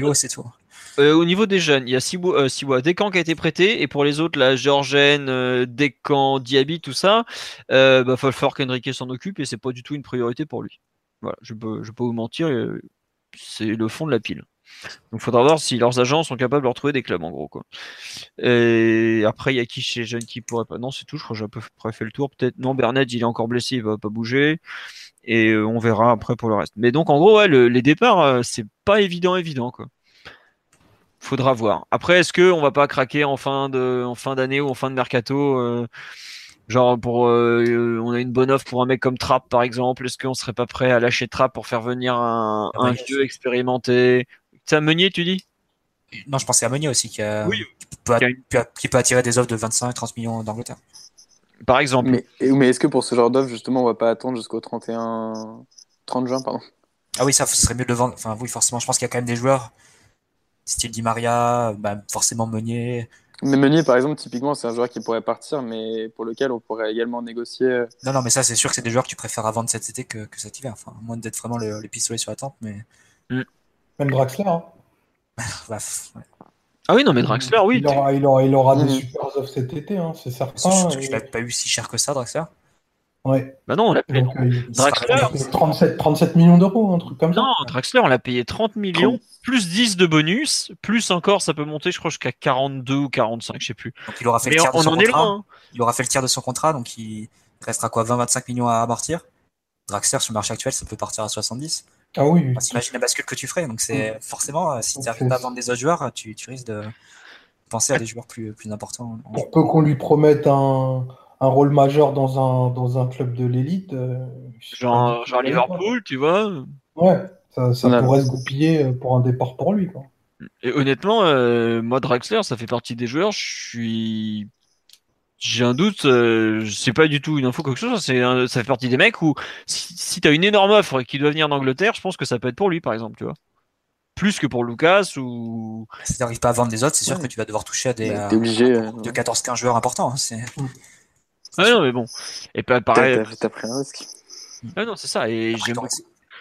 Euh, au niveau des jeunes, il y a Siwa, euh, Siwa Dekan qui a été prêté, et pour les autres, la Georgène, euh, Diaby, tout ça, euh, bah, va qu'Enrique s'en occupe, et c'est pas du tout une priorité pour lui. Voilà, je peux, je peux vous mentir, euh, c'est le fond de la pile. Donc, faudra voir si leurs agents sont capables de retrouver des clubs, en gros, quoi. Et après, il y a qui chez les jeunes qui pourrait pas. Non, c'est tout. Je crois que j'ai à peu près fait le tour. Peut-être. Non, Bernard, il est encore blessé, il va pas bouger. Et on verra après pour le reste. Mais donc, en gros, les départs, c'est pas évident, évident, quoi faudra voir. Après, est-ce que on va pas craquer en fin de, en fin d'année ou en fin de mercato, euh, genre pour, euh, on a une bonne offre pour un mec comme Trap par exemple. Est-ce qu'on serait pas prêt à lâcher Trap pour faire venir un, un vieux expérimenté? C'est à Meunier, tu dis? Non, je pensais à Meunier aussi qui, peut, qui, peut, attirer des offres de 25-30 millions d'Angleterre. Par exemple. Mais, mais est-ce que pour ce genre d'offre, justement, on va pas attendre jusqu'au 31, 30 juin, pardon? Ah oui, ça, ce serait mieux de le vendre. Enfin, oui, forcément, je pense qu'il y a quand même des joueurs style Di Maria, bah, forcément Meunier. Mais Meunier, par exemple, typiquement, c'est un joueur qui pourrait partir, mais pour lequel on pourrait également négocier. Euh, non, non, mais ça, c'est sûr que c'est des joueurs que tu préfères vendre cet été que, que cet hiver. Enfin, à moins d'être vraiment le, pistolet sur la tempe, mais. Mm. Même Draxler. Hein. Bah, ah oui, non, mais Draxler, oui. Il aura, il aura, il aura des mm. super offres cet été, hein, c'est certain. Qu'il n'a pas eu si cher que ça, Draxler. Ouais. Bah non, on l'a payé. Euh, Draxler. 37, 37 millions d'euros, un truc comme ça. Non, Draxler, on l'a payé 30 millions, plus 10 de bonus, plus encore, ça peut monter, je crois, jusqu'à 42 ou 45, je sais plus. Donc il aura fait le tiers de son contrat. Hein. Il aura fait le tiers de son contrat, donc il restera quoi, 20-25 millions à amortir? Draxler, sur le marché actuel, ça peut partir à 70. Ah oui. Enfin, T'imagines la bascule que tu ferais. Donc c'est forcément, euh, si tu n'arrives pas à vendre des autres joueurs, tu, tu risques de penser à des joueurs plus, plus importants. Pour peu qu'on lui promette un un rôle majeur dans un, dans un club de l'élite. Euh, genre, genre Liverpool, tu vois Ouais, ça, ça pourrait se goupiller pour un départ pour lui. Quoi. Et honnêtement, euh, moi, Draxler, ça fait partie des joueurs, je suis. J'ai un doute, euh, c'est pas du tout une info quelque chose, c'est ça fait partie des mecs où si, si tu as une énorme offre qui doit venir d'Angleterre, je pense que ça peut être pour lui, par exemple, tu vois plus que pour Lucas ou si tu n'arrives pas à vendre des autres c'est sûr que tu vas devoir toucher à des obligé, de 14-15 joueurs importants hein, c'est mm. Ah non, mais bon. Et pas pareil. T'as pris un risque. Ah non, c'est ça. Et j'aime beaucoup.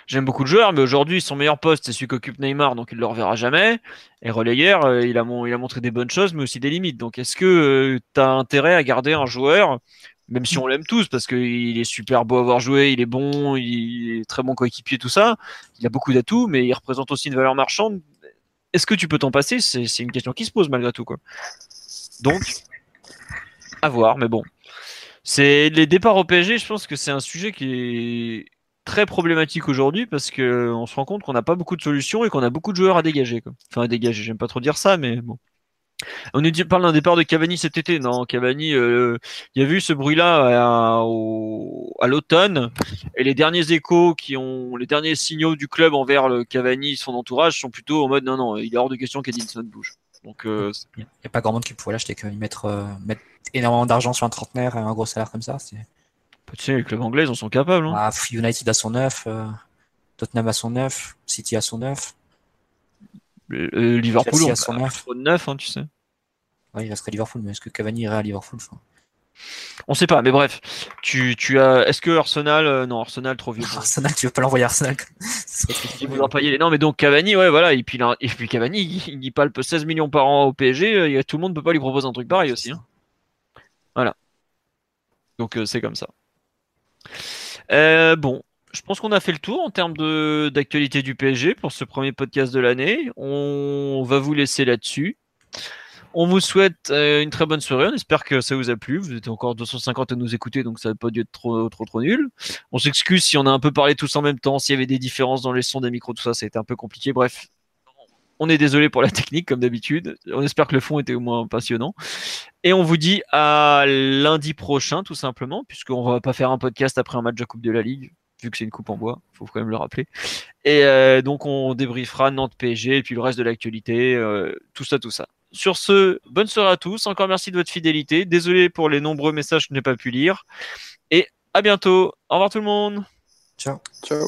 J'aime beaucoup de joueurs, mais aujourd'hui, son meilleur poste, c'est celui qu'occupe Neymar, donc il ne le reverra jamais. Et relayeur, euh, il, a il a montré des bonnes choses, mais aussi des limites. Donc, est-ce que euh, tu as intérêt à garder un joueur, même si on l'aime tous, parce qu'il est super beau à avoir joué, il est bon, il est très bon coéquipier, tout ça. Il a beaucoup d'atouts, mais il représente aussi une valeur marchande. Est-ce que tu peux t'en passer? C'est une question qui se pose malgré tout. Quoi. Donc, à voir, mais bon. C'est les départs au PSG, je pense que c'est un sujet qui est très problématique aujourd'hui parce que on se rend compte qu'on n'a pas beaucoup de solutions et qu'on a beaucoup de joueurs à dégager. Enfin, à dégager, j'aime pas trop dire ça, mais bon. On parle d'un départ de Cavani cet été. Non, Cavani, euh, il y a eu ce bruit-là à, l'automne. Et les derniers échos qui ont, les derniers signaux du club envers le Cavani, son entourage, sont plutôt en mode non, non, il est hors de question qu'Edinson bouge. Euh, il n'y a, pas grand monde qui pourrait l'acheter, qu'ils mettre, euh, mettre énormément d'argent sur un trentenaire et un gros salaire comme ça. Tu sais, les clubs anglais, ils en sont capables. Hein. Ah, United à son neuf, Tottenham à son neuf, City à son neuf. Liverpool, on a son neuf, hein, tu sais. Oui, il resterait Liverpool, mais est-ce que Cavani irait à Liverpool On sait pas, mais bref. Tu, tu as. Est-ce que Arsenal. Euh, non, Arsenal trop vieux. Arsenal, tu veux pas l'envoyer à Arsenal pas y aller. Non, mais donc Cavani, ouais, voilà. Et puis, et puis Cavani, il, il palpe 16 millions par an au PSG. Euh, tout le monde peut pas lui proposer un truc pareil aussi. Hein. Voilà. Donc euh, c'est comme ça. bon, je pense qu'on a fait le tour en termes d'actualité du PSG pour ce premier podcast de l'année. On va vous laisser là-dessus. On vous souhaite euh, une très bonne soirée. On espère que ça vous a plu. Vous êtes encore 250 à nous écouter, donc ça n'a pas dû être trop, trop, trop nul. On s'excuse si on a un peu parlé tous en même temps, s'il y avait des différences dans les sons des micros, tout ça, ça a été un peu compliqué. Bref, on est désolé pour la technique, comme d'habitude. On espère que le fond était au moins passionnant. Et on vous dit à lundi prochain, tout simplement, puisqu'on va pas faire un podcast après un match de Coupe de la Ligue vu que c'est une coupe en bois, faut quand même le rappeler. Et euh, donc on débriefera Nantes PSG et puis le reste de l'actualité, euh, tout ça, tout ça. Sur ce, bonne soirée à tous. Encore merci de votre fidélité. Désolé pour les nombreux messages que je n'ai pas pu lire. Et à bientôt. Au revoir tout le monde. Ciao. Ciao.